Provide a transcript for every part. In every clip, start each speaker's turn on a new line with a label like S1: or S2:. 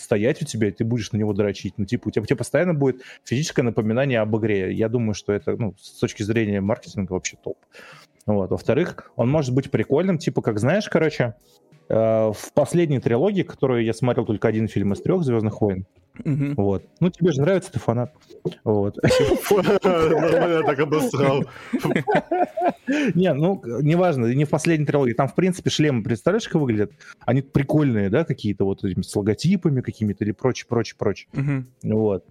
S1: стоять у тебя, и ты будешь на него дрочить. Ну, типа, у тебя, у тебя постоянно будет физическое напоминание об игре. Я думаю, что это, ну, с точки зрения маркетинга вообще топ. Вот. Во-вторых, он может быть прикольным, типа, как знаешь, короче, в последней трилогии, которую я смотрел только один фильм из трех «Звездных войн»,
S2: Мгм.
S1: вот. Ну, тебе же нравится, ты фанат. Вот.
S3: Нормально так обосрал.
S1: Не, ну, неважно, не в последней трилогии. Там, в принципе, шлемы, представляешь, как выглядят? Они прикольные, да, какие-то вот с логотипами какими-то или прочее, прочее, прочее. Вот.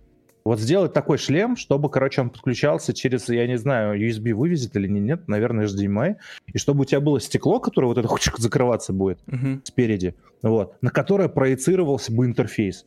S1: Вот сделать такой шлем, чтобы, короче, он подключался через, я не знаю, USB вывезет или не- нет, наверное, HDMI, и чтобы у тебя было стекло, которое вот это хочет закрываться будет
S2: Мгм.
S1: спереди, вот, на которое проецировался бы интерфейс.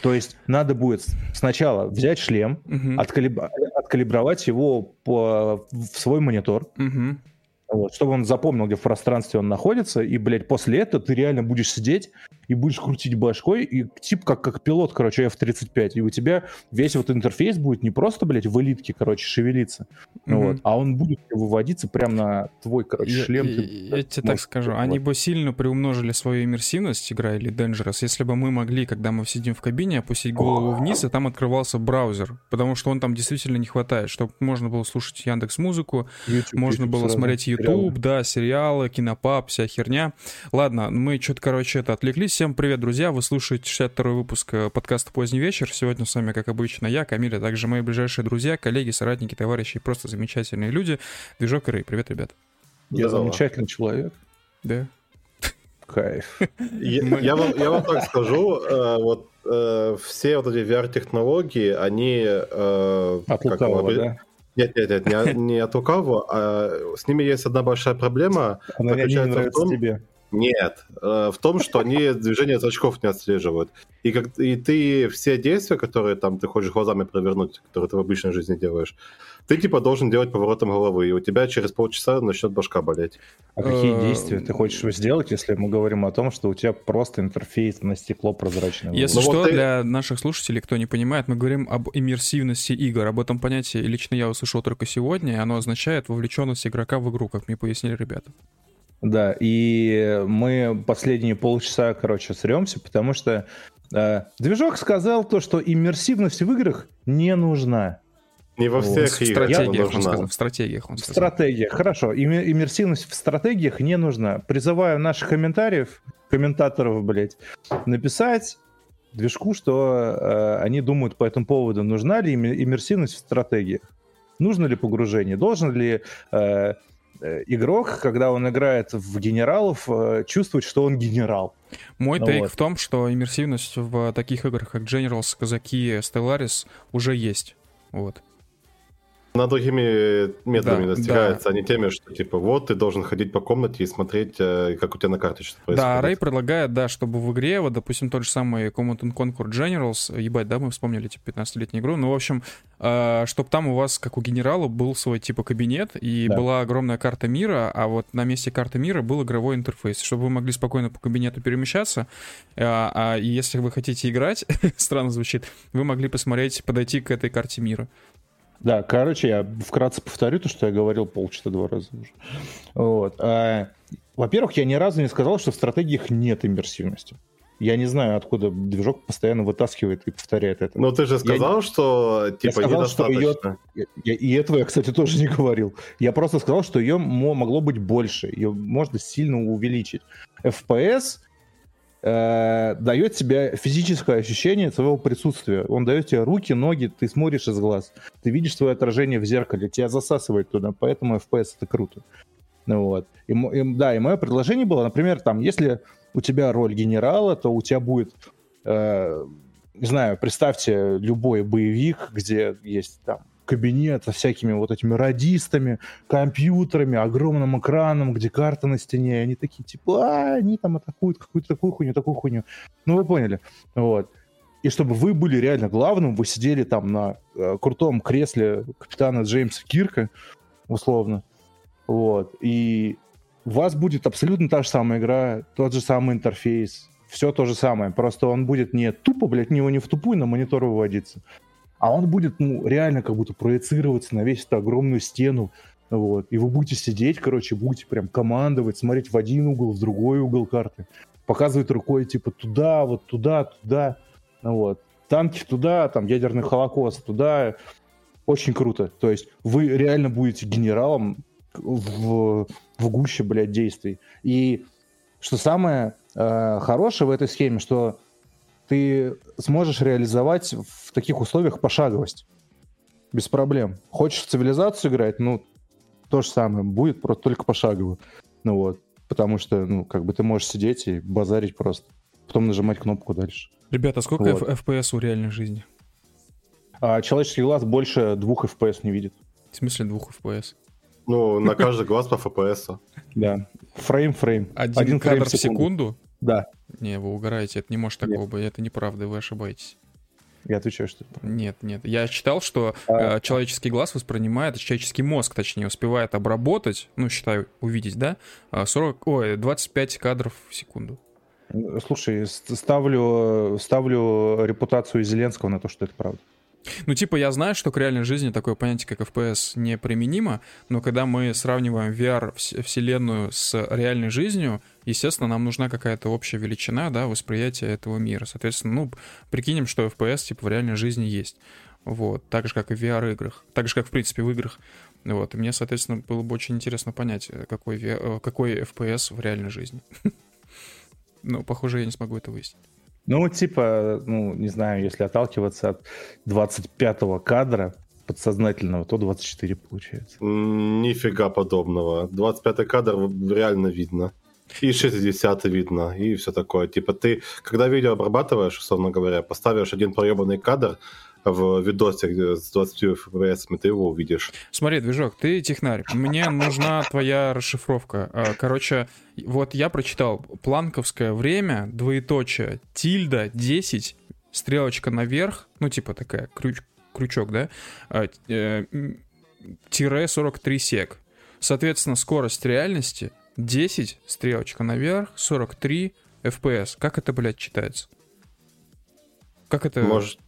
S1: То есть надо будет сначала взять шлем,
S2: Мгм.
S1: откалиб- откалибровать его по- в свой монитор,
S2: Мгм.
S1: Вот, чтобы он запомнил, где в пространстве он находится, и, блядь, после этого ты реально будешь сидеть и будешь крутить башкой, и тип как, как пилот, короче, F-35, и у тебя весь вот интерфейс будет не просто, блядь, в элитке, короче, шевелиться,
S2: Мгм.
S1: вот, а он будет выводиться прямо на твой, короче,
S2: Я,
S1: шлем.
S2: я-
S1: ты
S2: я тебе так скажу,
S1: вот.
S2: они бы сильно приумножили свою иммерсивность, игра или Dangerous, если бы мы могли, когда мы сидим в кабине, опустить голову вниз, и там открывался браузер, потому что он там действительно не хватает, чтобы можно было слушать Яндекс Музыку,
S1: YouTube,
S2: можно
S1: YouTube
S2: было смотреть
S1: сериалы.
S2: YouTube, да, сериалы, кинопаб, вся херня. Ладно, мы что-то, короче, это отвлеклись. Всем привет, друзья. Вы слушаете 62-й выпуск э, подкаста «Поздний вечер». Сегодня с вами, как обычно, я, Камиль, а также мои ближайшие друзья, коллеги, соратники, товарищи и просто замечательные люди. Движок и Рэй. Привет, ребят.
S1: Я
S3: Здорово.
S1: замечательный человек.
S2: Да.
S1: Кайф.
S3: Я, вам, я вам так скажу, э, вот э, все вот эти VR-технологии, они... э,
S1: От
S3: как
S1: лукавого, да?
S3: Нет, нет, нет, не, не от лукавого, а с ними есть одна большая проблема.
S1: Она не нравится
S3: том-
S1: тебе.
S3: Нет, э, в том, что они движение зрачков не отслеживают. И, как, и ты все действия, которые там ты хочешь глазами провернуть, которые ты в обычной жизни делаешь, ты типа должен делать поворотом головы, и у тебя через полчаса начнет башка болеть.
S1: А какие
S2: Э,
S1: действия ты хочешь сделать, если мы говорим о том, что у тебя просто интерфейс на стекло прозрачное?
S2: Если
S3: Ну
S2: что,
S3: вот ты-
S2: для наших слушателей, кто не понимает, мы говорим об иммерсивности игр. Об этом понятии лично я услышал только сегодня, и оно означает вовлеченность игрока в игру, как мне пояснили ребята.
S1: Да, и мы последние полчаса, короче, сремся, потому что э, движок сказал то, что иммерсивность в играх не нужна.
S3: Не во
S1: Вот.
S3: всех
S2: В
S3: играх она
S2: стратегиях, он
S3: нужна.
S2: сказал. В стратегиях он
S1: В стратегиях, хорошо, имме- иммерсивность в стратегиях не нужна. Призываю наших комментариев, комментаторов, блядь, написать движку, что э, они думают по этому поводу, нужна ли имме- иммерсивность в стратегиях. Нужно ли погружение? Должен ли э, игрок, когда он играет в генералов, э, чувствовать, что он генерал?
S2: Мой
S1: Ну
S2: тейк
S1: вот.
S2: в том, что иммерсивность в таких играх, как Generals, Казаки, Stellaris, уже есть. Вот.
S3: Она другими методами
S2: Да,
S3: достигается, а не теми, что типа вот ты должен ходить по комнате и смотреть, э, как у тебя на карте что происходит.
S2: Да, Рэй предлагает, да, чтобы в игре, вот, допустим, тот же самый Command and Conquer Generals, ебать, да, мы вспомнили, типа, 15-летнюю игру, ну, в общем, чтобы там у вас, как у генерала, был свой, типа, кабинет, и
S1: Да.
S2: была огромная карта мира, а вот на месте карты мира был игровой интерфейс, чтобы вы могли спокойно по кабинету перемещаться, а, а, если вы хотите играть, странно звучит, вы могли посмотреть, подойти к этой карте мира.
S1: Да, короче, я вкратце повторю то, что я говорил полчаса два раза уже. Вот. А, во-первых, я ни разу не сказал, что в стратегиях нет иммерсивности. Я не знаю, откуда движок постоянно вытаскивает и повторяет это.
S3: Но ты же сказал, что типа
S1: сказал, что
S3: недостаточно.
S1: Я- я- и этого я, кстати, тоже не говорил. Я просто сказал, что ее мо- могло быть больше. Ее можно сильно увеличить. FPS э, дает тебе физическое ощущение своего присутствия. Он дает тебе руки, ноги, ты смотришь из глаз. Ты видишь свое отражение в зеркале, тебя засасывает туда, поэтому FPS это круто. Ну вот. И, и- да, и мое предложение было, например, там, если у тебя роль генерала, то у тебя будет э, не знаю, представьте любой боевик, где есть там кабинет со всякими вот этими радистами, компьютерами, огромным экраном, где карта на стене, и они такие, типа, а, они там атакуют какую-то такую хуйню, такую хуйню. Ну, вы поняли. Вот. И чтобы вы были реально главным, вы сидели там на э, крутом кресле капитана Джеймса Кирка, условно, вот, и у вас будет абсолютно та же самая игра, тот же самый интерфейс, все то же самое, просто он будет не тупо, блядь, не, не в тупую на монитор выводиться, а он будет, ну, реально как будто проецироваться на весь эту огромную стену, вот, и вы будете сидеть, короче, будете прям командовать, смотреть в один угол, в другой угол карты, показывает рукой, типа, туда, вот туда, туда, вот. Танки туда, там, ядерный холокост туда. Очень круто. То есть вы реально будете генералом в, в гуще, блядь, действий. И что самое э, хорошее в этой схеме, что ты сможешь реализовать в таких условиях пошаговость. Без проблем. Хочешь в цивилизацию играть, ну, то же самое. Будет просто только пошагово. Ну вот. Потому что, ну, как бы ты можешь сидеть и базарить просто. Потом нажимать кнопку дальше.
S2: Ребята, сколько вот. FPS у реальной жизни?
S1: А человеческий глаз больше двух FPS не видит.
S2: В смысле двух FPS?
S3: Ну, на каждый глаз по FPS.
S1: Да. Фрейм-фрейм.
S2: Один, Один кадр в секунду?
S1: Да.
S2: Не, вы угораете, это не может такого быть, это неправда, вы ошибаетесь.
S1: Я отвечаю, что это
S2: Нет, нет. Я читал, что а... э, человеческий глаз воспринимает, человеческий мозг, точнее, успевает обработать, ну, считаю, увидеть, да, 40, ой, 25 кадров в секунду.
S1: Слушай, ставлю, ставлю репутацию Зеленского на то, что это правда.
S2: Ну, типа, я знаю, что к реальной жизни такое понятие, как FPS, неприменимо, но когда мы сравниваем VR-вселенную с реальной жизнью, естественно, нам нужна какая-то общая величина, да, восприятия этого мира. Соответственно, ну, прикинем, что FPS, типа, в реальной жизни есть. Вот, так же, как и в VR-играх. Так же, как, в принципе, в играх. Вот, и мне, соответственно, было бы очень интересно понять, какой, VR, какой FPS в реальной жизни. Но, похоже, я не смогу это выяснить.
S1: Ну, типа, ну, не знаю, если отталкиваться от 25-го кадра подсознательного, то 24 получается.
S3: Нифига подобного. 25-й кадр реально видно. И 60 видно, и все такое. Типа ты, когда видео обрабатываешь, условно говоря, поставишь один проебанный кадр, в видосе с 20 FPS, ты его увидишь.
S2: Смотри, движок, ты технарь. Мне нужна твоя расшифровка. А, короче, вот я прочитал планковское время, двоеточие, тильда 10, стрелочка наверх, ну типа такая, крюч, крючок, да, а, э, тире 43 сек. Соответственно, скорость реальности 10, стрелочка наверх, 43 FPS. Как это, блядь, читается? Как это...
S3: Может,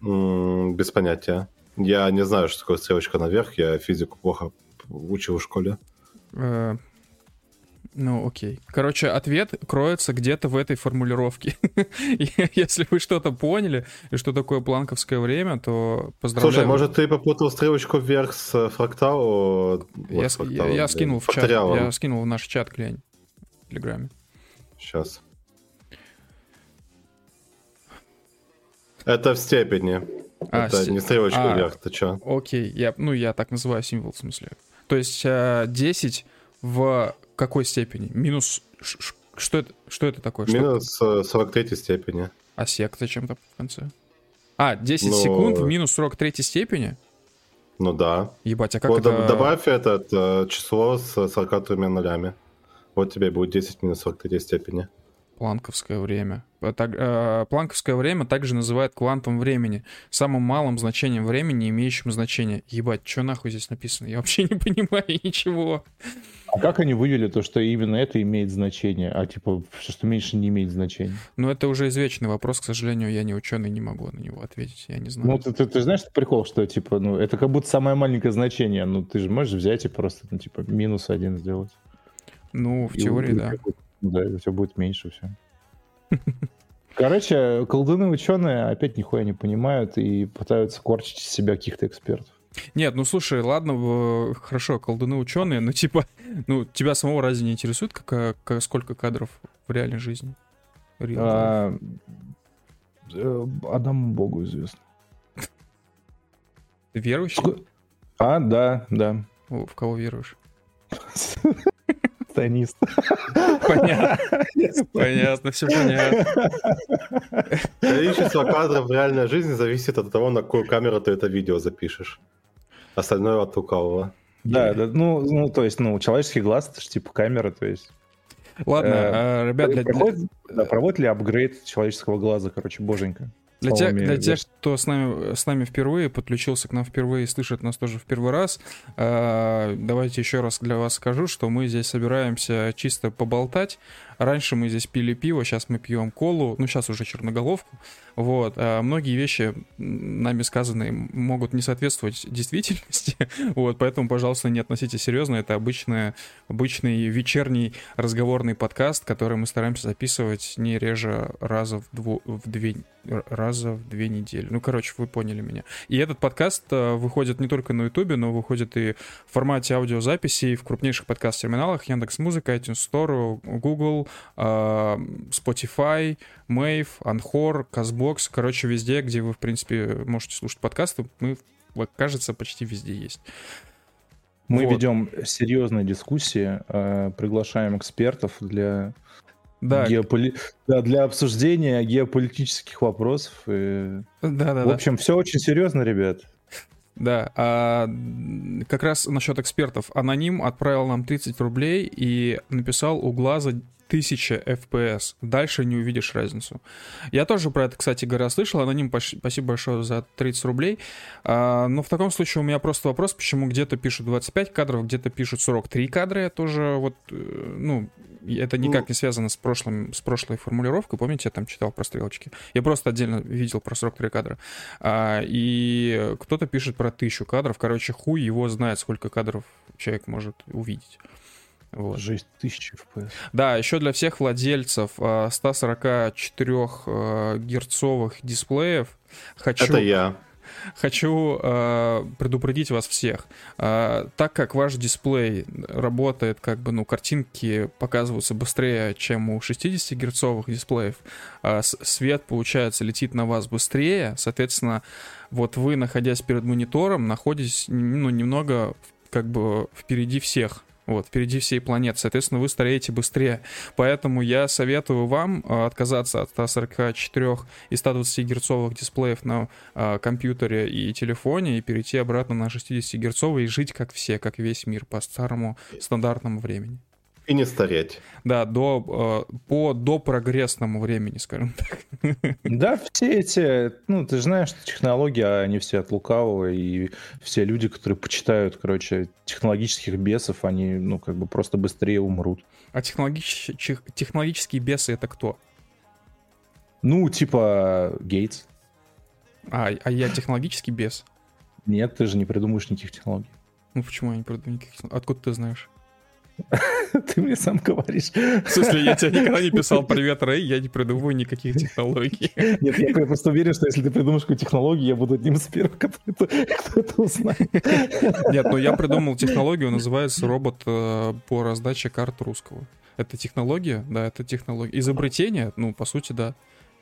S3: без понятия. Я не знаю, что такое стрелочка наверх, я физику плохо учил в школе.
S2: Э, ну, окей. Короче, ответ кроется где-то в этой формулировке. Если вы что-то поняли, и что такое планковское время, то поздравляю.
S3: Слушай, может, ты попутал стрелочку вверх с фрактал?
S2: Я, я, я скинул в чат. Я скинул в наш чат, глянь. В Телеграме.
S3: Сейчас. Это в степени. А, это с... не стрелочка а, вверх, ты чё?
S2: Окей, я, ну я так называю символ в смысле. То есть 10 э, в какой степени? Минус... Что это, что это такое?
S3: Минус что 43 э, степени.
S2: А сек зачем-то в конце? А, 10 ну... секунд в минус 43 степени?
S3: Ну да.
S2: Ебать, а как
S3: вот
S2: это...
S3: Добавь это э, число с 43 нулями. Вот тебе будет 10 минус 43 степени.
S2: Планковское время. Так, э, планковское время также называют квантом времени, самым малым значением времени, имеющим значение. Ебать, что нахуй здесь написано? Я вообще не понимаю ничего.
S1: А как они вывели то, что именно это имеет значение, а типа все, что меньше, не имеет значения?
S2: Ну, это уже извечный вопрос, к сожалению, я не ученый, не могу на него ответить, я не знаю.
S1: Ну, ты, ты, ты знаешь, прикол, что типа, ну, это как будто самое маленькое значение, ну, ты же можешь взять и просто, ну, типа, минус один сделать.
S2: Ну, в и теории, да.
S1: Да, и тебя будет меньше все. Короче, колдуны ученые опять нихуя не понимают и пытаются корчить из себя каких-то экспертов.
S2: Нет, ну слушай, ладно, хорошо, колдуны ученые, но типа, ну, тебя самого разве не интересует, как, как, сколько кадров в реальной жизни?
S1: А, э, одному богу известно.
S2: Ты верующий?
S1: А, да, да.
S2: О, в кого веруешь?
S1: Станист.
S2: Понятно. Понятно, все понятно.
S3: Количество кадров в реальной жизни зависит от того, на какую камеру ты это видео запишешь. Остальное от лукавого.
S1: Да, да, ну, ну, то есть, ну, человеческий глаз, это же типа камера, то есть.
S2: Ладно, э, а, ребят, для...
S1: Проходит, да, проводит ли апгрейд человеческого глаза, короче, боженька?
S2: Для, тех, для тех, кто с нами, с нами впервые, подключился к нам впервые и слышит нас тоже в первый раз, э, давайте еще раз для вас скажу, что мы здесь собираемся чисто поболтать. Раньше мы здесь пили пиво, сейчас мы пьем колу, ну сейчас уже черноголовку. Вот. А многие вещи нами сказанные могут не соответствовать действительности, вот, поэтому, пожалуйста, не относитесь серьезно. Это обычный, обычный вечерний разговорный подкаст, который мы стараемся записывать не реже раза в, дву, в две раза в две недели. Ну, короче, вы поняли меня. И этот подкаст э, выходит не только на Ютубе, но выходит и в формате аудиозаписи в крупнейших подкаст-терминалах Яндекс Музыка, iTunes Store, Google, Spotify, Mave, Anchor, Castbox. Короче, везде, где вы, в принципе, можете слушать подкасты, мы, кажется, почти везде есть.
S1: Мы
S2: Вот.
S1: ведем серьезные дискуссии, э, приглашаем экспертов для,
S2: Да,
S1: геополи- да, для обсуждения геополитических вопросов. и-
S2: да, да,
S1: В общем, все очень серьезно, ребят.
S2: Да, а, как раз насчет экспертов. Аноним отправил нам 30 рублей и написал у глаза 1000 FPS. Дальше не увидишь разницу. Я тоже про это, кстати говоря, слышал. Аноним, спасибо большое за 30 рублей. А, но в таком случае у меня просто вопрос, почему где-то пишут 25 кадров, где-то пишут 43 кадра. Я тоже вот, э, ну, это никак не связано с, прошлым, с прошлой формулировкой. Помните, я там читал про стрелочки? Я просто отдельно видел про 43 кадра. А, и кто-то пишет про тысячу кадров. Короче, хуй его знает, сколько кадров человек может увидеть. Вот.
S1: Жесть, тысячи FPS.
S2: Да, еще для всех владельцев а, 144 а, герцовых дисплеев хочу,
S3: Это я.
S2: хочу а, предупредить вас всех. А, так как ваш дисплей работает, как бы, ну, картинки показываются быстрее, чем у 60 герцовых дисплеев, а, с- свет, получается, летит на вас быстрее, соответственно, вот вы, находясь перед монитором, находитесь, ну, немного, как бы, впереди всех. Вот, впереди всей планеты. Соответственно, вы стареете быстрее. Поэтому я советую вам а, отказаться от 144 и 120 герцовых дисплеев на а, компьютере и телефоне и перейти обратно на 60 герцовый и жить как все, как весь мир по старому стандартному времени.
S3: И не стареть.
S2: Да, до, э, по допрогрессному времени, скажем так.
S1: Да, все эти, ну, ты же знаешь, что технологии, а они все от лукавого, и все люди, которые почитают, короче, технологических бесов, они, ну, как бы просто быстрее умрут.
S2: А технологич- технологические бесы это кто?
S1: Ну, типа Гейтс.
S2: А, а я технологический бес?
S1: Нет, ты же не придумаешь никаких технологий.
S2: Ну почему я не придумал никаких... Откуда ты знаешь?
S1: Ты мне сам говоришь.
S2: В смысле, я тебе никогда не писал «Привет, Рэй», я не придумываю никаких технологий.
S1: Нет, я просто уверен, что если ты придумаешь какую технологию, я буду одним из первых, кто это, кто это узнает.
S2: Нет, ну я придумал технологию, называется робот э, по раздаче карт русского. Это технология? Да, это технология. Изобретение? Ну, по сути, да.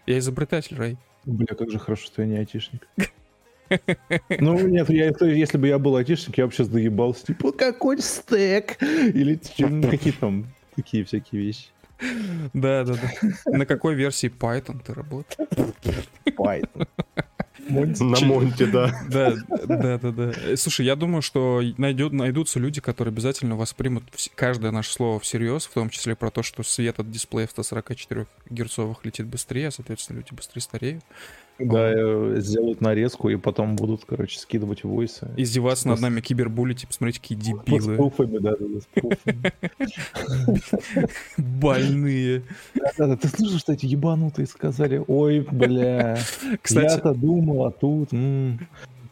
S2: Я изобретатель, Рэй.
S1: Бля, как же хорошо, что я не айтишник. Ну, нет, я, если бы я был айтишник, я бы сейчас доебался. Типа, какой стек? Или чем- какие там такие всякие вещи.
S2: Да, да, да. На какой версии Python ты работаешь?
S1: Python. Монти.
S3: На Монте, да.
S2: Да, да, да, да. Слушай, я думаю, что найдет, найдутся люди, которые обязательно воспримут вс- каждое наше слово всерьез, в том числе про то, что свет от дисплея в 144 герцовых летит быстрее, соответственно, люди быстрее стареют.
S1: Да, э, сделают нарезку и потом будут, короче, скидывать войсы.
S2: Издеваться над нами, кибербулить, типа, смотрите, какие
S1: С
S2: дебилы,
S1: пруфами, да, да, да, с
S2: больные.
S1: Да-да, ты слышал, что эти ебанутые сказали? Ой, бля,
S2: Кстати,
S1: я-то думал, а тут...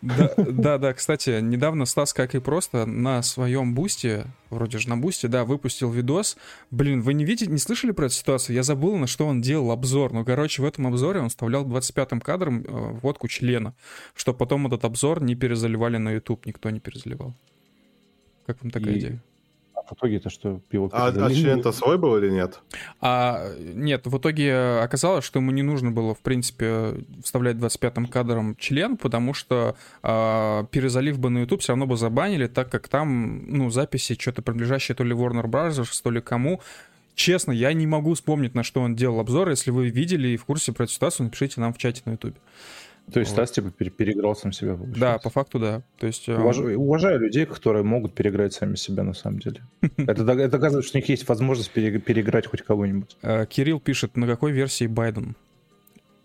S1: м».
S2: Да, да, да, кстати, недавно Стас, как и просто, на своем бусте, вроде же на бусте, да, выпустил видос. Блин, вы не видите, не слышали про эту ситуацию? Я забыл, на что он делал обзор. Ну, короче, в этом обзоре он вставлял 25-м кадром э, водку члена, чтобы потом этот обзор не перезаливали на YouTube, никто не перезаливал. Как вам такая
S1: И-
S2: идея?
S1: В итоге-то что, пиво
S3: А, а член-то свой был или нет?
S2: А нет, в итоге оказалось, что ему не нужно было, в принципе, вставлять 25-м кадром член, потому что а, перезалив бы на YouTube все равно бы забанили, так как там, ну, записи что-то принадлежащие то ли Warner Bros., то ли кому. Честно, я не могу вспомнить, на что он делал обзор. Если вы видели и в курсе про эту ситуацию, напишите нам в чате на YouTube.
S1: То есть
S2: Вот.
S1: Стас типа пере- переиграл сам себя.
S2: Да,
S1: получается.
S2: по факту, да. То есть... э,
S1: Уваж- Уважаю людей, которые могут переиграть сами себя на самом деле. Это, доказывает, что у них есть возможность пере- переиграть хоть кого-нибудь.
S2: Э, Кирилл пишет, на какой версии Байден?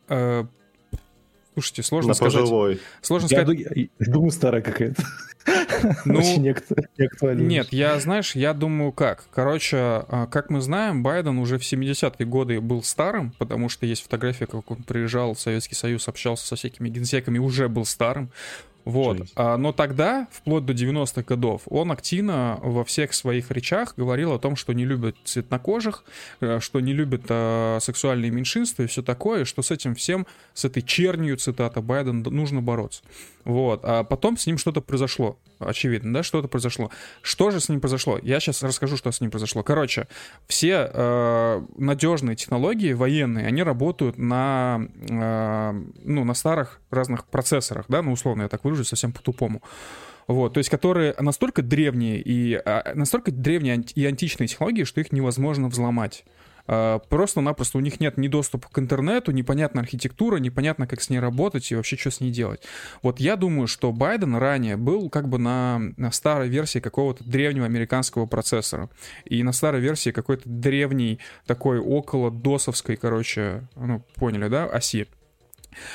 S2: Э, Слушайте, сложно
S3: На
S2: сказать.
S3: пожилой.
S2: Сложно
S1: Я,
S2: сказать.
S1: думаю, старая какая-то.
S2: Ну,
S1: Очень.
S2: Нет, я, знаешь, я думаю как. Короче, а, как мы знаем, Байден уже в 70-е годы был старым, потому что есть фотография, как он приезжал в Советский Союз, общался со всякими генсеками, уже был старым. Вот.
S1: Жесть.
S2: А, но тогда, вплоть до 90-х годов, он активно во всех своих речах говорил о том, что не любит цветнокожих, э, что не любит э, сексуальные меньшинства и все такое, что с этим всем, с этой чернью, цитата Байден, нужно бороться. Вот. А потом с ним что-то произошло. Очевидно, да, что-то произошло. Что же с ним произошло? Я сейчас расскажу, что с ним произошло. Короче, все э, надежные технологии военные, они работают на, э, ну, на старых разных процессорах, да, ну, условно, я так выражусь, совсем по-тупому. Вот, то есть которые настолько древние и а, настолько древние и античные технологии, что их невозможно взломать. А, Просто-напросто у них нет ни доступа к интернету, непонятна архитектура, непонятно, как с ней работать и вообще что с ней делать. Вот я думаю, что Байден ранее был как бы на, на старой версии какого-то древнего американского процессора. И на старой версии какой-то древней такой около досовской, короче, ну, поняли, да, оси.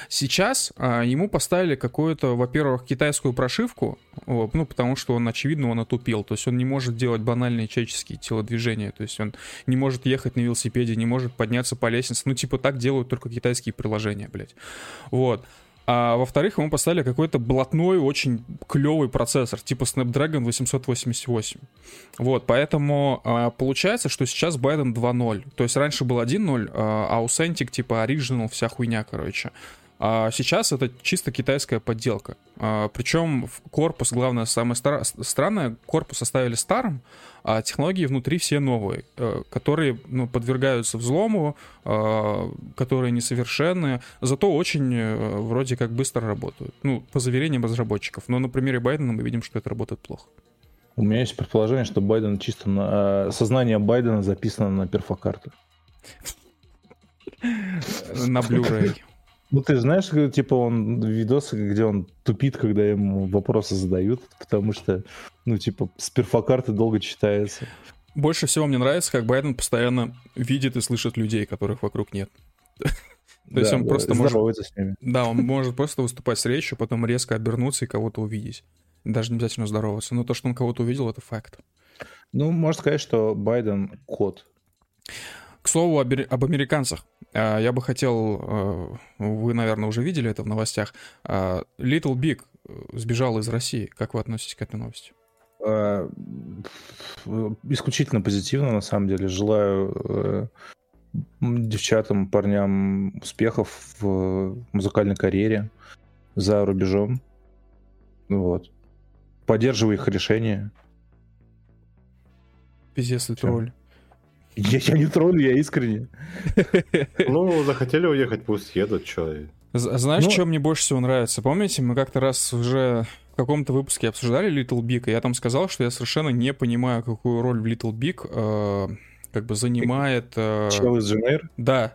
S2: Сейчас а, ему поставили какую-то, во-первых, китайскую прошивку, вот, ну, потому что он, очевидно, он отупел. То есть он не может делать банальные человеческие телодвижения. То есть он не может ехать на велосипеде, не может подняться по лестнице. Ну, типа так делают только китайские приложения, блядь. Вот. А во-вторых, ему поставили какой-то блатной, очень клевый процессор, типа Snapdragon 888. Вот, поэтому а, получается, что сейчас Байден 2.0. То есть раньше был 1.0, а Authentic, типа Original, вся хуйня, короче. А сейчас это чисто китайская подделка. А, причем корпус, главное, самое стра- странное, корпус оставили старым, а технологии внутри все новые, э, которые ну, подвергаются взлому, э, которые несовершенны, зато очень э, вроде как быстро работают. Ну, по заверениям разработчиков. Но на примере Байдена мы видим, что это работает плохо.
S1: У меня есть предположение, что Байден чисто на... э, Сознание Байдена записано на перфокартах.
S2: На Blu-ray.
S1: Ну, ты знаешь, как, типа, он видосы, где он тупит, когда ему вопросы задают, потому что, ну, типа, с перфокарты долго читается.
S2: Больше всего мне нравится, как Байден постоянно видит и слышит людей, которых вокруг нет. То есть он просто может...
S1: здоровается с ними.
S2: Да, он может просто выступать с речью, потом резко обернуться и кого-то увидеть. Даже не обязательно здороваться. Но то, что он кого-то увидел, это факт.
S1: Ну, можно сказать, что Байден кот.
S2: К слову об, об американцах. А, Я бы хотел, э, вы, наверное, уже видели это в новостях. А, Little Big э, сбежал из России. Как вы относитесь к этой новости?
S1: Э, Исключительно позитивно, на самом деле. Желаю э, девчатам, парням успехов в музыкальной карьере за рубежом. Вот. Поддерживаю их решение.
S2: Пиздец, тролль.
S1: Я, я не троллю, я искренне.
S3: Ну, захотели уехать, пусть едут, что.
S2: Знаешь,
S1: Ну-
S2: что мне больше всего нравится? Помните, мы как-то раз уже в каком-то выпуске обсуждали Little Big, и я там сказал, что я совершенно не понимаю, какую роль в Little Big э, как бы занимает... э,
S1: Чел из ЖНР.
S2: Да.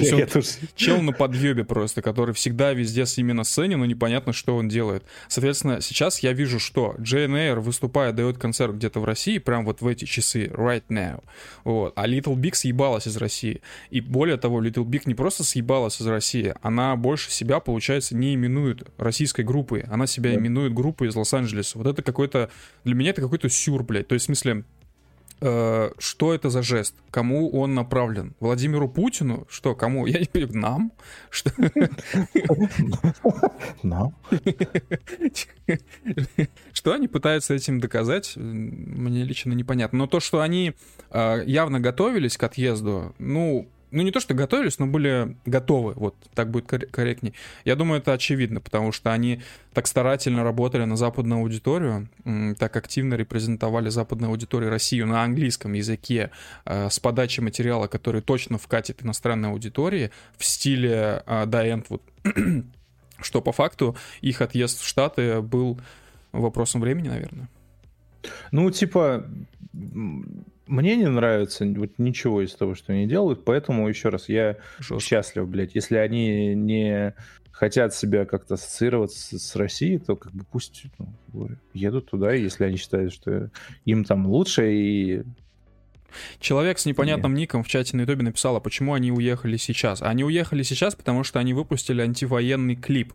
S2: То есть он чел на подъебе просто, который всегда везде с именно сцене, но непонятно, что он делает. Соответственно, сейчас я вижу, что JNR выступает, дает концерт где-то в России, прям вот в эти часы, right now. Вот. А Little Big съебалась из России. И более того, Little Big не просто съебалась из России, она больше себя, получается, не именует российской группой. Она себя именует группой из Лос-Анджелеса. Вот это какой-то... Для меня это какой-то сюр, блядь. То есть, в смысле, что это за жест? Кому он направлен? Владимиру Путину? Что, кому? Я не понимаю, нам? Что?
S1: Да.
S2: Что они пытаются этим доказать, мне лично непонятно. Но то, что они э, явно готовились к отъезду, ну, ну не то, что готовились, но были готовы, вот так будет кор- корректней. Я думаю, это очевидно, потому что они так старательно работали на западную аудиторию, так активно репрезентовали западную аудиторию Россию на английском языке э, с подачей материала, который точно вкатит иностранной аудитории в стиле э, End, вот, что по факту их отъезд в Штаты был вопросом времени, наверное.
S1: Ну, типа, мне не нравится вот ничего из того, что они делают, поэтому, еще раз, я
S2: Жестко.
S1: счастлив, блядь. Если они не хотят себя как-то ассоциировать с, Россией, то как бы пусть ну, едут туда, если они считают, что им там лучше, и
S2: Человек с непонятным ником в чате на ютубе написал, а почему они уехали сейчас? Они уехали сейчас, потому что они выпустили антивоенный клип.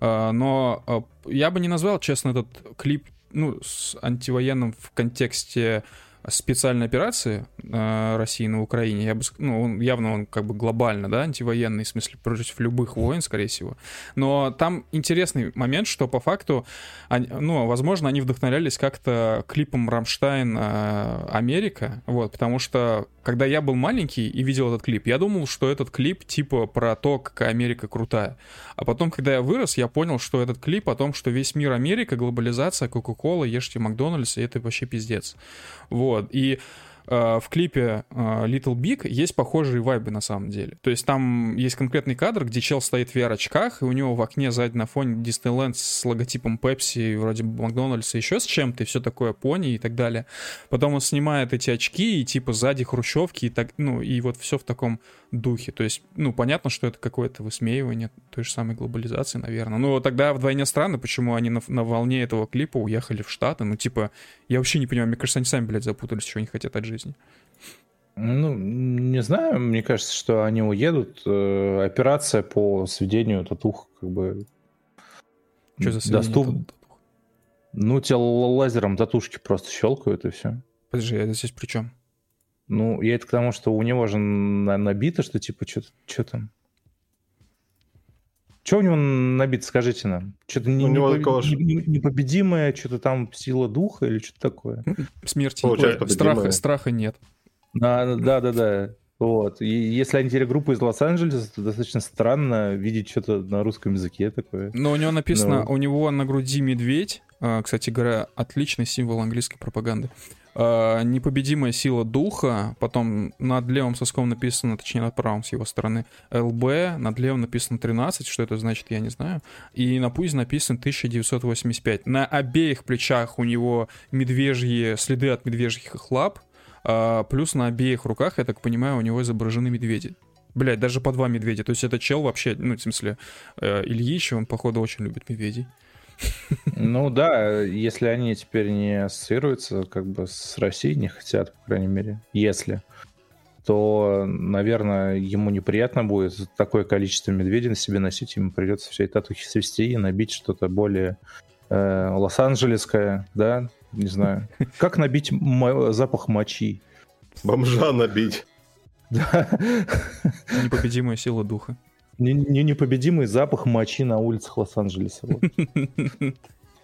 S2: А, но а, я бы не назвал, честно, этот клип ну, с антивоенным в контексте специальной операции э, России на Украине, я бы, ну, он, явно он как бы глобально, да, антивоенный, в смысле, против любых войн, скорее всего. Но там интересный момент, что по факту, они, ну, возможно, они вдохновлялись как-то клипом Рамштайн э, Америка, вот, потому что когда я был маленький и видел этот клип, я думал, что этот клип типа про то, какая Америка крутая. А потом, когда я вырос, я понял, что этот клип о том, что весь мир Америка, глобализация, Кока-Кола, ешьте Макдональдс, и это вообще пиздец. Вот. И Э, в клипе э, Little Big есть похожие вайбы на самом деле. То есть там есть конкретный кадр, где чел стоит в VR-очках, и у него в окне сзади на фоне Disneyland с логотипом Pepsi, вроде Макдональдса, еще с чем-то, и все такое, пони и так далее. Потом он снимает эти очки, и типа сзади хрущевки, и так, ну, и вот все в таком духе. То есть, ну, понятно, что это какое-то высмеивание той же самой глобализации, наверное. Но тогда вдвойне странно, почему они на, на волне этого клипа уехали в Штаты. Ну, типа, я вообще не понимаю, мне кажется, они сами, блядь, запутались, что они хотят от жизни.
S1: Ну, не знаю, мне кажется, что они уедут. Э, операция по сведению татух как бы
S2: что за доступ...
S1: Ну, тебе лазером татушки просто щелкают и все.
S2: Подожди, это здесь при чем?
S1: Ну, я это к тому, что у него же набито, что типа, что там? Что у него набито, скажите нам? Что-то не, не, не, непобедимое, что-то там сила духа или что-то такое?
S2: Смерти нет. Страха, страха нет.
S1: Да, да, да, да. Вот. И если они теперь группа из Лос-Анджелеса, то достаточно странно видеть что-то на русском языке такое.
S2: Но у него написано, Но... у него на груди медведь. А, кстати говоря, отличный символ английской пропаганды. А, непобедимая сила духа, потом над левым соском написано, точнее над правым с его стороны, ЛБ, над левым написано 13, что это значит, я не знаю, и на пузе написано 1985. На обеих плечах у него медвежьи, следы от медвежьих лап, а, плюс на обеих руках, я так понимаю, у него изображены медведи. Блять, даже по два медведя. То есть это чел вообще, ну, в смысле, э, Ильич, он, походу, очень любит медведей.
S1: Ну да, если они теперь не ассоциируются как бы с Россией, не хотят, по крайней мере, если, то, наверное, ему неприятно будет такое количество медведей на себе носить, ему придется все это татухи свести и набить что-то более э, лос-анджелесское, да, не знаю. Как набить запах мочи?
S3: Бомжа набить.
S1: Да.
S2: Непобедимая сила духа.
S1: Не, не непобедимый запах мочи на улицах Лос-Анджелеса. Вот.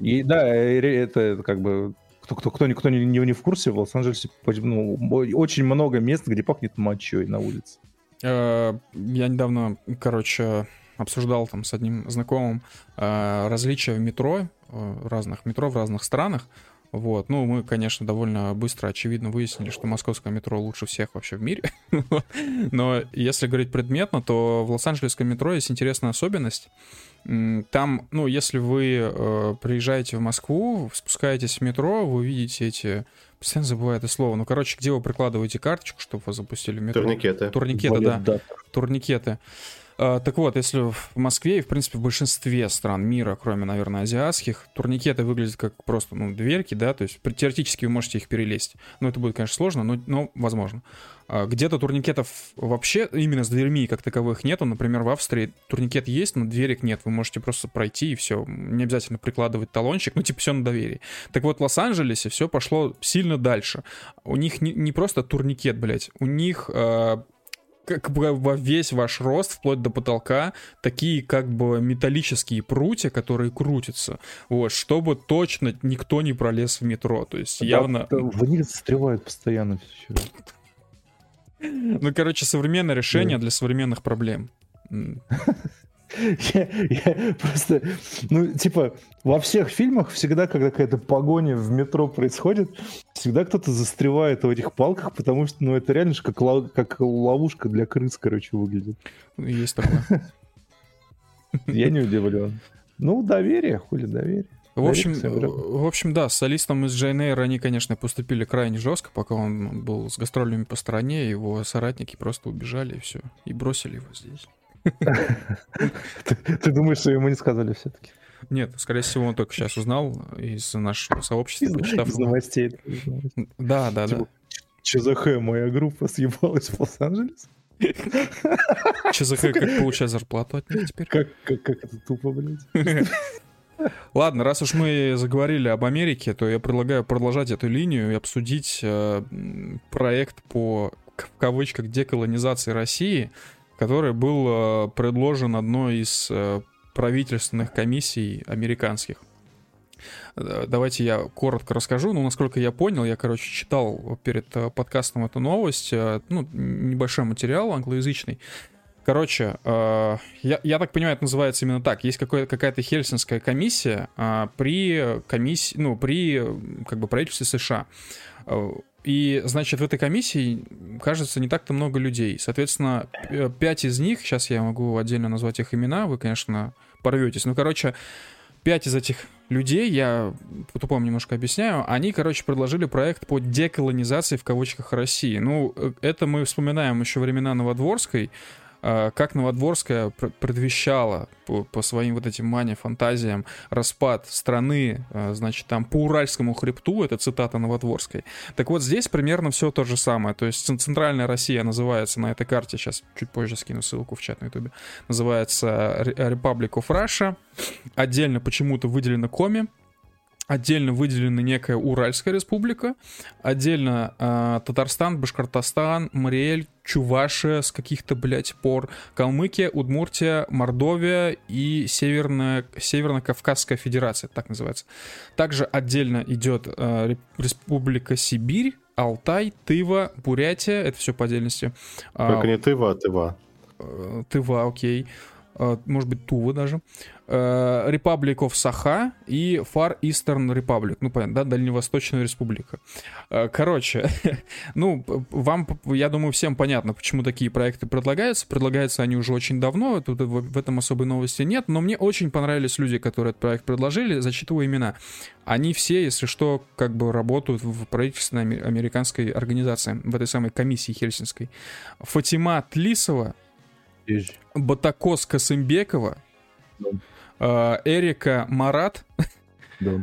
S1: И да, это как бы кто, кто, кто, кто не, не, в курсе, в Лос-Анджелесе ну, очень много мест, где пахнет мочой на улице.
S2: Э, я недавно, короче, обсуждал там с одним знакомым э, различия в метро, э, разных метро в разных странах. Вот. Ну, мы, конечно, довольно быстро, очевидно, выяснили, что московское метро лучше всех вообще в мире. Но если говорить предметно, то в Лос-Анджелесском метро есть интересная особенность. Там, ну, если вы э, приезжаете в Москву, спускаетесь в метро, вы видите эти... Постоянно забываю это слово. Ну, короче, где вы прикладываете карточку, чтобы вас запустили в метро?
S3: Турникеты.
S2: Турникеты, да. Турникеты. А, так вот, если в Москве и, в принципе, в большинстве стран мира, кроме, наверное, азиатских, турникеты выглядят как просто, ну, дверки, да, то есть теоретически вы можете их перелезть. Но это будет, конечно, сложно, но, но возможно. А, где-то турникетов вообще именно с дверьми как таковых нету. Например, в Австрии турникет есть, но дверек нет. Вы можете просто пройти и все. Не обязательно прикладывать талончик, ну, типа, все на доверии. Так вот, в Лос-Анджелесе все пошло сильно дальше. У них не, не просто турникет, блядь, у них э, как бы во весь ваш рост, вплоть до потолка, такие как бы металлические прутья, которые крутятся, вот, чтобы точно никто не пролез в метро, то есть да, явно...
S1: Ваниль застревает постоянно все.
S2: Ну, короче, современное решение для современных проблем.
S1: Я, я просто, ну, типа, во всех фильмах всегда, когда какая-то погоня в метро происходит, всегда кто-то застревает в этих палках, потому что, ну, это реально же как, как ловушка для крыс, короче, выглядит.
S2: Есть такое.
S1: Я не удивлен. Ну, доверие, хули доверие.
S2: В общем, в общем, да, с солистом из Джейн они, конечно, поступили крайне жестко, пока он был с гастролями по стране, его соратники просто убежали и все, и бросили его здесь.
S1: Ты думаешь, что ему не сказали все-таки?
S2: Нет, скорее всего, он только сейчас узнал из нашего сообщества,
S1: почитав. Из новостей.
S2: Да, да, да.
S1: ЧЗХ, моя группа съебалась в Лос-Анджелес.
S2: ЧЗХ как получать зарплату от них теперь?
S1: Как, как, как это тупо, блядь.
S2: Ладно, раз уж мы заговорили об Америке, то я предлагаю продолжать эту линию и обсудить э, проект по, в кавычках, деколонизации России, который был э, предложен одной из э, правительственных комиссий американских. Э, давайте я коротко расскажу. Ну, насколько я понял, я, короче, читал перед подкастом эту новость, ну, небольшой материал англоязычный. Короче, я, я так понимаю, это называется именно так. Есть какая-то хельсинская комиссия при комиссии, ну, при как бы правительстве США. И, значит, в этой комиссии, кажется, не так-то много людей. Соответственно, пять из них, сейчас я могу отдельно назвать их имена, вы, конечно, порветесь. Ну, короче, пять из этих людей, я по-тупому немножко объясняю, они, короче, предложили проект по деколонизации в кавычках России. Ну, э, это мы вспоминаем еще времена Новодворской, как Новодворская предвещала по, по своим вот этим мане фантазиям распад страны, а, значит, там по Уральскому хребту, это цитата Новодворской. Так вот, здесь примерно все то же самое. То есть центральная Россия называется на этой карте, сейчас чуть позже скину ссылку в чат на ютубе, называется Republic of Russia. Отдельно почему-то выделено Коми, отдельно выделена некая Уральская республика, отдельно э, Татарстан, Башкортостан, Мариэль, Чувашия с каких-то, блядь, пор, Калмыкия, Удмуртия, Мордовия и Северная, Северно-Кавказская Федерация, так называется. Также отдельно идет э, Республика Сибирь, Алтай, Тыва, Бурятия, это все по отдельности.
S3: Только а, не Тыва, а Тыва.
S2: Э, Тыва, окей. А, может быть, Тува даже. Э, Republic of Saha и Far Eastern Republic. Ну, понятно, да, Дальневосточная Республика. Э, короче, ну, вам, я думаю, всем понятно, почему такие проекты предлагаются. Предлагаются они уже очень давно, тут в этом особой новости нет, но мне очень понравились люди, которые этот проект предложили, зачитываю имена. Они все, если что, как бы работают в правительственной американской организации, в этой самой комиссии хельсинской. Фатима Тлисова, Батакос Касымбекова, да. Эрика Марат, да.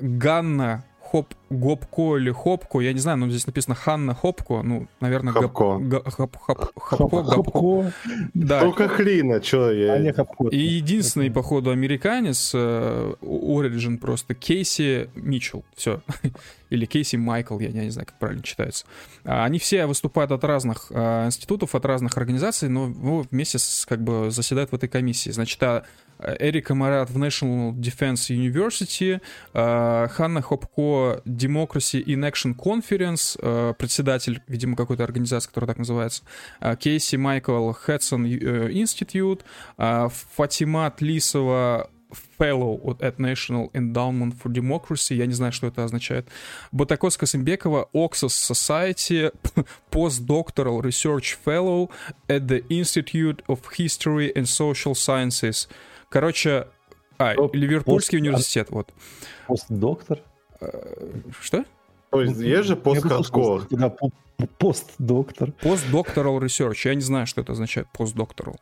S2: Ганна Хоп, Гопко или Хопко, я не знаю, но здесь написано Ханна Хопко, ну, наверное,
S3: Хопко.
S2: Гап, хоп, хоп, хопко, Хопко.
S3: Да. Только хрена, что я... А
S2: не Хопко. И единственный, походу, американец, Origin э, просто, Кейси Митчелл, все. или Кейси Майкл, я, я не знаю, как правильно читается. А, они все выступают от разных а, институтов, от разных организаций, но ну, вместе с, как бы заседают в этой комиссии. Значит, а Эрика Марат в National Defense University, э, Ханна Хопко Democracy in Action Conference, э, председатель, видимо, какой-то организации, которая так называется, э, Кейси Майкл Хэтсон Institute, Фатима Тлисова Fellow at National Endowment for Democracy, я не знаю, что это означает. Батакос Касымбекова, Oxus Society, Postdoctoral Research Fellow at the Institute of History and Social Sciences. Короче, а, Стоп, Ливерпульский пост, университет, вот.
S1: Постдоктор?
S2: Э, что?
S3: То есть есть же постхардкор.
S1: Да, постдоктор.
S2: Постдокторал research. Я не знаю, что это означает постдокторал.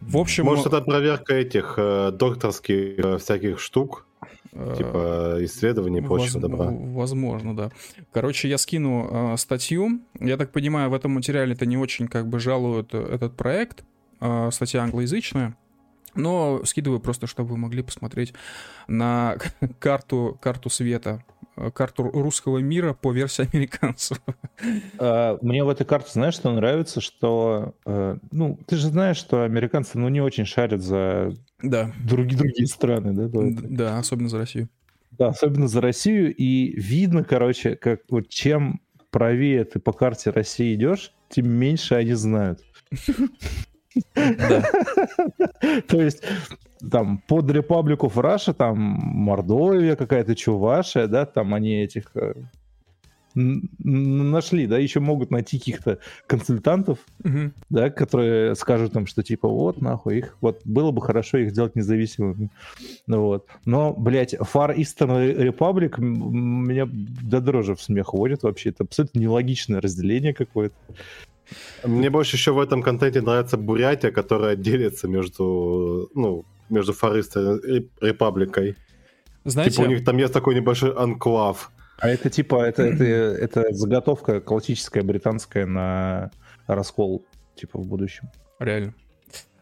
S2: В общем...
S3: Может, это проверка этих э, докторских э, всяких штук, э, типа исследований прочего добра.
S2: Возможно, да. Короче, я скину э, статью. Я так понимаю, в этом материале-то не очень как бы жалуют этот проект. Э, статья англоязычная. Но скидываю просто, чтобы вы могли посмотреть на карту, карту света, э, карту русского мира по версии американцев.
S1: А, мне в этой карте, знаешь, что нравится, что, э, ну, ты же знаешь, что американцы, ну, не очень шарят за
S2: да.
S1: другие, другие страны, да?
S2: Да, особенно за Россию.
S1: Да, особенно за Россию, и видно, короче, как вот чем правее ты по карте России идешь, тем меньше они знают. То есть там под Republic of Russia, там Мордовия какая-то, Чувашия, да, там они этих э, нашли, да, еще могут найти каких-то консультантов, угу. да, которые скажут там, что типа вот нахуй их, вот было бы хорошо их сделать независимыми, ну вот. Но, блядь, Far Eastern Republic меня до дрожи в смех водит вообще, это абсолютно нелогичное разделение какое-то.
S3: Мне больше еще в этом контенте нравится Бурятия, которая делится между, ну, между Фаристой и Репабликой. Знаете... Типа у них там есть такой небольшой анклав.
S1: А это типа, это, это, это заготовка классическая британская на раскол, типа, в будущем.
S2: Реально.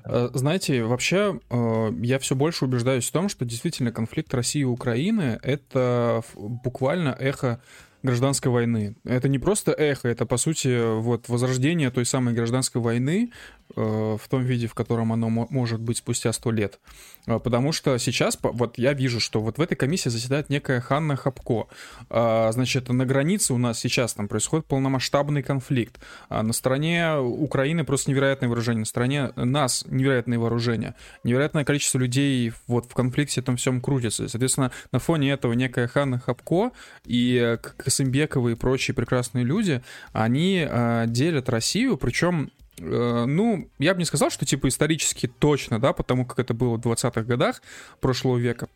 S2: Э, знаете, вообще э, я все больше убеждаюсь в том, что действительно конфликт России и Украины — это буквально эхо гражданской войны. Это не просто эхо, это, по сути, вот возрождение той самой гражданской войны э, в том виде, в котором оно может быть спустя сто лет. А, потому что сейчас, вот я вижу, что вот в этой комиссии заседает некая Ханна Хапко. А, значит, на границе у нас сейчас там происходит полномасштабный конфликт. А, на стороне Украины просто невероятное вооружение, на стороне нас невероятное вооружение. Невероятное количество людей вот в конфликте этом всем крутится. Соответственно, на фоне этого некая Ханна Хапко и Касымбекова и прочие прекрасные люди, они делят Россию, причем Э, ну, я бы не сказал, что типа исторически точно, да, потому как это было в 20-х годах прошлого века.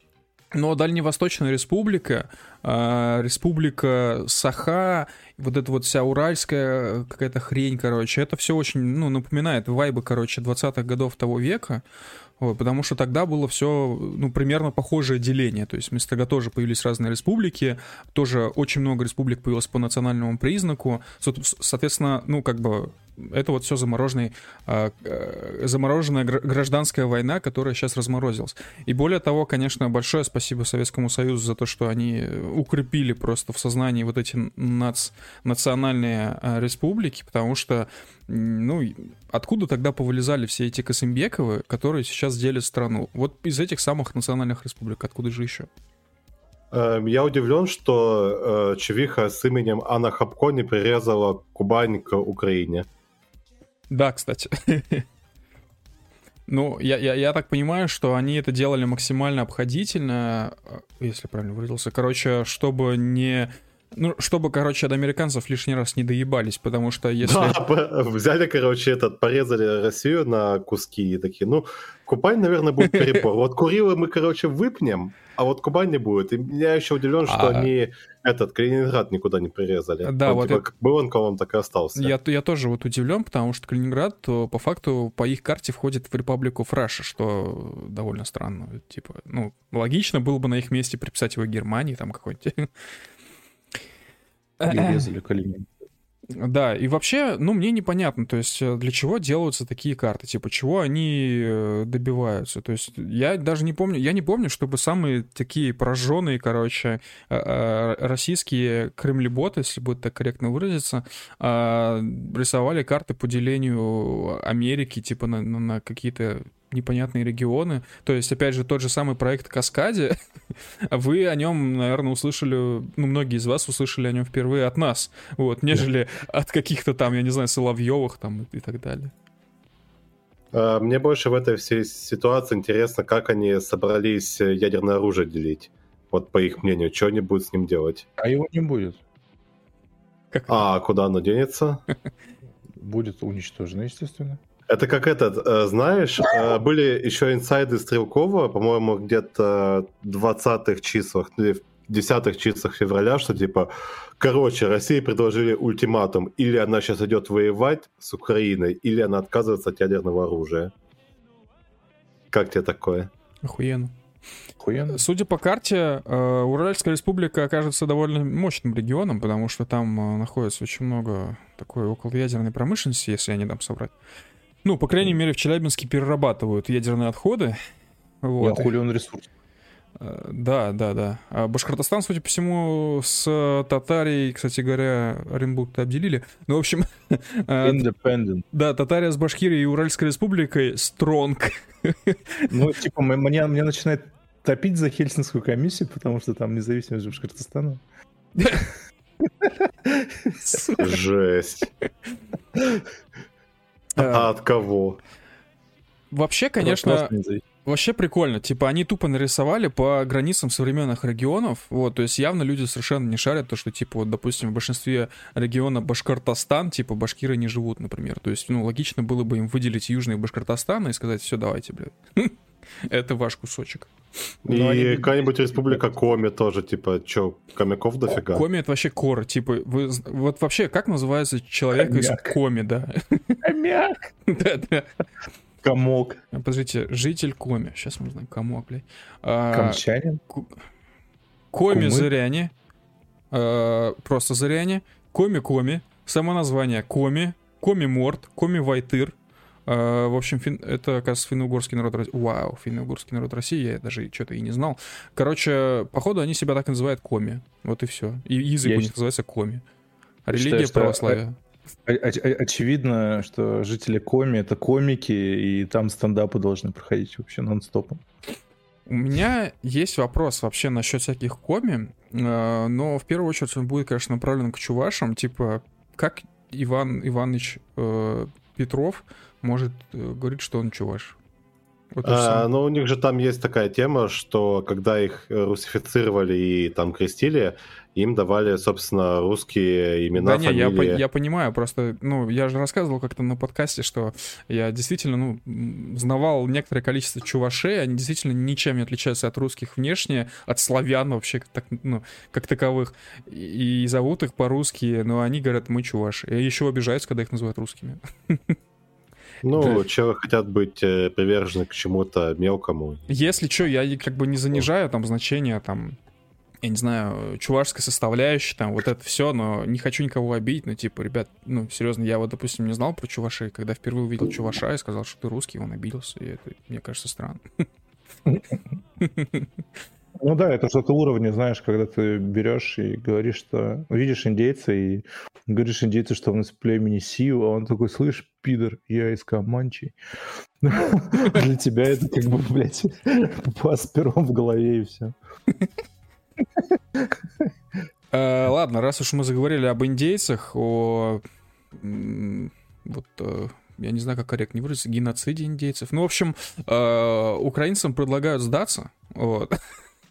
S2: Но Дальневосточная республика, э, республика Саха, вот эта вот вся уральская какая-то хрень, короче, это все очень, ну, напоминает вайбы, короче, 20-х годов того века. Вот, потому что тогда было все, ну, примерно похожее деление. То есть вместо тогда тоже появились разные республики, тоже очень много республик появилось по национальному признаку. Соответственно, ну, как бы это вот все замороженный, а, э, замороженная гражданская война, которая сейчас разморозилась. И более того, конечно, большое спасибо Советскому Союзу за то, что они укрепили просто в сознании вот эти нац, национальные а, республики, потому что, ну, откуда тогда повылезали все эти Косымбековы, которые сейчас делят страну? Вот из этих самых национальных республик, откуда же еще?
S3: Эм, я удивлен, что э, Чевиха с именем Анна Хапко не прирезала Кубань к Украине.
S2: Да, кстати. Ну, я, я, я так понимаю, что они это делали максимально обходительно, э, если правильно выразился. Короче, чтобы не ну, чтобы, короче, от американцев лишний раз не доебались, потому что если...
S3: Да, взяли, короче, этот, порезали Россию на куски и такие, ну, Кубань, наверное, будет перебор. Вот Курилы мы, короче, выпнем, а вот Кубань не будет. И я еще удивлен, что а... они этот Калининград никуда не прирезали.
S2: Да, он, вот
S3: типа, как был он, он так и остался.
S2: Я, я тоже вот удивлен, потому что Калининград по факту по их карте входит в Республику Фраша, что довольно странно. Типа, ну, логично было бы на их месте приписать его Германии, там какой-нибудь
S1: Перерезали Калинин.
S2: Да, и вообще, ну, мне непонятно, то есть э, для чего делаются такие карты, типа, чего они э, добиваются. То есть я даже не помню, я не помню, чтобы самые такие пораженные, короче, э, российские кремлеботы, если будет так корректно выразиться, рисовали карты по делению Америки, типа, на, на какие-то непонятные регионы. То есть, опять же, тот же самый проект Каскаде, вы о нем, наверное, услышали, ну, многие из вас услышали о нем впервые от нас, вот, нежели от каких-то там, я не знаю, Соловьевых там и так далее.
S3: А, мне больше в этой всей ситуации интересно, как они собрались ядерное оружие делить. Вот по их мнению, что они будут с ним делать?
S1: А его не будет.
S3: Как а куда оно денется?
S1: Будет уничтожено, естественно.
S3: Это как этот, э, знаешь, э, были еще инсайды Стрелкова, по-моему, где-то в 20-х числах или в 10-х числах февраля, что типа, короче, России предложили ультиматум, или она сейчас идет воевать с Украиной, или она отказывается от ядерного оружия. Как тебе такое?
S2: Охуенно. Охуенно. Судя по карте, э, Уральская республика окажется довольно мощным регионом, потому что там находится очень много такой околоядерной промышленности, если я не дам соврать. Ну, по крайней мере, в Челябинске перерабатывают ядерные отходы.
S1: Вот. Я хули он ресурс.
S2: Э, да, да, да. А Башкортостан, судя по всему, с Татарией, кстати говоря, Оренбург обделили. Ну, в общем...
S1: Э, Independent.
S2: Да, Татария с Башкирией и Уральской республикой стронг.
S1: Ну, типа, мне, мне начинает топить за Хельсинскую комиссию, потому что там независимость Башкортостана.
S3: Жесть. А от кого?
S2: Вообще, конечно, вообще прикольно. Типа, они тупо нарисовали по границам современных регионов. Вот, то есть явно люди совершенно не шарят то, что, типа, вот, допустим, в большинстве регионов Башкортостан, типа, башкиры не живут, например. То есть, ну, логично было бы им выделить южный Башкортостан и сказать, все, давайте, блядь. Это ваш кусочек.
S3: И ну, они... какая-нибудь республика Коми тоже, типа, чё, комиков дофига?
S2: Коми это вообще кор, типа, вы, вот вообще, как называется человек из Коми, да?
S1: Хомяк! Да-да. Комок.
S2: Подождите, житель Коми. Сейчас мы узнаем, комок, блядь.
S1: А, Камчанин?
S2: Коми Зыряне. э, просто зыряне, коми-коми, само название коми, коми-морд, коми-вайтыр, Uh, в общем, фин... это, оказывается, финно-угорский народ России. Вау, финно-угорский народ России, я даже что-то и не знал. Короче, походу, они себя так и называют коми. Вот и все. И язык я у них называется коми. А религия считаю, православия.
S1: Очевидно, что жители Коми это комики, и там стендапы должны проходить вообще нон-стопом.
S2: У меня есть вопрос вообще насчет всяких коми, э, но в первую очередь он будет, конечно, направлен к чувашам, типа, как Иван Иванович э, Петров может э, говорить, что он чуваш?
S3: Вот а, но у них же там есть такая тема, что когда их русифицировали и там крестили, им давали, собственно, русские имена, да, фамилии.
S2: Не, я, я понимаю, просто, ну, я же рассказывал как-то на подкасте, что я действительно, ну, знавал некоторое количество чувашей, они действительно ничем не отличаются от русских внешне, от славян вообще, так, ну, как таковых, и, и зовут их по-русски, но они говорят, мы чуваши, и еще обижаются, когда их называют русскими.
S3: Ну, человек хотят быть э, привержены к чему-то мелкому.
S2: Если что, я как бы не занижаю там значение там я не знаю, чувашская составляющая, там, вот это все, но не хочу никого обидеть, но, типа, ребят, ну, серьезно, я вот, допустим, не знал про чувашей, когда впервые увидел чуваша и сказал, что ты русский, он обиделся, и это, мне кажется, странно.
S1: Ну да, это что-то уровня, знаешь, когда ты берешь и говоришь, что видишь индейца и говоришь индейцу, что он из племени Сиу, а он такой, слышь, пидор, я из Каманчи. Для тебя это как бы, блядь, пас пером в голове и все.
S2: Э, ладно, раз уж мы заговорили об индейцах, о вот э, я не знаю, как корректно выразиться, геноциде индейцев. Ну, в общем, э, украинцам предлагают сдаться. Вот.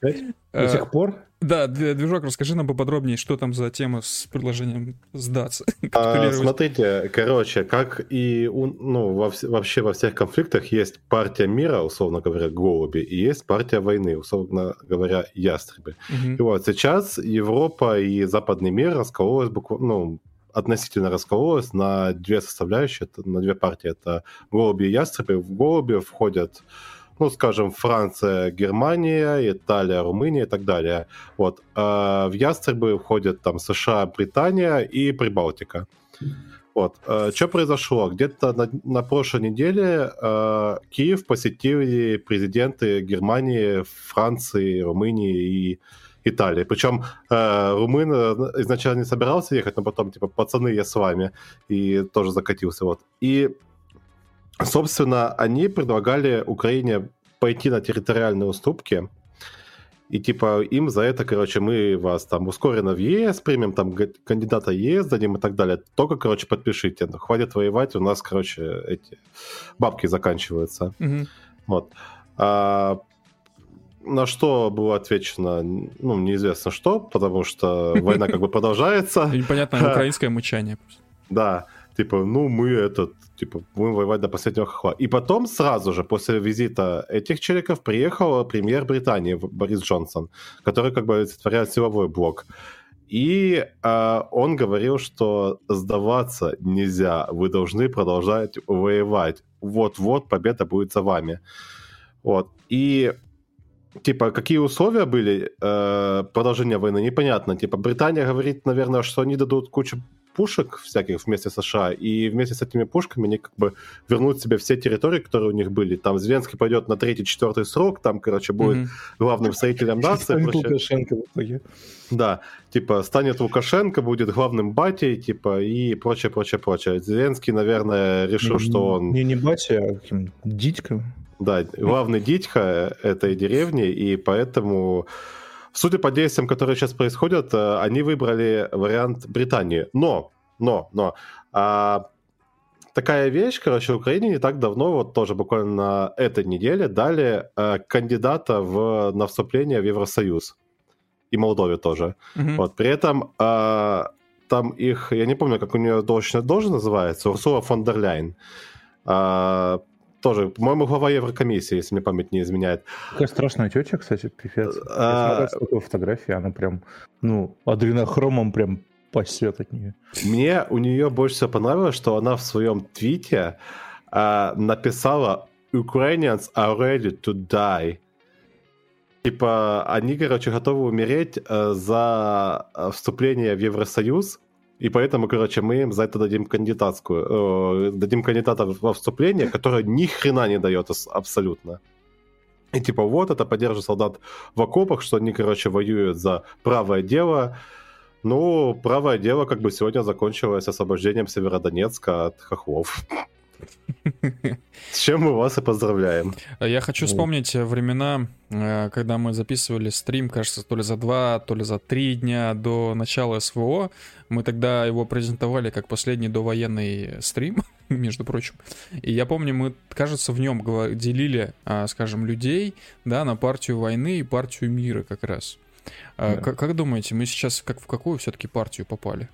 S1: До сих пор?
S2: Да, движок, расскажи нам поподробнее, что там за тема с предложением сдаться.
S3: А, смотрите, короче, как и у, ну, во, вообще во всех конфликтах есть партия мира, условно говоря, голуби, и есть партия войны, условно говоря, ястребы. Угу. И вот сейчас Европа и западный мир раскололась буквально, ну, относительно раскололась на две составляющие, на две партии. Это голуби и ястребы. В голуби входят ну, скажем, Франция, Германия, Италия, Румыния и так далее. Вот. А в ястребы входят там США, Британия и Прибалтика. Вот. А, что произошло? Где-то на, на прошлой неделе э, Киев посетили президенты Германии, Франции, Румынии и Италии. Причем э, румын изначально не собирался ехать, но потом, типа, пацаны, я с вами. И тоже закатился. Вот. И Собственно, они предлагали Украине пойти на территориальные уступки, и типа им за это, короче, мы вас там ускоренно в ЕС примем, там кандидата ЕС дадим и так далее. Только, короче, подпишите. Хватит воевать, у нас, короче, эти бабки заканчиваются. Угу. Вот. А, на что было отвечено, ну, неизвестно что, потому что война как бы продолжается.
S2: Непонятное украинское мычание.
S3: Да типа, ну, мы этот, типа, будем воевать до последнего хохла. И потом сразу же, после визита этих челиков, приехал премьер Британии Борис Джонсон, который как бы олицетворяет силовой блок. И э, он говорил, что сдаваться нельзя, вы должны продолжать воевать. Вот-вот победа будет за вами. Вот. И типа, какие условия были э, продолжения войны, непонятно. Типа, Британия говорит, наверное, что они дадут кучу пушек всяких вместе с США, и вместе с этими пушками они как бы вернут себе все территории, которые у них были. Там Зеленский пойдет на третий-четвертый срок, там, короче, будет mm-hmm. главным строителем нации. Лукашенко в итоге. Да, типа, станет Лукашенко, будет главным батей, типа, и прочее, прочее, прочее. Зеленский, наверное, решил, не, что он...
S1: Не, не батя, а каким дитька.
S3: Да, главный дитька этой деревни, и поэтому Судя по действиям, которые сейчас происходят, э, они выбрали вариант Британии. Но, но, но, а, такая вещь, короче, Украине не так давно, вот тоже буквально на этой неделе, дали а, кандидата в, на вступление в Евросоюз. И Молдове тоже. Mm-hmm. Вот, при этом а, там их, я не помню, как у нее должность, должность называется, Урсула фон дер Ляйн. А, тоже, по-моему, глава Еврокомиссии, если мне память не изменяет.
S1: Какая страшная тетя, кстати, пипец. А... Я смотрел фотографии, она прям, ну, адренохромом прям пасет от нее.
S3: Мне у нее больше всего понравилось, что она в своем твите а, написала «Ukrainians are ready to die». Типа, они, короче, готовы умереть э, за э, вступление в Евросоюз, и поэтому, короче, мы им за это дадим кандидатскую, э, дадим кандидата во вступление, которое ни хрена не дает абсолютно. И типа вот, это поддерживает солдат в окопах, что они, короче, воюют за правое дело. Ну, правое дело как бы сегодня закончилось освобождением Северодонецка от хохлов. С чем мы вас и поздравляем.
S2: Я хочу вспомнить времена, э, когда мы записывали стрим, кажется, то ли за два, то ли за три дня до начала СВО. Мы тогда его презентовали как последний довоенный стрим, между прочим. И я помню, мы, кажется, в нем делили, а, скажем, людей, да, на партию войны и партию мира как раз. А, да. Как, как думаете, мы сейчас как в какую все-таки партию попали?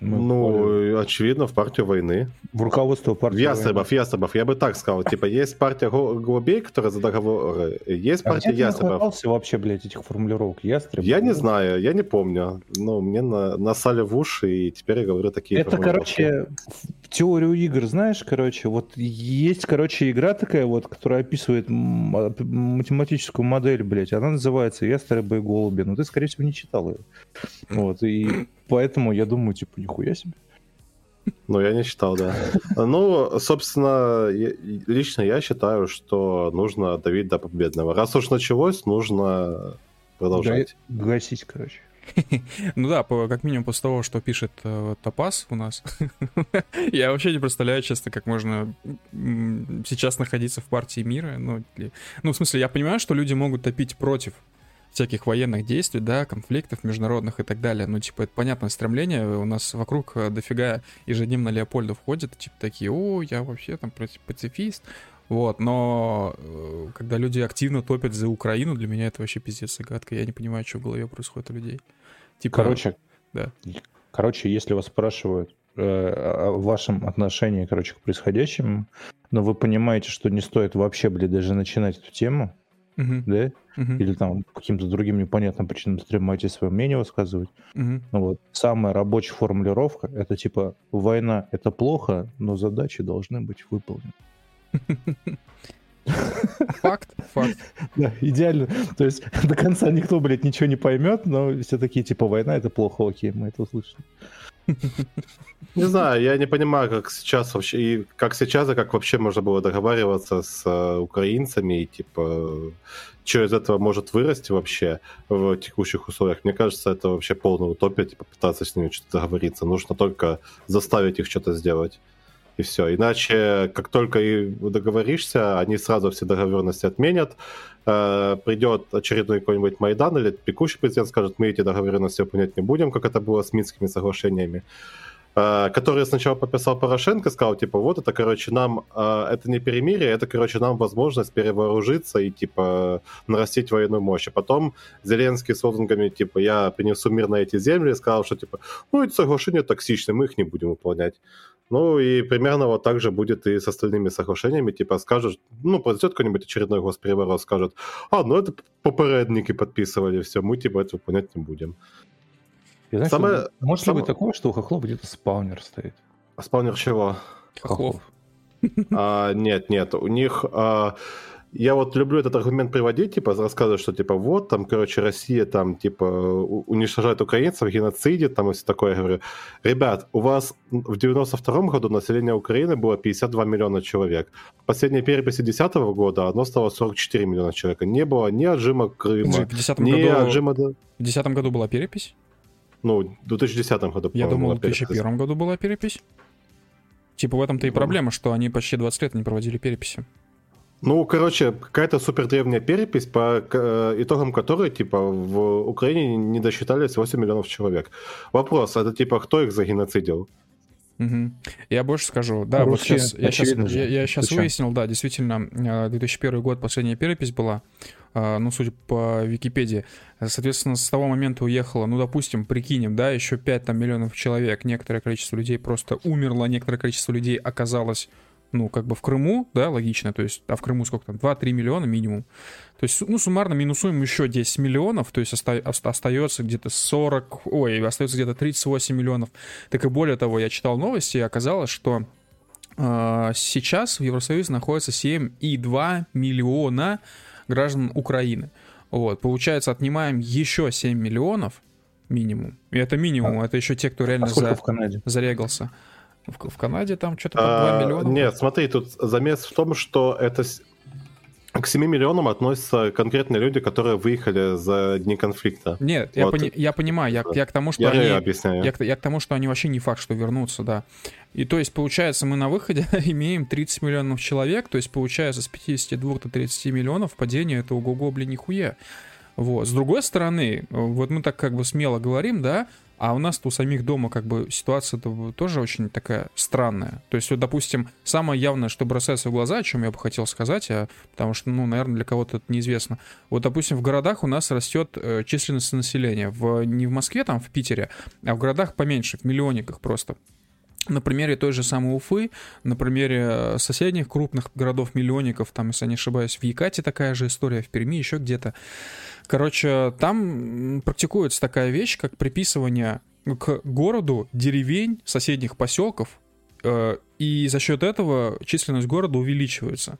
S3: Мы ну, очевидно, в партию войны.
S1: В руководство партии
S3: Ястребов, войны. Ястребов, я бы так сказал. Типа, есть партия голубей, которая за договоры, есть а партия Ястребов.
S1: А вообще, блядь, этих формулировок? Ястреб?
S3: Я не знаю, я не помню. Ну, мне на, насали в уши, и теперь я говорю такие
S1: Это, короче, в теорию игр, знаешь, короче, вот есть, короче, игра такая вот, которая описывает математическую модель, блядь, она называется Ястребы и голуби. Но ты, скорее всего, не читал ее. Вот, и Поэтому я думаю, типа, нихуя себе.
S3: Ну, я не читал, да. Ну, собственно, я, лично я считаю, что нужно давить до победного. Раз уж началось, нужно продолжать.
S1: Гасить, короче.
S2: Ну да, как минимум после того, что пишет э, Топас у нас. Я вообще не представляю, честно, как можно сейчас находиться в партии мира. Ну, ну, в смысле, я понимаю, что люди могут топить против всяких военных действий, да, конфликтов международных и так далее. Ну, типа, это понятное стремление. У нас вокруг э, дофига ежедневно Леопольдов ходят, типа, такие, о, я вообще там пацифист. Вот, но э, когда люди активно топят за Украину, для меня это вообще пиздец загадка. Я не понимаю, что в голове происходит у людей.
S1: Типа, короче, да. Короче, если вас спрашивают э, о вашем отношении, короче, к происходящему, но вы понимаете, что не стоит вообще, блядь, даже начинать эту тему, uh-huh. да? Uh-huh. Или там каким-то другим непонятным причинам стремаете свое мнение высказывать. Uh-huh. Ну вот, самая рабочая формулировка — это типа «война — это плохо, но задачи должны быть выполнены».
S2: Факт, факт.
S1: Да, идеально. То есть до конца никто, блядь, ничего не поймет, но все такие, типа, война — это плохо, окей, мы это услышали.
S3: Не знаю, я не понимаю, как сейчас вообще, и как сейчас, и как вообще можно было договариваться с э, украинцами, и типа, что из этого может вырасти вообще в текущих условиях. Мне кажется, это вообще полная утопия, типа, пытаться с ними что-то договориться. Нужно только заставить их что-то сделать. И все. Иначе, как только и договоришься, они сразу все договоренности отменят. Э, придет очередной какой-нибудь Майдан или текущий президент скажет, мы эти договоренности выполнять не будем, как это было с Минскими соглашениями. Которые сначала подписал Порошенко, сказал, типа, вот это, короче, нам, э, это не перемирие, это, короче, нам возможность перевооружиться и, типа, нарастить военную мощь. А потом Зеленский с лозунгами, типа, я принесу мир на эти земли, сказал, что, типа, ну, эти соглашения токсичны, мы их не будем выполнять. Ну, и примерно вот так же будет и с остальными соглашениями, типа, скажут, ну, произойдет какой-нибудь очередной госпереворот, скажут, а, ну, это попередники подписывали, все, мы, типа, это выполнять не будем.
S1: И, знаешь, Самое... Может Самое... ли быть такое, что у хохлов где-то спаунер стоит?
S3: А спаунер чего?
S2: Хохлов.
S3: А, нет, нет, у них... А, я вот люблю этот аргумент приводить, типа, рассказывать, что, типа, вот, там, короче, Россия, там, типа, уничтожает украинцев, геноцидит, там, и все такое. Я говорю, ребят, у вас в 92 году население Украины было 52 миллиона человек. В последней переписи 10 года оно стало 44 миллиона человек. Не было ни отжима Крыма, в 10 ни
S2: году... отжима... В 2010 году была перепись?
S3: Ну, в 2010 году,
S2: Я думал, в 2001 году была перепись. Типа в этом-то и проблема, что они почти 20 лет не проводили переписи.
S3: Ну, короче, какая-то супер древняя перепись, по э, итогам которой, типа, в Украине не досчитались 8 миллионов человек. Вопрос, это, типа, кто их загеноцидил?
S2: Угу. Я больше скажу, да, Русские, вот сейчас, я сейчас, я, я сейчас выяснил, да, действительно, 2001 э, год последняя перепись была, э, ну, судя по Википедии, соответственно, с того момента уехало, ну, допустим, прикинем, да, еще 5 там, миллионов человек, некоторое количество людей просто умерло, некоторое количество людей оказалось ну, как бы в Крыму, да, логично, то есть, а в Крыму сколько там, 2-3 миллиона минимум. То есть, ну, суммарно минусуем еще 10 миллионов, то есть оста- остается где-то 40, ой, остается где-то 38 миллионов. Так и более того, я читал новости, и оказалось, что э, сейчас в Евросоюзе находится 7,2 миллиона граждан Украины. Вот, получается, отнимаем еще 7 миллионов минимум. И это минимум, а, это еще те, кто реально а
S1: за...
S2: зарегался. В, в Канаде там что-то а, 2 миллиона.
S3: Нет, смотри, тут замес в том, что это к 7 миллионам относятся конкретные люди, которые выехали за дни конфликта.
S2: Нет, вот. я, пони- я понимаю, я, я к тому, что
S3: я,
S2: они...
S3: Объясняю.
S2: Я, я к тому, что они вообще не факт, что вернутся, да. И то есть, получается, мы на выходе имеем 30 миллионов человек, то есть, получается, с 52 до 30 миллионов падение это ого-го, блин, нихуя. Вот. С другой стороны, вот мы так как бы смело говорим, да, а у нас-то у самих дома как бы ситуация -то тоже очень такая странная. То есть, вот, допустим, самое явное, что бросается в глаза, о чем я бы хотел сказать, а, потому что, ну, наверное, для кого-то это неизвестно. Вот, допустим, в городах у нас растет э, численность населения. В, не в Москве, там, в Питере, а в городах поменьше, в миллионниках просто. На примере той же самой Уфы, на примере э, соседних крупных городов-миллионников, там, если я не ошибаюсь, в Якате такая же история, в Перми, еще где-то. Короче, там практикуется такая вещь, как приписывание к городу деревень, соседних поселков, э, и за счет этого численность города увеличивается.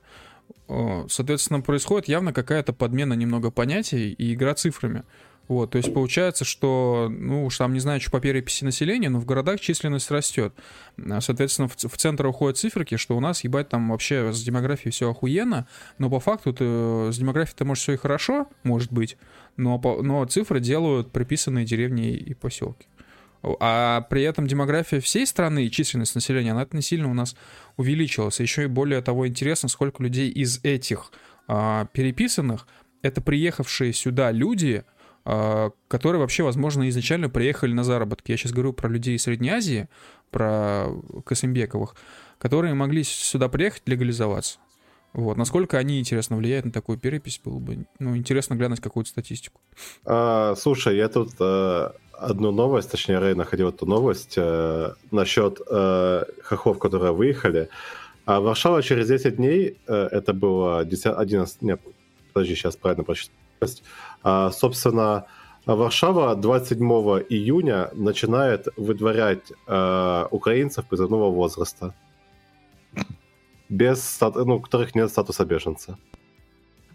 S2: Э, соответственно, происходит явно какая-то подмена немного понятий и игра цифрами. Вот, то есть получается, что, ну уж там не знаю, что по переписи населения, но в городах численность растет. А, соответственно, в, в центр уходят циферки, что у нас, ебать, там вообще с демографией все охуенно, но по факту ты, с демографией-то, может, все и хорошо, может быть, но, но цифры делают приписанные деревни и поселки. А при этом демография всей страны и численность населения, она не сильно у нас увеличилась. Еще и более того интересно, сколько людей из этих а, переписанных, это приехавшие сюда люди, которые вообще, возможно, изначально приехали на заработки. Я сейчас говорю про людей из Средней Азии, про Касымбековых, которые могли сюда приехать легализоваться. Вот. Насколько они, интересно, влияют на такую перепись, было бы ну, интересно глянуть какую-то статистику.
S3: А, слушай, я тут а, одну новость, точнее, Рэй находил эту новость а, насчет а, хохлов, которые выехали. А Варшава через 10 дней, а, это было 10, 11, нет, подожди, сейчас правильно прочитать, а, собственно, Варшава 27 июня начинает выдворять э, украинцев призывного возраста, без, ну, у которых нет статуса беженца.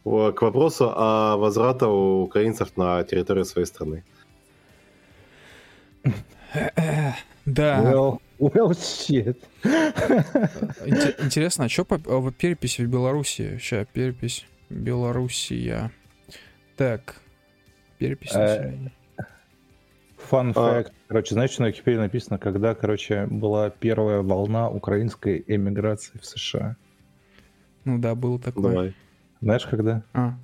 S3: К вопросу о возврате украинцев на территорию своей страны.
S2: Да.
S1: Well, well shit.
S2: Интересно, а что по, по переписи в Беларуси? Сейчас, перепись Белоруссия. Так, перепись населения.
S1: Фан факт. Короче, знаешь, что на Википедии написано, когда, короче, была первая волна украинской эмиграции в США?
S2: Ну да, было такое.
S3: Давай.
S1: Знаешь, когда?
S2: А,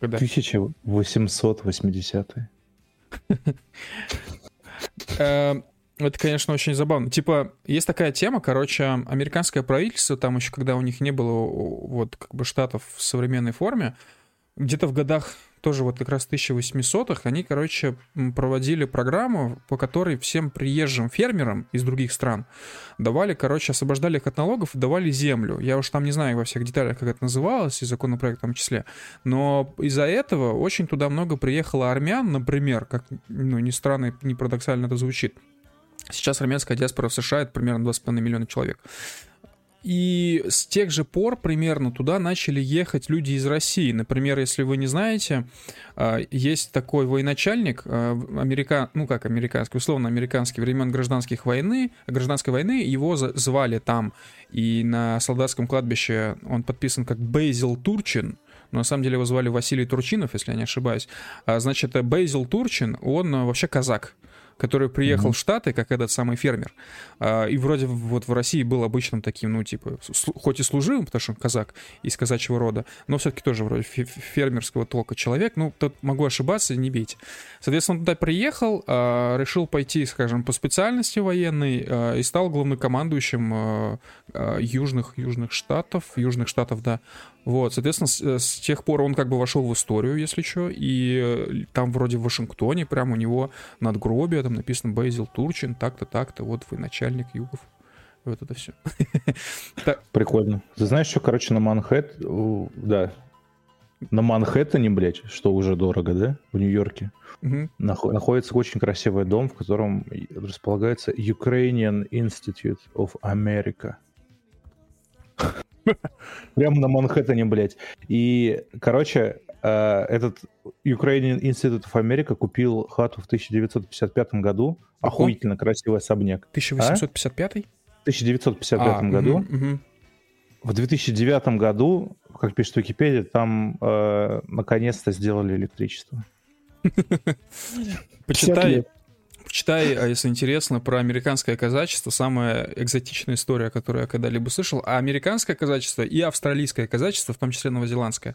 S1: когда? 1880-е.
S2: Э, это, конечно, очень забавно. Типа, есть такая тема, короче, американское правительство, там еще когда у них не было вот как бы штатов в современной форме, где-то в годах тоже вот как раз 1800-х, они, короче, проводили программу, по которой всем приезжим фермерам из других стран давали, короче, освобождали их от налогов и давали землю. Я уж там не знаю во всех деталях, как это называлось, и законопроект в том числе, но из-за этого очень туда много приехало армян, например, как, ну, ни странно, ни парадоксально это звучит. Сейчас армянская диаспора в США это примерно 2,5 миллиона человек. И с тех же пор примерно туда начали ехать люди из России. Например, если вы не знаете, а, есть такой военачальник, а, америка... ну как американский, условно американский, времен гражданских войны, гражданской войны, его звали там, и на солдатском кладбище он подписан как Бейзил Турчин, но на самом деле его звали Василий Турчинов, если я не ошибаюсь. А, значит, Бейзил Турчин, он вообще казак который приехал mm-hmm. в Штаты, как этот самый фермер, а, и вроде вот в России был обычным таким, ну, типа, хоть и служивым, потому что он казак из казачьего рода, но все-таки тоже вроде фермерского толка человек, ну, тут могу ошибаться, не бейте. Соответственно, он туда приехал, а, решил пойти, скажем, по специальности военной а, и стал главнокомандующим южных, южных штатов, южных штатов, да, вот, соответственно, с, э, с тех пор он как бы вошел в историю, если что, и э, там вроде в Вашингтоне прям у него надгробие, там написано Бейзил Турчин, так-то, так-то, вот вы начальник югов. Вот это все.
S1: Прикольно. Ты знаешь, что, короче, на Манхэттене, да, на Манхэттене, блядь, что уже дорого, да, в Нью-Йорке, угу. находится очень красивый дом, в котором располагается Ukrainian Institute of America. Прямо на Манхэттене, блядь. И, короче, э, этот Ukrainian Institute of America купил хату в 1955 году. Охуительно красивый особняк.
S2: 1855?
S1: А? В 1955 а, году. Угу, угу. В 2009 году, как пишет Википедия, там э, наконец-то сделали электричество.
S2: Почитай, Читай, а если интересно, про американское казачество. Самая экзотичная история, которую я когда-либо слышал. А американское казачество и австралийское казачество, в том числе новозеландское.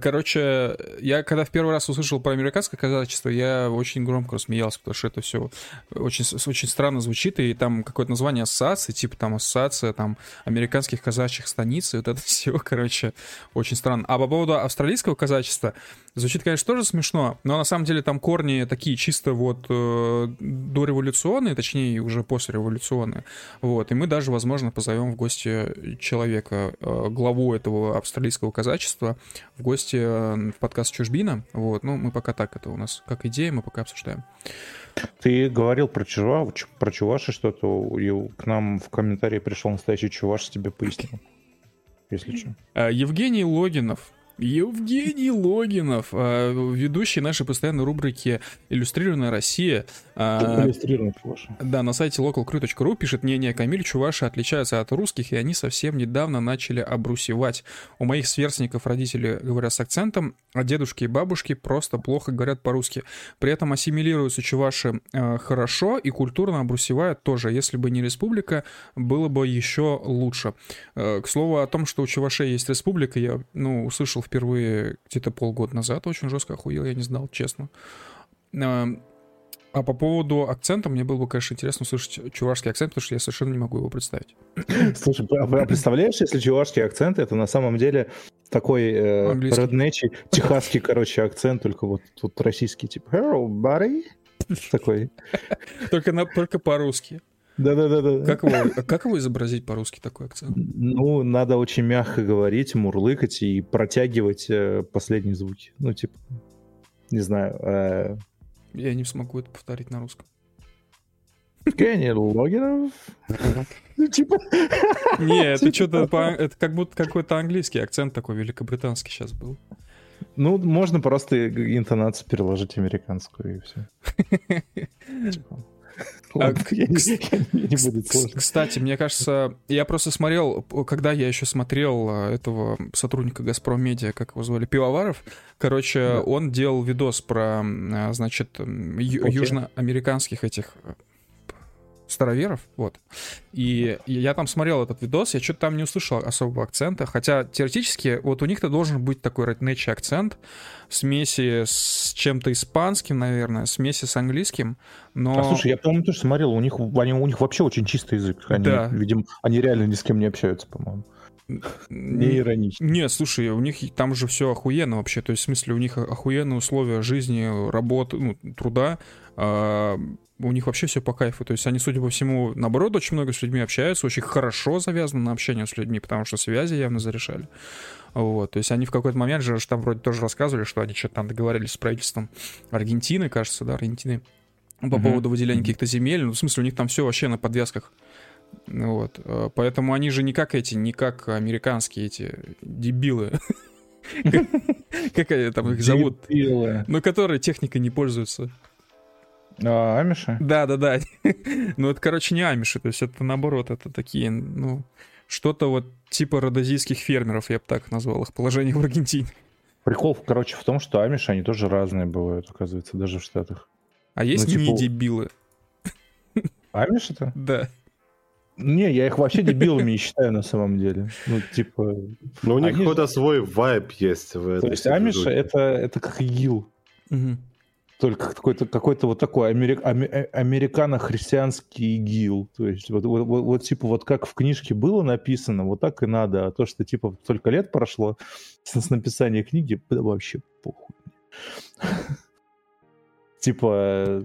S2: Короче, я когда в первый раз услышал про американское казачество, я очень громко рассмеялся, потому что это все очень, очень странно звучит, и там какое-то название ассоциации, типа там ассоциация там американских казачьих станиц, и вот это все, короче, очень странно. А по поводу австралийского казачества, звучит, конечно, тоже смешно, но на самом деле там корни такие чисто вот э, дореволюционные, точнее, уже послереволюционные. Вот. И мы даже, возможно, позовем в гости человека, э, главу этого австралийского казачества, в гости э, в подкаст «Чужбина». Вот. Ну, мы пока так, это у нас как идея, мы пока обсуждаем.
S1: Ты говорил про, чува, про чуваши что-то, и к нам в комментарии пришел настоящий чуваш, тебе пояснил. Если что.
S2: Э, Евгений Логинов Евгений Логинов, а, ведущий нашей постоянной рубрики «Иллюстрированная Россия».
S1: А, Иллюстрированная.
S2: Да, на сайте localcru.ru пишет «Не-не, Камиль, Чуваши отличаются от русских, и они совсем недавно начали обрусевать. У моих сверстников родители говорят с акцентом, а дедушки и бабушки просто плохо говорят по-русски. При этом ассимилируются чуваши э, хорошо и культурно обрусевают тоже. Если бы не республика, было бы еще лучше. Э, к слову о том, что у чувашей есть республика, я ну, услышал впервые где-то полгода назад, очень жестко охуел, я не знал, честно. А, а по поводу акцента, мне было бы, конечно, интересно услышать чувашский акцент, потому что я совершенно не могу его представить.
S1: Слушай, а представляешь, если чувашский акцент, это на самом деле такой э, роднечий, техасский, короче, акцент, только вот тут российский, типа «Hello, buddy!» такой.
S2: Только, на, только по-русски.
S1: Да-да-да.
S2: Как его, как его изобразить по-русски такой акцент?
S1: Ну, надо очень мягко говорить, мурлыкать и протягивать э, последние звуки. Ну, типа, не знаю. Э...
S2: Я не смогу это повторить на русском.
S1: Кенни Логинов?
S2: Ну, типа... Не, это что-то... Это как будто какой-то английский акцент такой великобританский сейчас был.
S1: Ну, можно просто интонацию переложить американскую и все.
S2: А, кстати, мне кажется, я просто смотрел, когда я еще смотрел а, этого сотрудника Газпром Медиа, как его звали, Пивоваров, короче, он делал видос про, а, значит, южноамериканских этих староверов, вот. И, я там смотрел этот видос, я что-то там не услышал особого акцента, хотя теоретически вот у них-то должен быть такой ретнечий акцент, смеси с чем-то испанским, наверное, смеси с английским, но...
S1: А слушай, я, по-моему, тоже смотрел, у них, они, у них вообще очень чистый язык, они, да. видимо, они реально ни с кем не общаются, по-моему. Не иронично.
S2: Нет, слушай, у них там же все охуенно вообще. То есть, в смысле, у них охуенные условия жизни, работы, ну, труда. У них вообще все по кайфу. То есть они, судя по всему, наоборот, очень много с людьми общаются, очень хорошо завязаны на общение с людьми, потому что связи явно зарешали. Вот. То есть они в какой-то момент же там вроде тоже рассказывали, что они что-то там договорились с правительством Аргентины, кажется, да, Аргентины, по mm-hmm. поводу выделения каких-то земель. Ну, в смысле, у них там все вообще на подвязках. Вот. Поэтому они же не как эти, не как американские эти дебилы. Как они там их зовут? Ну, которые техникой не пользуются.
S1: А, амиши?
S2: Да, да, да. ну, это, короче, не амиши, то есть это наоборот, это такие, ну, что-то вот типа родозийских фермеров, я бы так назвал их положение в Аргентине.
S1: Прикол, короче, в том, что амиши, они тоже разные бывают, оказывается, даже в Штатах.
S2: А есть ну, типа... не дебилы?
S1: Амиши-то?
S2: Да.
S1: Не, я их вообще дебилами не считаю на самом деле. Ну, типа...
S3: Но у них какой-то свой вайб есть в
S1: этом. То есть амиши — это, это как ИГИЛ. Угу. Только какой-то какой вот такой америк, э, американо-христианский ИГИЛ. То есть вот, вот, вот, вот типа вот как в книжке было написано, вот так и надо. А то, что типа столько лет прошло с, с написания книги, да вообще похуй. Типа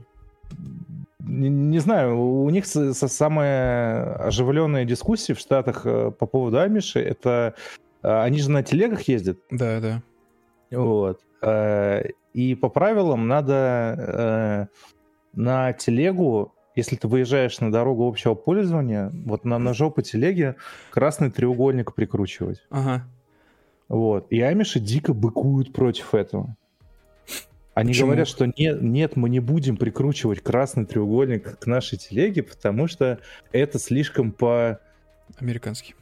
S1: не, не знаю, у них самая оживленная дискуссия в Штатах э, по поводу Амиши, это э, они же на телегах ездят.
S2: Да, да.
S1: Вот. Э, и по правилам надо на телегу, если ты выезжаешь на дорогу общего пользования, вот на, на жопу телеги красный треугольник прикручивать.
S2: Ага.
S1: Вот. И амиши дико быкуют против этого. Они
S2: Почему?
S1: говорят, что нет, нет, мы не будем прикручивать красный треугольник к нашей телеге, потому что это слишком по...
S2: Американский.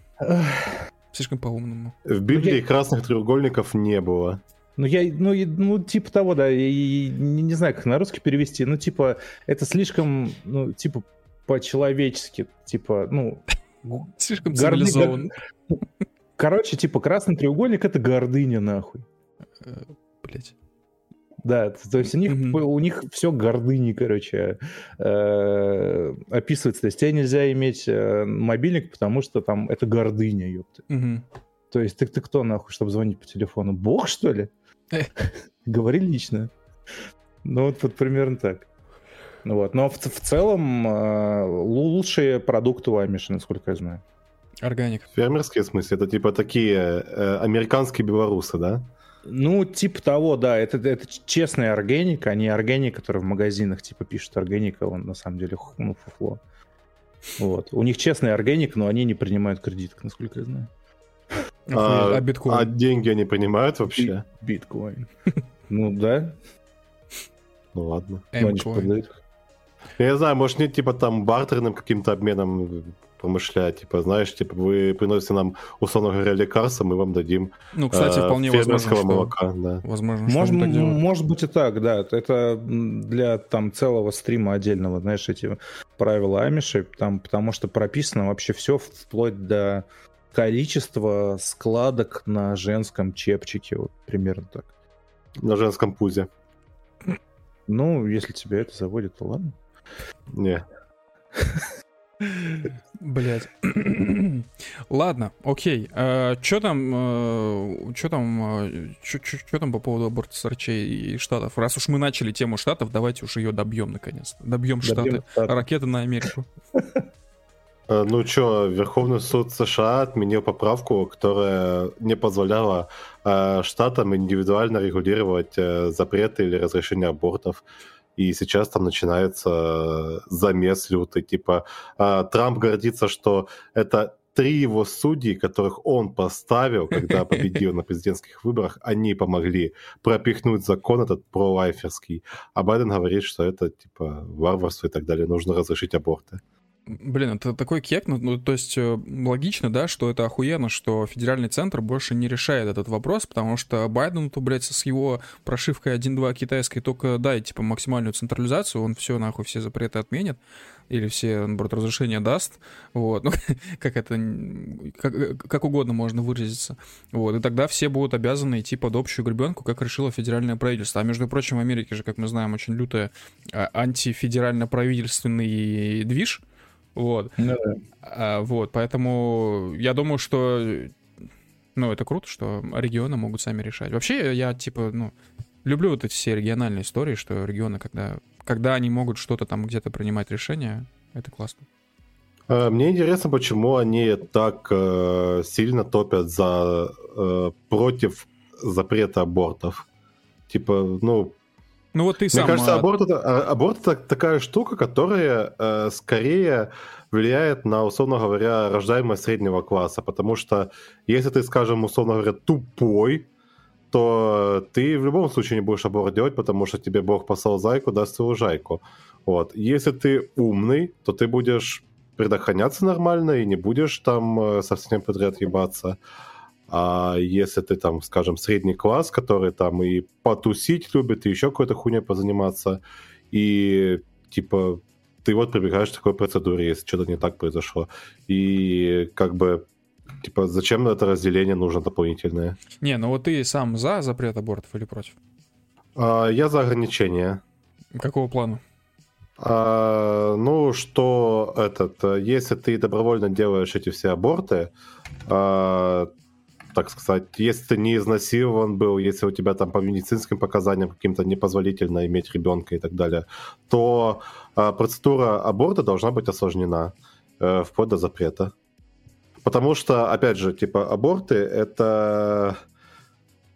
S2: Слишком по-умному.
S3: В Библии
S1: я-
S3: красных треугольников не было.
S1: Ну, я, ну, и- ну, типа того, да, и, не, не знаю, как на русский перевести, ну, типа, это слишком, ну, типа, по-человечески, типа, ну,
S2: Слишком
S1: горды-
S2: цивилизован.
S1: короче, типа, красный треугольник — это гордыня, нахуй.
S2: Блять.
S1: Да, то есть у них,
S2: Мгм.
S1: у них все гордыни, короче, э, описывается. То есть тебе нельзя иметь э, мобильник, потому что там это гордыня, ёпта. То есть ты, ты кто, нахуй, чтобы звонить по телефону? Бог, что ли? Говори лично. Ну, вот, вот примерно так. Вот. Но в, в целом э, лу- лучшие продукты у Амиши, насколько я знаю.
S2: Органик.
S3: Фермерские, в смысле, это типа такие э, американские белорусы, да?
S1: Ну, типа того, да, это, это честный органик, а не органик, который в магазинах типа пишут органик, а он на самом деле ну, фуфло. Вот. У них честный органик, но они не принимают кредит, насколько я знаю.
S2: А
S3: А
S2: биткоин?
S3: деньги они принимают вообще?
S1: Биткоин. Ну да,
S3: Ну ладно.
S2: Эмкоин.
S1: продают.
S3: Я не знаю, может, нет, типа, там, бартерным каким-то обменом промышлять, типа, знаешь, типа, вы приносите нам, условно говоря, лекарства, мы вам дадим
S2: Ну, кстати,
S3: э,
S2: вполне возможно,
S3: фермерского
S2: что...
S3: молока, да.
S2: Возможно, что
S1: Может, может быть и так, да. Это для там целого стрима отдельного, знаешь, эти правила Амиши, там, потому что прописано вообще все вплоть до количества складок на женском чепчике, вот примерно так.
S3: На женском пузе.
S1: Ну, если тебя это заводит, то ладно.
S3: Не.
S2: Блять. Ладно, окей. Что там, что там, что там по поводу аборта сорчей и штатов? Раз уж мы начали тему штатов, давайте уж ее добьем наконец. Добьем штаты. Ракеты на Америку.
S3: Ну что, Верховный суд США отменил поправку, которая не позволяла э, штатам индивидуально регулировать э, запреты или разрешение абортов. И сейчас там начинается э, замес лютый. Типа э, Трамп гордится, что это три его судьи, которых он поставил, когда победил на президентских выборах, они помогли пропихнуть закон этот пролайферский. А Байден говорит, что это типа варварство и так далее, нужно разрешить аборты.
S2: Блин, это такой кек, ну, ну, то есть э, логично, да, что это охуенно, что федеральный центр больше не решает этот вопрос, потому что Байдену-то, блядь, с его прошивкой 1.2 китайской только дай, типа, максимальную централизацию, он все, нахуй, все запреты отменит, или все, наоборот, разрешения даст, вот, ну, как это, как, как угодно можно выразиться, вот, и тогда все будут обязаны идти под общую гребенку, как решило федеральное правительство, а между прочим, в Америке же, как мы знаем, очень лютая а, антифедерально-правительственный движ, вот, а, вот, поэтому я думаю, что, ну, это круто, что регионы могут сами решать. Вообще, я, типа, ну, люблю вот эти все региональные истории, что регионы, когда, когда они могут что-то там где-то принимать решения, это классно.
S3: Э, Мне интересно, почему они так э, сильно топят за э, против запрета абортов. Типа, ну,
S2: Ну вот ты
S3: мне
S2: сам...
S3: кажется,
S2: а,
S3: аборт это, а, аборт это такая штука, которая э, скорее влияет на, условно говоря, рождаемость среднего класса. Потому что если ты, скажем, условно говоря, тупой, то ты в любом случае не будешь аборт делать, потому что тебе Бог послал зайку, даст свою жайку. Вот. Если ты умный, то ты будешь предохраняться нормально и не будешь там э, совсем подряд ебаться. А если ты там, скажем, средний класс, который там и потусить любит, и еще какой-то хуйней позаниматься, и типа ты вот прибегаешь к такой процедуре, если что-то не так произошло. И как бы типа зачем это разделение нужно дополнительное?
S2: Не, ну вот ты сам за запрет абортов или против?
S3: А, я за ограничения.
S2: Какого плана?
S3: А, ну, что этот, если ты добровольно делаешь эти все аборты, а, так сказать, если ты не изнасилован был, если у тебя там по медицинским показаниям каким-то непозволительно иметь ребенка и так далее, то а, процедура аборта должна быть осложнена э, вплоть до запрета. Потому что, опять же, типа, аборты это,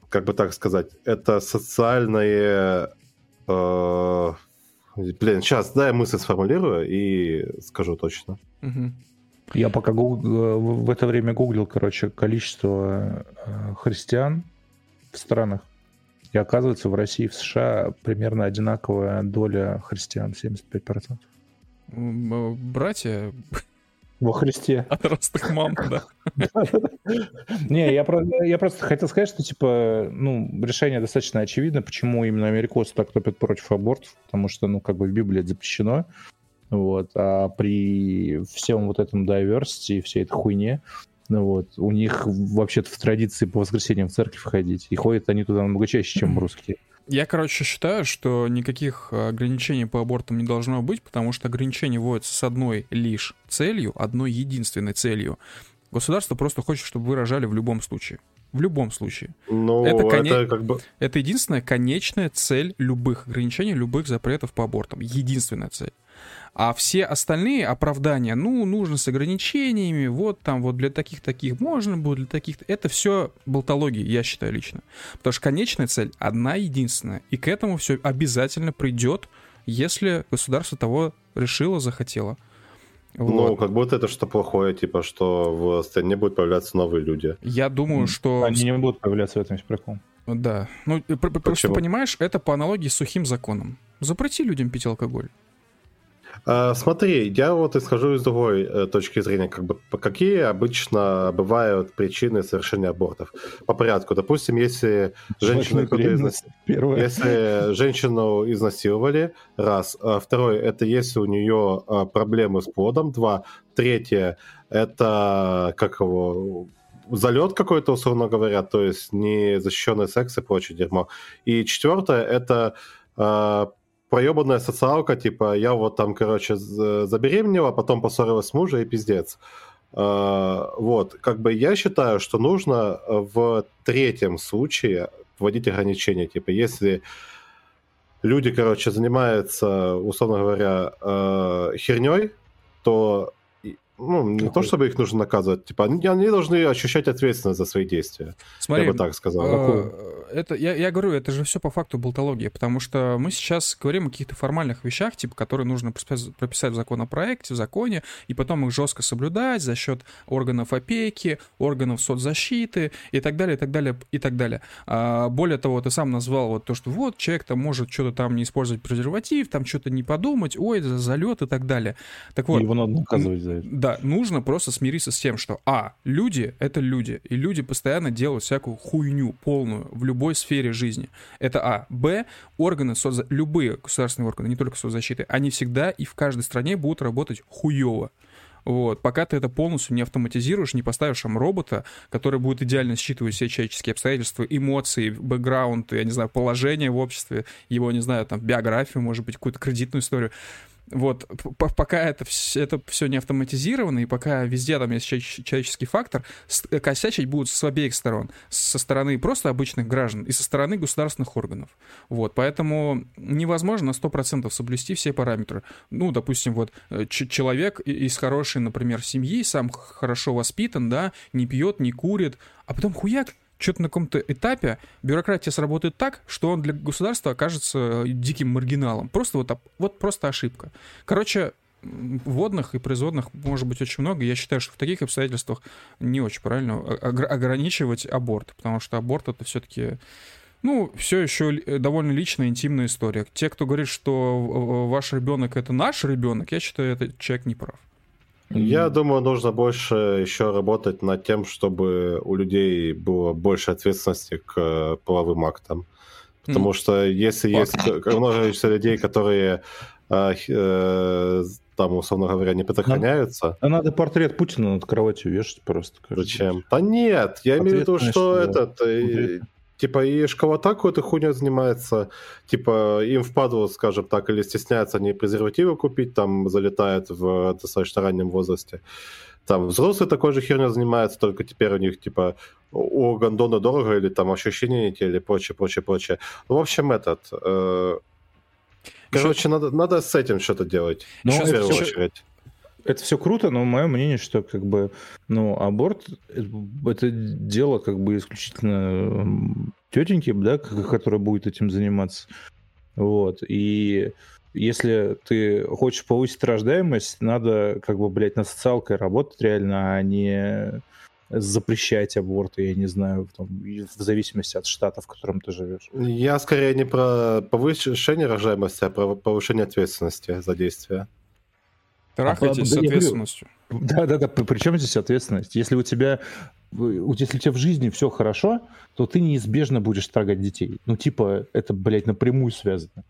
S3: как бы так сказать, это социальное... э, Блин, сейчас, дай я мысль сформулирую и скажу точно.
S2: Мгм.
S1: Я пока гуг... Э, в это время гуглил, короче, количество э, христиан в странах. И оказывается, в России и в США примерно одинаковая доля христиан, 75%.
S2: Братья
S1: во Христе.
S2: От ростых мам, да.
S1: Не, я, я просто хотел сказать, что, типа, ну, решение достаточно очевидно, почему именно америкосы так топят против абортов, потому что, ну, как бы в Библии это запрещено, вот, а при всем вот этом diversity всей этой хуйне, ну вот, у них вообще-то в традиции по воскресеньям в церковь ходить, и ходят они туда намного чаще, чем русские.
S2: Я, короче, считаю, что никаких э, ограничений по абортам не должно быть, потому что ограничения вводятся с одной лишь целью, одной единственной целью. Государство просто хочет, чтобы вы рожали в любом случае. В любом случае.
S3: Ну, это, коне... это как бы...
S2: Это единственная конечная цель любых ограничений, любых запретов по абортам. Единственная цель. А все остальные оправдания, ну, нужно с ограничениями, вот там вот для таких-таких можно будет, для таких это все болтология, я считаю лично. Потому что конечная цель одна единственная, и к этому все обязательно придет, если государство того решило, захотело.
S3: Ну, вот. Ну, как будто это что плохое, типа, что в стране будут появляться новые люди.
S2: Я думаю, что...
S1: Они не будут появляться в этом прикол.
S2: Да. Ну, просто понимаешь, это по аналогии с сухим законом. Запрети людям пить алкоголь.
S3: А, смотри, я вот исхожу из другой э, точки зрения, как бы какие обычно бывают причины совершения абортов. По порядку. Допустим, если женщину, изнас... если женщину изнасиловали, раз. А второй, это если у нее а, проблемы с плодом, два. Третье, это как его залет какой-то, условно говоря, то есть не защищенный секс и прочее дерьмо. И четвертое, это проебанная социалка, типа, я вот там, короче, забеременела, потом поссорилась с мужем и пиздец. Uh, вот, как бы я считаю, что нужно в третьем случае вводить ограничения, типа, если люди, короче, занимаются, условно говоря, uh, херней, то ну, не Какой? то, чтобы их нужно наказывать, типа, они, они должны ощущать ответственность за свои действия. Смотри, я бы так сказал. Э,
S2: это, я, я говорю, это же все по факту болтология, потому что мы сейчас говорим о каких-то формальных вещах, типа, которые нужно прописать в законопроекте, в законе, и потом их жестко соблюдать за счет органов опеки, органов соцзащиты и так далее, и так далее, и так далее. А, более того, ты сам назвал вот то, что вот человек там может что-то там не использовать презерватив, там что-то не подумать, ой, за залет и так далее. Так вот.
S1: Его надо наказывать за это.
S2: Да, нужно просто смириться с тем, что, а, люди — это люди, и люди постоянно делают всякую хуйню полную в любой сфере жизни. Это а. Б, органы, соцза... любые государственные органы, не только соцзащиты, они всегда и в каждой стране будут работать хуево. Вот. Пока ты это полностью не автоматизируешь, не поставишь там робота, который будет идеально считывать все человеческие обстоятельства, эмоции, бэкграунд, я не знаю, положение в обществе, его, не знаю, там, биографию, может быть, какую-то кредитную историю. Вот, пока это, это все не автоматизировано, и пока везде там есть человеческий фактор, э, косячить будут с обеих сторон. Со стороны просто обычных граждан и со стороны государственных органов. Вот, поэтому невозможно на 100% соблюсти все параметры. Ну, допустим, вот э, человек из хорошей, например, семьи, сам хорошо воспитан, да, не пьет, не курит, а потом хуяк, что-то на каком-то этапе бюрократия сработает так, что он для государства окажется диким маргиналом. Просто вот, вот просто ошибка. Короче, вводных и производных может быть очень много. Я считаю, что в таких обстоятельствах не очень правильно ограничивать аборт, потому что аборт это все-таки ну, все еще довольно личная, интимная история. Те, кто говорит, что ваш ребенок это наш ребенок, я считаю, этот человек не прав.
S3: Я думаю, нужно больше еще работать над тем, чтобы у людей было больше ответственности к э, половым актам. Потому что если есть множество людей, которые э, э, там, условно говоря, не предохраняются.
S1: А надо портрет Путина над кроватью вешать просто.
S3: Зачем? Да нет, я имею в виду, что этот... Типа, и школота какой-то хуйня занимается, типа, им впадло, скажем так, или стесняются они презервативы купить, там, залетают в достаточно раннем возрасте. Там взрослые такой же херню занимаются, только теперь у них, типа, у гондона дорого, или там ощущения не те, или прочее, прочее, прочее. Ну, в общем, этот... Э... Короче, Еще... надо, надо с этим что-то делать. Ну, в первую
S1: все... очередь это все круто, но мое мнение, что как бы, ну, аборт это дело как бы исключительно тетеньки, да, которая будет этим заниматься. Вот. И если ты хочешь повысить рождаемость, надо как бы, блядь, над социалкой работать реально, а не запрещать аборты, я не знаю, там, в зависимости от штата, в котором ты живешь.
S3: Я скорее не про повышение рождаемости, а про повышение ответственности за действия.
S2: Трахайтесь а, с ответственностью.
S1: Да-да-да, при чем здесь ответственность? Если у тебя если у тебя в жизни все хорошо, то ты неизбежно будешь строгать детей. Ну, типа, это, блядь, напрямую связано.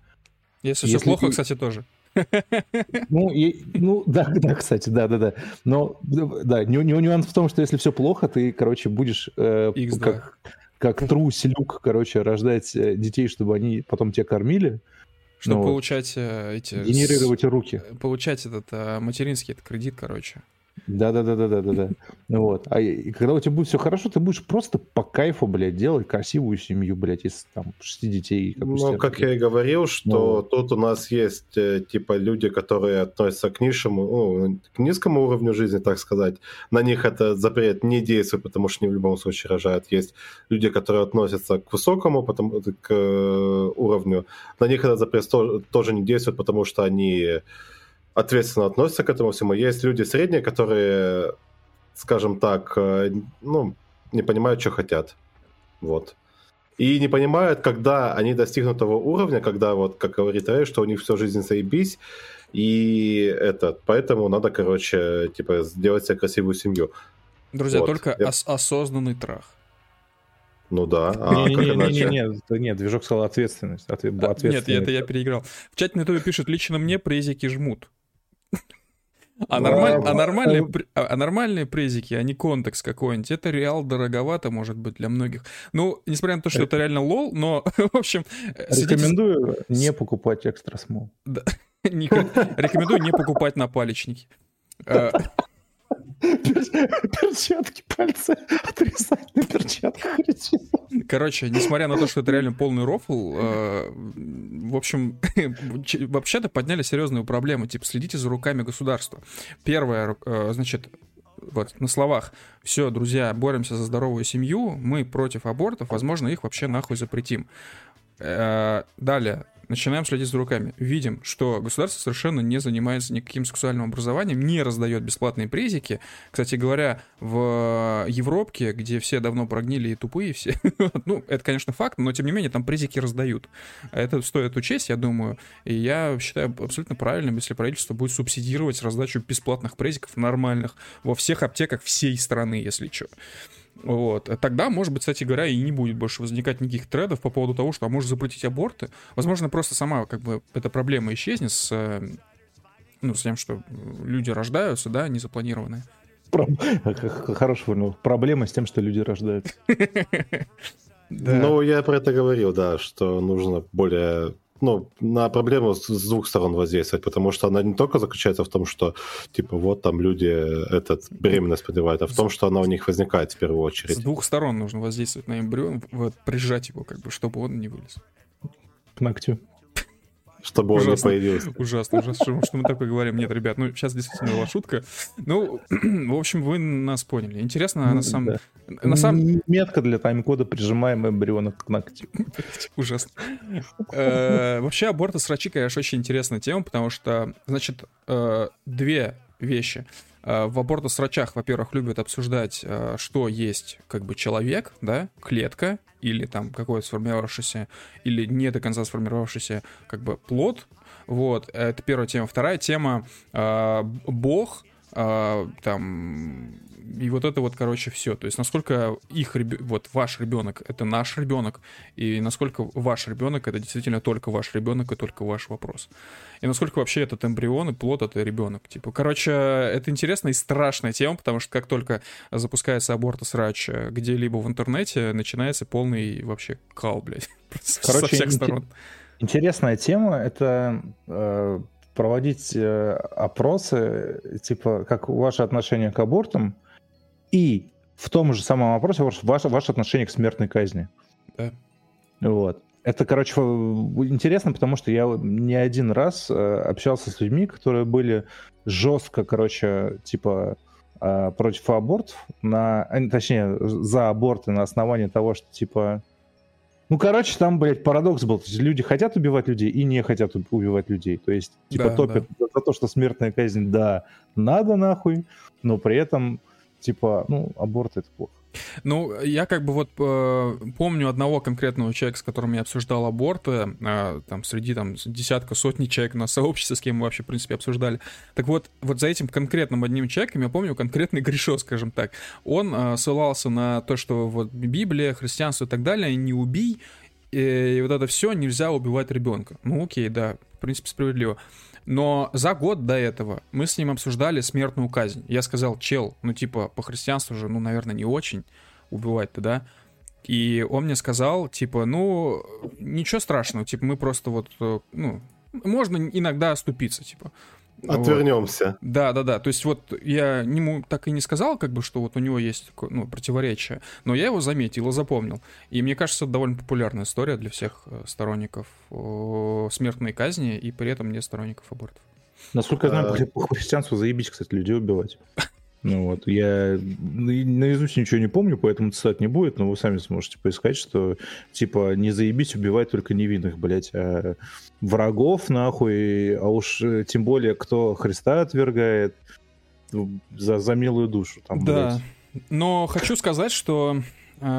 S2: Если, Если все плохо, ты... кстати, тоже.
S1: Ну, и, ну, да, да, кстати, да, да, да. Но, да, нюанс в том, что если все плохо, ты, короче, будешь э, как, как трус, люк, короче, рождать э, детей, чтобы они потом тебя кормили.
S2: Чтобы ну, получать э, эти...
S1: Генерировать руки.
S2: Получать этот э, материнский этот кредит, короче.
S1: Да, да, да, да, да, да, да. Вот. А и когда у тебя будет все хорошо, ты будешь просто по кайфу, блядь, делать красивую семью, блядь, из там шести детей.
S3: Как ну, как я и говорил, что ну, тут у нас есть э, типа люди, которые относятся к низшему, ну, к низкому уровню жизни, так сказать. На них это запрет не действует, потому что они в любом случае рожают. Есть люди, которые относятся к высокому потому, к э, уровню. На них этот запрет тоже не действует, потому что они ответственно относятся к этому всему. Есть люди средние, которые, скажем так, э, ну, не понимают, что хотят. Вот. И не понимают, когда они достигнут того уровня, когда, вот, как говорит Рэй, что у них всю жизнь заебись, и это, поэтому надо, короче, типа, сделать себе красивую семью.
S2: Друзья, вот. только Я... ос- осознанный трах.
S3: Ну да.
S1: А не, не, не, не, не, нет, движок сказал ответственность. Ответ,
S2: ответственность. Нет, это я переиграл. В чате на ютубе пишут, лично мне презики жмут. А, нормаль... а, нормальные, а, а нормальные презики, а не контекст какой-нибудь, это реал дороговато, может быть, для многих. Ну, несмотря на то, что это реально лол, но, в общем...
S1: Рекомендую сидите... не покупать экстра смол.
S2: Да. Рекомендую не покупать на палечники.
S1: Перчатки, пальцы отрезать на перчатках.
S2: Короче, несмотря на то, что это реально полный рофл, э, в общем, вообще-то подняли серьезную проблему. Типа, следите за руками государства. Первое, э, значит, вот на словах, все, друзья, боремся за здоровую семью, мы против абортов, возможно, их вообще нахуй запретим. Э, далее, начинаем следить за руками. Видим, что государство совершенно не занимается никаким сексуальным образованием, не раздает бесплатные презики. Кстати говоря, в Европке, где все давно прогнили и тупые все, ну, это, конечно, факт, но, тем не менее, там презики раздают. Это стоит учесть, я думаю. И я считаю абсолютно правильным, если правительство будет субсидировать раздачу бесплатных презиков нормальных во всех аптеках всей страны, если что. Вот. Тогда, может быть, кстати говоря, и не будет больше возникать никаких трендов по поводу того, что а может запретить аборты. Возможно, просто сама как бы эта проблема исчезнет с, э, ну, с тем, что люди рождаются, да, незапланированные.
S1: Хороший формул. Проблема с тем, что люди рождаются.
S3: Ну, я про это говорил, да, что нужно более ну, на проблему с, с двух сторон воздействовать, потому что она не только заключается в том, что, типа, вот там люди этот беременность подевают, а в том, что она у них возникает в первую очередь.
S2: С двух сторон нужно воздействовать на эмбрион, вот, прижать его, как бы, чтобы он не вылез.
S1: К ногтю
S3: чтобы ужасно, он не появился.
S2: Ужасно, ужасно, что, мы такое говорим. Нет, ребят, ну сейчас действительно была шутка. Ну, в общем, вы нас поняли. Интересно, ну, на самом... Да.
S1: На самом... Метка для тайм-кода прижимаем эмбриона к ногтю.
S2: Ужасно. Э, вообще, аборты срачи, конечно, очень интересная тема, потому что, значит, э, две вещи. Э, в абортосрачах, во-первых, любят обсуждать, что есть как бы человек, да, клетка, или там какой-то сформировавшийся, или не до конца сформировавшийся как бы плод. Вот, это первая тема. Вторая тема э, Бог, э, там и вот это вот, короче, все. То есть насколько их вот ваш ребенок это наш ребенок, и насколько ваш ребенок это действительно только ваш ребенок и только ваш вопрос. И насколько вообще этот эмбрион и плод это ребенок. Типа, короче, это интересная и страшная тема, потому что как только запускается аборт срач где-либо в интернете, начинается полный вообще кал, блядь.
S1: Короче, со всех сторон. Интересная тема это э, проводить э, опросы, типа, как ваше отношение к абортам, и в том же самом вопросе ваше, ваше отношение к смертной казни.
S2: Да.
S1: Вот. Это, короче, интересно, потому что я не один раз э, общался с людьми, которые были жестко, короче, типа э, против абортов, на, точнее, за аборты на основании того, что, типа, Ну, короче, там, блядь, парадокс был. То есть люди хотят убивать людей и не хотят убивать людей. То есть, типа,
S2: Да,
S1: топят за, за то, что смертная казнь, да, надо нахуй, но при этом, типа, ну, аборт это плохо.
S2: Ну, я как бы вот э, помню одного конкретного человека, с которым я обсуждал аборты, э, там среди там десятка, сотни человек на сообществе, с кем мы вообще, в принципе, обсуждали. Так вот, вот за этим конкретным одним человеком я помню конкретный грешок, скажем так. Он э, ссылался на то, что вот Библия, христианство и так далее, не убий, и, и вот это все нельзя убивать ребенка. Ну, окей, да, в принципе, справедливо. Но за год до этого мы с ним обсуждали смертную казнь. Я сказал, чел, ну типа по христианству же, ну, наверное, не очень убивать-то, да? И он мне сказал, типа, ну, ничего страшного, типа, мы просто вот, э, ну, можно иногда оступиться, типа. Вот.
S3: Отвернемся.
S2: Да, да, да. То есть вот я ему так и не сказал, как бы, что вот у него есть такое, ну, противоречие, но я его заметил и запомнил. И мне кажется, это довольно популярная история для всех э, сторонников смертной казни и при этом не сторонников абортов.
S1: Насколько я знаю,
S3: А.
S1: по христианству заебись, кстати, людей убивать. Ну вот, я на- наизусть ничего не помню, поэтому цитат не будет, но вы сами сможете поискать, что, типа, не заебись убивать только невинных, блядь, а врагов, нахуй, а уж э, тем более, кто Христа отвергает, за, за милую душу, там,
S2: Да.
S1: блядь.
S2: Но хочу сказать, что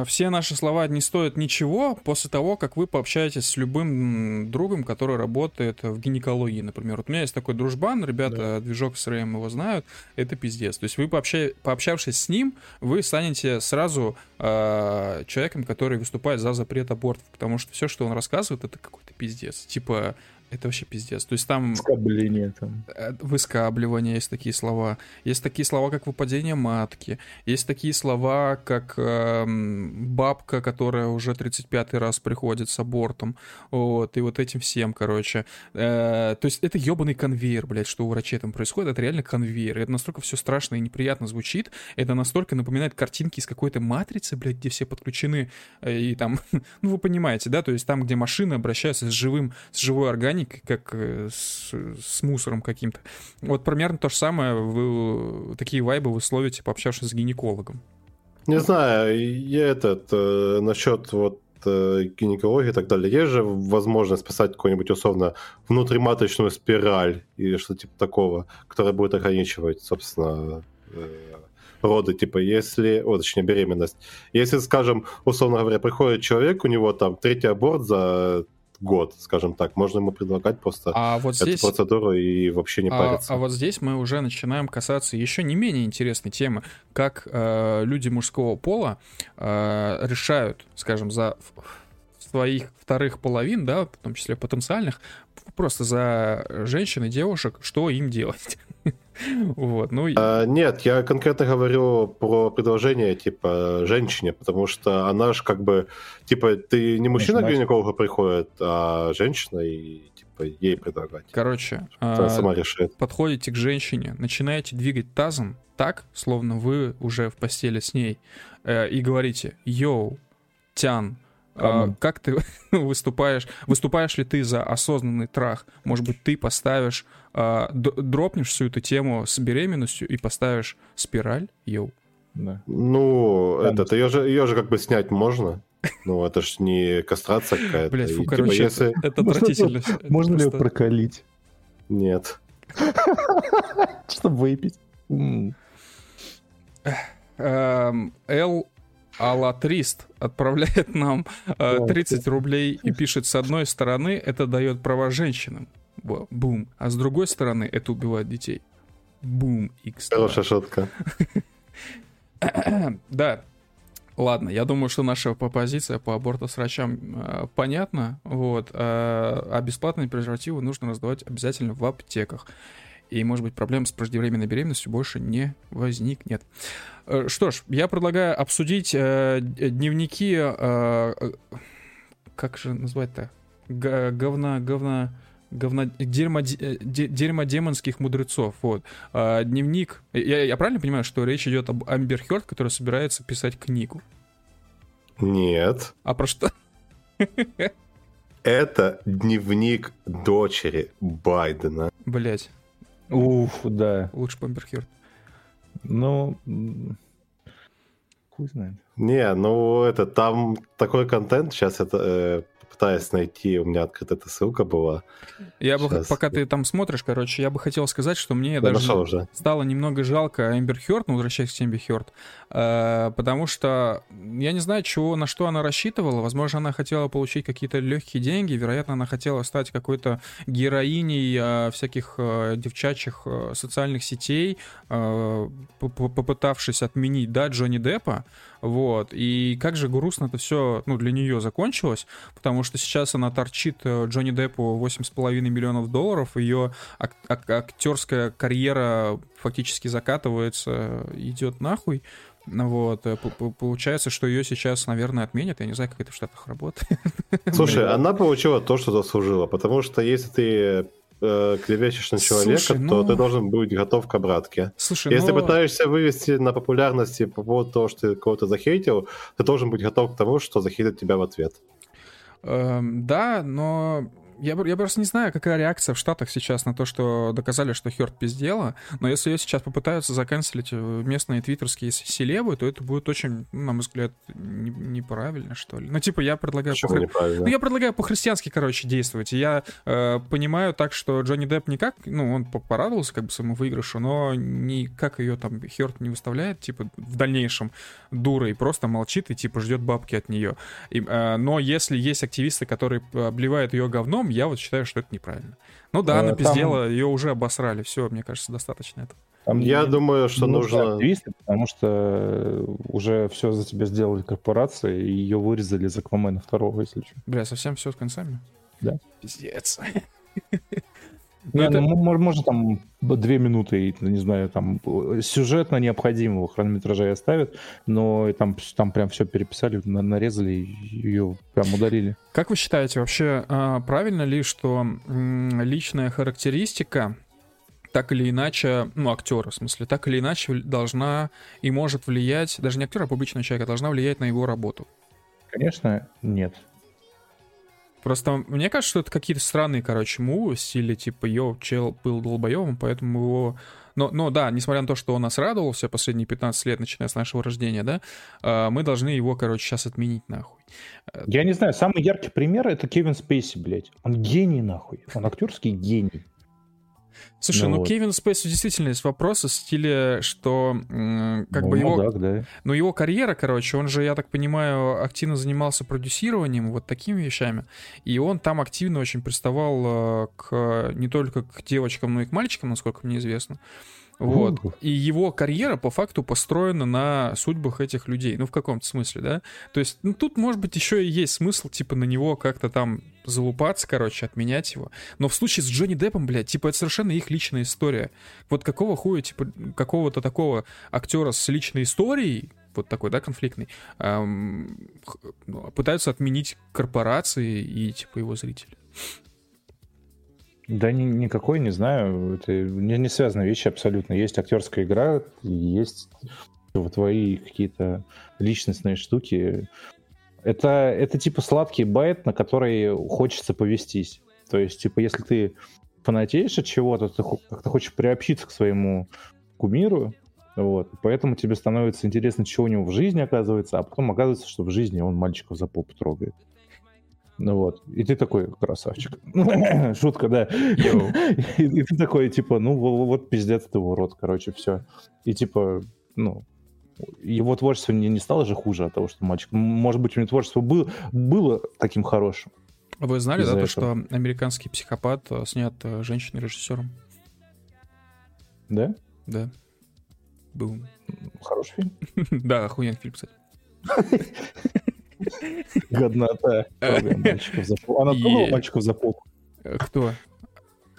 S2: все наши слова не стоят ничего после того, как вы пообщаетесь с любым другом, который работает в гинекологии, например. Вот у меня есть такой дружбан, ребята, движок с РМ его знают, это пиздец. То есть вы, пообща- пообщавшись с ним, вы станете сразу э, человеком, который выступает за запрет абортов, потому что все, что он рассказывает, это какой-то пиздец. Типа, это вообще пиздец. То есть там
S1: Скобление там.
S2: э, выскабливание, есть такие слова. Есть такие слова, как выпадение матки. Есть такие слова, как эм, бабка, которая уже 35-й раз приходит с абортом. Вот, и вот этим всем, короче. Э, то есть это ебаный конвейер, блядь, что у врачей там происходит. Это реально конвейер. Это настолько все страшно и неприятно звучит. Это настолько напоминает картинки из какой-то матрицы, блядь, где все подключены. э, И там, ну вы понимаете, да, то есть там, где машины обращаются с живым, с живой органикой, как э, с, с мусором каким-то. Вот примерно то же самое, вы, такие вайбы вы словите, пообщавшись с гинекологом.
S3: Не знаю, я этот, э, насчет вот э, гинекологии и так далее. Есть же возможность писать какую-нибудь условно внутриматочную спираль или что-то типа такого, которая будет ограничивать, собственно, э, роды, типа, если, о, точнее, беременность. Если, скажем, условно говоря, приходит человек, у него там третий аборт за год, скажем так, можно ему предлагать просто
S2: А вот
S3: эту
S2: здесь...
S3: процедуру и вообще не
S2: А,
S3: париться.
S2: а вот здесь мы уже начинаем касаться еще не менее интересной темы, как э, люди мужского пола э, решают, скажем, за своих вторых половин, да, в том числе потенциальных, просто за женщин и девушек, что им делать. Вот, ну,
S3: А, нет, я конкретно говорю про предложение, типа, женщине, потому что она же как бы, типа, ты не мужчина к гинекологу приходит, а женщина, и, типа, ей предлагать.
S2: короче,
S3: Она
S2: э,
S3: сама решит.
S2: подходите к женщине, начинаете двигать тазом так, словно вы уже в постели с ней, э, и говорите, йоу, Тян, а, как ты выступаешь, выступаешь ли ты за осознанный трах? Может быть, ты поставишь, а, дропнешь всю эту тему с беременностью и поставишь спираль, йоу.
S1: Да.
S3: Ну,
S1: Там-
S3: этот, ее же, ее же как бы снять можно. Ну, это ж не кастрация какая-то.
S2: Блять,
S3: И,
S2: фу,
S3: типа,
S2: короче,
S3: если...
S2: это, это
S1: Можно
S2: отвратительно. Это
S1: Можно ли ее прокалить,
S3: Нет.
S1: чтобы выпить? М.
S2: Алатрист отправляет нам э,
S1: О,
S2: 30 рублей и пишет, с одной стороны, это дает права женщинам. Бум. А с другой стороны, это убивает детей. Бум. X.
S3: Хорошая шутка.
S2: Да. Ладно, я думаю, что наша по- позиция по аборту с врачам э, понятна. Вот. э, а бесплатные презервативы нужно раздавать обязательно в аптеках. И, может быть, проблем с преждевременной беременностью больше не возникнет. Э, Что ж, я предлагаю обсудить э, дневники... э, э, как же назвать-то? Г- говна... говна... Говно, дерьмо, де- де- дерьмодемонских мудрецов. Вот. А, дневник. Я, я правильно понимаю, что речь идет об Амбер Хёрд, который собирается писать книгу?
S3: Нет.
S2: А про что?
S3: Это дневник дочери Байдена.
S2: Блять,
S1: Уф, да.
S2: лучше Хёрд.
S1: Ну, Хуй знает.
S3: Не, ну это там такой контент, сейчас это э, пытаюсь найти, у меня открыта эта ссылка была.
S2: Я бы,
S3: Щас.
S2: пока ты там смотришь, короче, я бы хотел сказать, что мне
S3: Я
S2: даже
S3: нашел уже.
S2: стало немного жалко Эмбер Хёрд, ну, возвращаясь к Эмбер Хёрд, э, потому что я не знаю, чего, на что она рассчитывала. Возможно, она хотела получить какие-то легкие деньги, вероятно, она хотела стать какой-то героиней э, всяких э, девчачьих э, социальных сетей, э, попытавшись отменить, да, Джонни Деппа, вот. И как же грустно это все, ну, для нее закончилось, потому что сейчас она торчит э, Джонни Деппу 8,5 миллионов долларов, ее ак- ак- актерская карьера фактически закатывается, идет нахуй. Вот, э, получается, что ее сейчас, наверное, отменят. Я не знаю, как это в Штатах работает.
S3: Слушай, она получила то, что заслужила, потому что если ты э, клевещешь на человека,
S2: Слушай,
S3: то
S2: ну-
S3: ты должен быть готов к обратке.
S2: Слушай,
S3: Если
S2: ну,
S3: пытаешься вывести на популярности по поводу того, что ты кого-то захейтил, ты должен быть готов к тому, что захейтят тебя в ответ.
S2: Эм, да, но я, я просто не знаю, какая реакция в Штатах сейчас на то, что доказали, что Хёрд пиздела, но если ее сейчас попытаются заканцелить э, местные твиттерские селебы, то это будет очень, ну, на мой взгляд, не- неправильно, что ли. Ну, типа, я предлагаю...
S3: Почему неправильно?
S2: Ну, я предлагаю по-христиански, короче, действовать. Я э, понимаю так, что Джонни Депп никак, ну, он по- порадовался как бы своему выигрышу, но никак ее там Хёрд не выставляет, типа, в дальнейшем дурой, просто молчит и, типа, ждет бабки от нее. И, э, но если есть активисты, которые обливают ее говном, я вот считаю, что это неправильно. Ну да,
S1: Э,
S2: она
S1: там-
S2: пиздела, ее уже обосрали, все, мне кажется, достаточно этого.
S1: Там
S3: Я думаю, что нужно...
S1: активисты, потому что э, уже все за тебя сделали корпорации, и ее вырезали из Аквамена второго, если что.
S2: Бля, совсем все с концами?
S1: Да.
S2: Пиздец.
S1: Не,
S2: это-
S1: ну, м- м- может, там две минуты, не знаю, там э, сюжетно необходимого хронометража и оставят, но там, там прям все переписали, на- нарезали, ее прям удалили.
S2: Как вы считаете, вообще а, правильно ли, что личная характеристика так или иначе, ну, актера, в смысле, так или иначе должна и может влиять, даже не актера, а публичного человека, должна влиять на его работу?
S1: Конечно, нет.
S2: Просто мне кажется, что это какие-то странные, короче, мувы в стиле типа «Йоу, чел был долбоевым, поэтому его...» Но, но да, несмотря на то, что он нас радовал все последние 15 лет, начиная с нашего рождения, да, а, мы должны его, короче, сейчас отменить нахуй.
S1: Я не знаю, самый яркий пример это Кевин Спейси, блядь. Он гений, нахуй. Он актерский гений.
S2: Слушай,
S1: Ну
S2: ну,
S1: вот.
S2: Кевин Спейси действительно есть вопросы в стиле, что как
S1: Ну,
S2: бы его...
S1: мудак, да.
S2: Ну, его карьера, короче, он же, я так понимаю, активно занимался продюсированием, вот такими вещами. И он там активно очень приставал э, к не только к девочкам, но и к мальчикам, насколько мне известно. Вот. И его карьера по факту построена на судьбах этих людей. Ну, в каком-то смысле, да? То есть, ну, тут, может быть, еще и есть смысл, типа, на него как-то там залупаться, короче, отменять его. Но в случае с Джонни Деппом, блядь, типа, это совершенно их личная история. Вот какого хуя, типа, какого-то такого актера с личной историей, вот такой, да, конфликтный, ну, пытаются отменить корпорации и, типа, его зрители.
S1: Да ни- никакой, не знаю. Это не, не связанные вещи абсолютно. Есть актерская игра, есть твои какие-то личностные штуки. Это, это типа сладкий байт, на который хочется повестись. То есть, типа, если ты фанатеешь от чего-то, ты как-то хочешь приобщиться к своему кумиру, вот, поэтому тебе становится интересно, что у него в жизни оказывается, а потом оказывается, что в жизни он мальчиков за попу трогает. Ну вот, и ты такой, красавчик. Шутка, да. И, и ты такой, типа, ну во- вот пиздец ты урод, короче, все. И типа, ну, его творчество не, не стало же хуже от того, что мальчик. Может быть, у него творчество был, было таким хорошим.
S2: Вы знали, да, то, что американский психопат э, снят э, женщиной-режиссером?
S1: Да?
S2: Да. Был.
S1: Хороший фильм.
S2: Да, охуенный фильм, кстати.
S1: Годнота. Она трогала
S2: Е.
S1: мальчиков за попу.
S2: Э, Кто?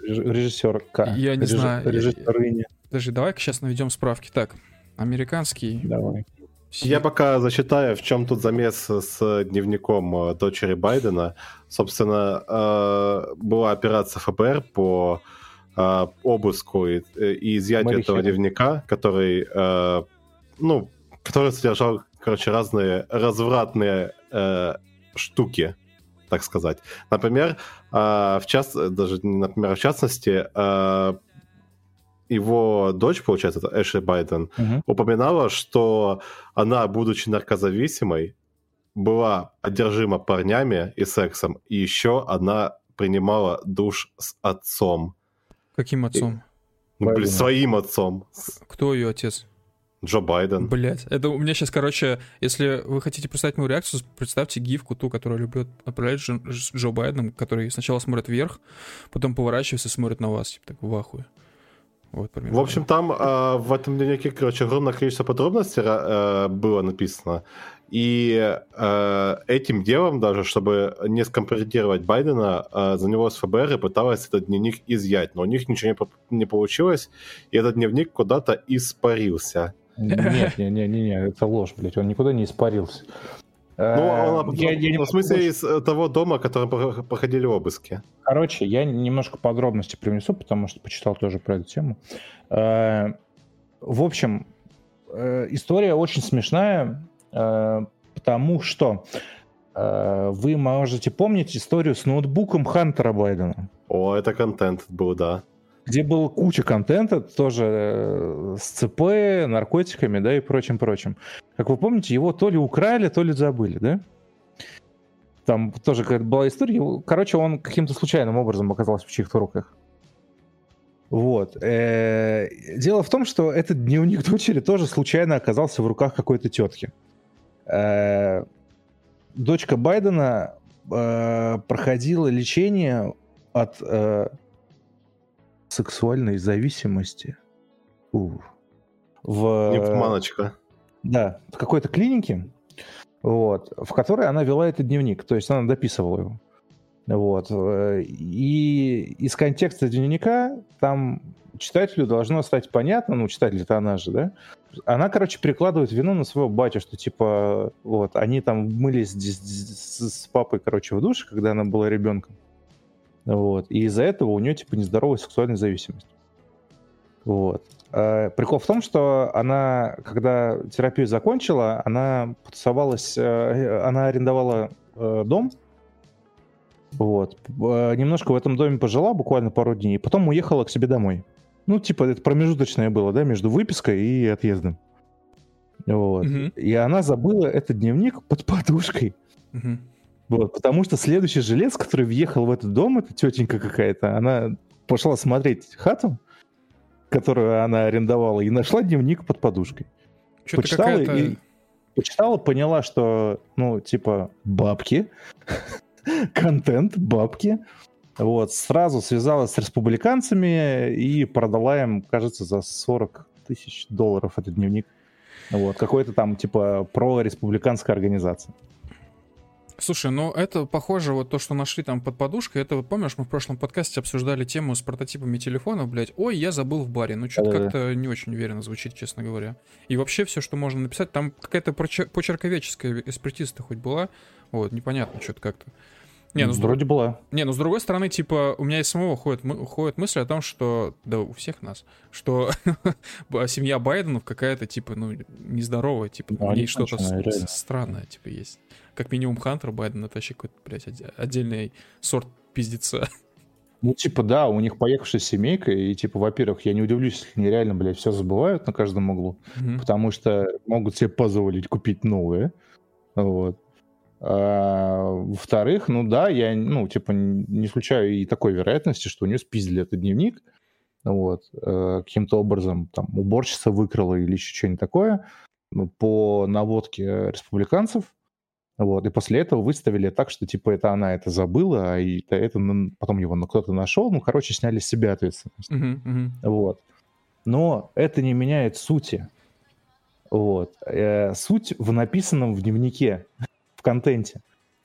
S1: Реж- Режиссер К.
S2: Я не знаю.
S1: Режиссерыня.
S2: Подожди, давай-ка сейчас наведем справки. Так, американский...
S1: Давай.
S3: Я пока зачитаю, в чем тут замес с дневником э, дочери Байдена. Собственно, э, была операция ФБР по э, обыску и, изъятию
S1: Мэри
S3: этого дневника, который, э, ну, который содержал, короче, разные развратные э, штуки, так сказать. Например, э, в част... даже не например, а в частности, э, его дочь, получается, это Эшли Байден,
S1: Мгм.
S3: упоминала, что она, будучи наркозависимой, была одержима парнями и сексом, и еще она принимала душ с отцом.
S2: Каким отцом?
S3: Ну, блин, своим отцом.
S2: Кто ее отец?
S3: Джо Байден.
S2: Блять, это у меня сейчас, короче, если вы хотите представить мою реакцию, представьте гифку ту, которую люблю отправлять Джо, Джо Байденом, который сначала смотрит вверх, потом поворачивается и смотрит на вас, типа так в ахуе. Вот, примерно.
S3: В общем, там э, в этом дневнике, короче, огромное количество подробностей э, было написано. И э, этим делом даже, чтобы не скомпрометировать Байдена, э, за него с ФБР и пыталась этот дневник изъять. Но у них ничего не, не получилось, и этот дневник куда-то испарился.
S1: Нет, не, не, не, не, это ложь, блядь, он никуда не испарился.
S3: Ну,
S1: Э,
S3: он,
S1: я- я не
S3: в смысле, из э, того дома, про- проходили обыски.
S1: Короче, я немножко подробностей привнесу, потому что почитал тоже про эту тему. Э, В общем, э, история очень смешная, э, потому что э, вы можете помнить историю с ноутбуком Хантера Байдена,
S3: О, это контент был, да.
S1: Где было куча контента, тоже э, с ЦП, наркотиками, да, и прочим-прочим. Как вы помните, его то ли украли, то ли забыли, да? Там тоже какая-то была история. Короче, он каким-то случайным образом оказался в чьих-то руках. Вот. Э, Дело в том, что этот дневник дочери тоже случайно оказался в руках какой-то тетки. Э, Дочка Байдена проходила лечение от сексуальной зависимости. У. В,
S3: Нимфоманочка.
S1: да, в какой-то клинике, вот, в которой она вела этот дневник, то есть она дописывала его. Вот. И из контекста дневника там читателю должно стать понятно, ну, читатель это она же, да? Она, короче, перекладывает вину на своего батю, что, типа, вот, они там мылись с, с- с папой, короче, в душе, когда она была ребенком. Вот. И из-за этого у нее, типа, нездоровая сексуальная зависимость. Вот. Э, Прикол в том, что она, когда терапию закончила, она потусовалась, э, она арендовала э, дом, вот, немножко в этом доме пожила, буквально пару дней, и потом уехала к себе домой. Ну, типа, это промежуточное было, да, между выпиской и отъездом. Вот.
S2: Мгм.
S1: И она забыла этот дневник под подушкой.
S2: Мгм.
S1: Вот, потому что следующий жилец, который въехал в этот дом, это тетенька какая-то, она пошла смотреть хату, которую она арендовала, и нашла дневник под подушкой.
S2: Что-то
S1: Почитала и почитала, поняла, что, ну, типа, бабки, контент, бабки. Вот, сразу связалась с республиканцами и продала им, кажется, за 40 тысяч долларов этот дневник. Вот, какой-то там, типа, про-республиканская организация.
S2: Слушай, ну это похоже, вот то, что нашли там под подушкой, это, вот помнишь, мы в прошлом подкасте обсуждали тему с прототипами телефонов, блядь, ой, я забыл в баре, ну что-то как-то не очень уверенно звучит, честно говоря. И вообще все, что можно написать, там какая-то почерковеческая экспертиза хоть была, вот, непонятно что-то как-то. Не, ну, с
S1: Вроде была.
S2: не, ну с другой стороны, типа, у меня и самого ходит, мы- ходит мысль о том, что, да у всех нас, что семья Байденов какая-то, типа, ну, нездоровая, типа,
S1: Ну,
S2: ней что-то с- странное, типа, есть. Как минимум Хантер Байден, это вообще какой-то, блядь, отде- отдельный сорт пиздеца.
S1: Ну, типа, да, у них поехавшая семейка, и, типа, во-первых, я не удивлюсь, если они реально, блядь, все забывают на каждом углу,
S2: Мгм.
S1: потому что могут себе позволить купить новые. Вот. А, во-вторых, ну да, я, ну, типа, не исключаю и такой вероятности, что у нее спиздили этот дневник, вот, э, каким-то образом, там, уборщица выкрала или еще что-нибудь такое, ну, по наводке республиканцев, вот, и после этого выставили так, что, типа, это она это забыла, а это, это н- потом его ну, кто-то нашел, ну, короче, сняли с себя ответственность.
S2: Мгм, мгм.
S1: Вот. Но это не меняет сути. Вот. Э, суть в написанном в дневнике, контенте.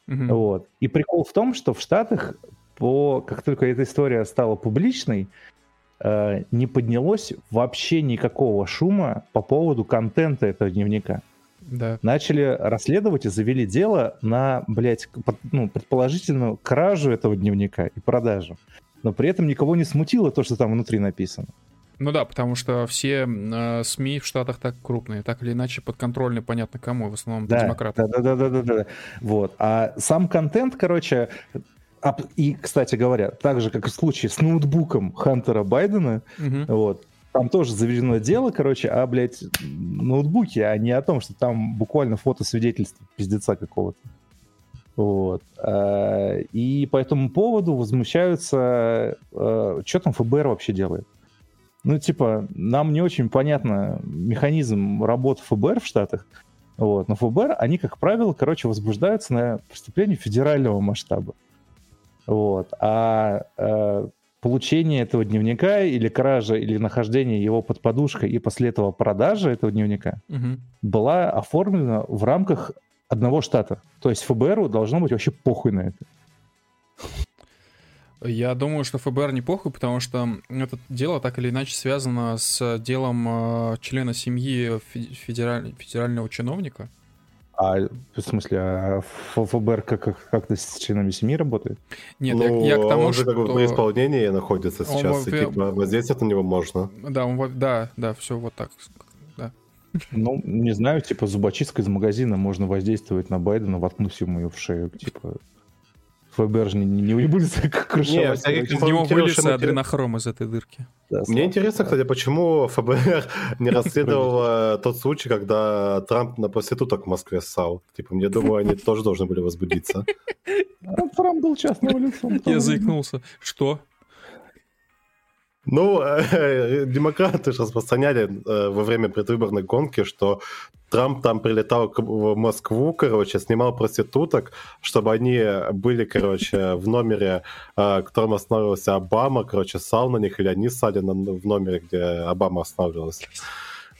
S2: Мгм.
S1: Вот. И прикол в том, что в Штатах, по, как только эта история стала публичной, э, не поднялось вообще никакого шума по поводу контента этого дневника.
S2: Да.
S1: Начали расследовать и завели дело на, блядь, ну, предположительную кражу этого дневника и продажу. Но при этом никого не смутило то, что там внутри написано.
S2: Ну да, потому что все э, СМИ в Штатах так крупные, так или иначе подконтрольны, понятно кому, в основном
S1: Да,
S2: демократы.
S1: да, да, да, да, да, да. Вот. А сам контент, короче, и, кстати говоря, так же, как и в случае с ноутбуком Хантера Байдена,
S2: Мгм.
S1: вот, там тоже заведено дело, короче, а, блядь, ноутбуки, а не о том, что там буквально фото свидетельства пиздеца какого-то. Вот. А, и по этому поводу возмущаются, а, что там ФБР вообще делает. Ну, типа, нам не очень понятно механизм работы ФБР в Штатах, вот. Но ФБР, они, как правило, короче, возбуждаются на преступление федерального масштаба. Вот. А э, получение этого дневника или кража, или нахождение его под подушкой и после этого продажа этого дневника
S2: Мгм.
S1: была оформлена в рамках одного штата. То есть ФБРу должно быть вообще похуй на это.
S2: Я думаю, что ФБР не похуй, потому что это дело так или иначе связано с делом э, члена семьи фе- федераль- федерального чиновника.
S1: А в смысле, а ФБР как, как, как-то с членами семьи работает?
S2: Нет,
S3: ну,
S2: я, я к тому,
S3: он же
S2: что...
S3: как бы при исполнении находится
S2: Он
S3: сейчас, и
S2: во-
S3: типа воздействовать на него можно.
S2: Да, он вот- да, да, все вот так. Да.
S1: Ну, не знаю, типа зубочисткой из магазина можно воздействовать на Байдена, воткнув ему ее в шею. Типа ФБР же не, не, не будет крышевать. короче.
S2: Из него
S3: мы-
S2: адренохром из этой дырки.
S1: Да,
S3: Мне интересно, кстати, почему ФБР не расследовало тот случай, когда Трамп на проституток в Москве ссал. Типа, мне думаю, они тоже должны были возбудиться.
S1: А Трамп был частным лицом.
S2: Я заикнулся. Что?
S3: Ну, э, демократы же распространяли э, во время предвыборной гонки, что Трамп там прилетал в Москву, короче, снимал проституток, чтобы они были, короче, в номере, э, в котором останавливался Обама, короче, ссал на них, или они ссали на- в номере, где Обама останавливался.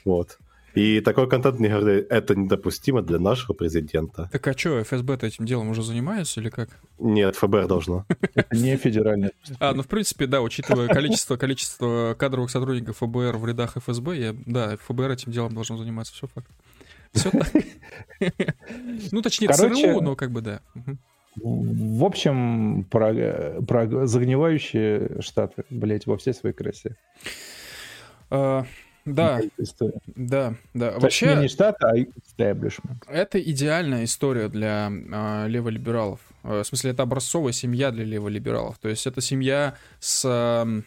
S3: Вот. И такой контент, мне говорили, это недопустимо для нашего президента.
S2: Так а что, ФСБ-то этим делом уже занимается или как?
S3: Нет, ФБР должно.
S1: Не федеральный.
S2: А, ну в принципе, да, учитывая количество, количество кадровых сотрудников ФБР в рядах ФСБ, я, да, ФБР этим делом должно заниматься, все факт. Все так. Ну, точнее, ЦРУ, но как бы да.
S1: В общем, про, про загнивающие штаты, блять, во всей своей красе.
S2: А, Да, да, да.
S1: Точнее,
S2: Вообще,
S1: не штаты, а establishment.
S2: это идеальная история для а, леволибералов. Э, В смысле, это образцовая семья для леволибералов. То есть это семья с ам,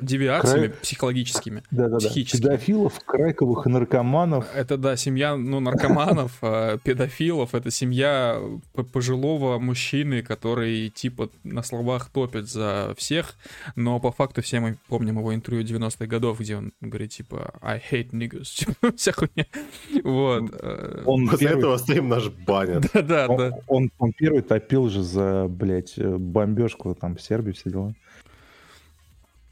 S2: девиациями
S1: Край-
S2: психологическими.
S1: Да-да-да.
S2: Психически.
S1: Педофилов, крайковых и наркоманов.
S2: Это, да, семья, ну, наркоманов, э, педофилов. Это семья п- пожилого мужчины, который, типа, на словах топит за всех, но по факту все мы помним его интервью 90-х годов, где он говорит, типа, I hate niggas, вся хуйня. Вот. э,
S1: Он
S3: После
S1: первый,
S3: этого стрим наш банят.
S2: Да-да,
S1: он,
S2: да.
S1: он- он первый топил же за, блядь, э, бомбежку там в Сербии, все дела.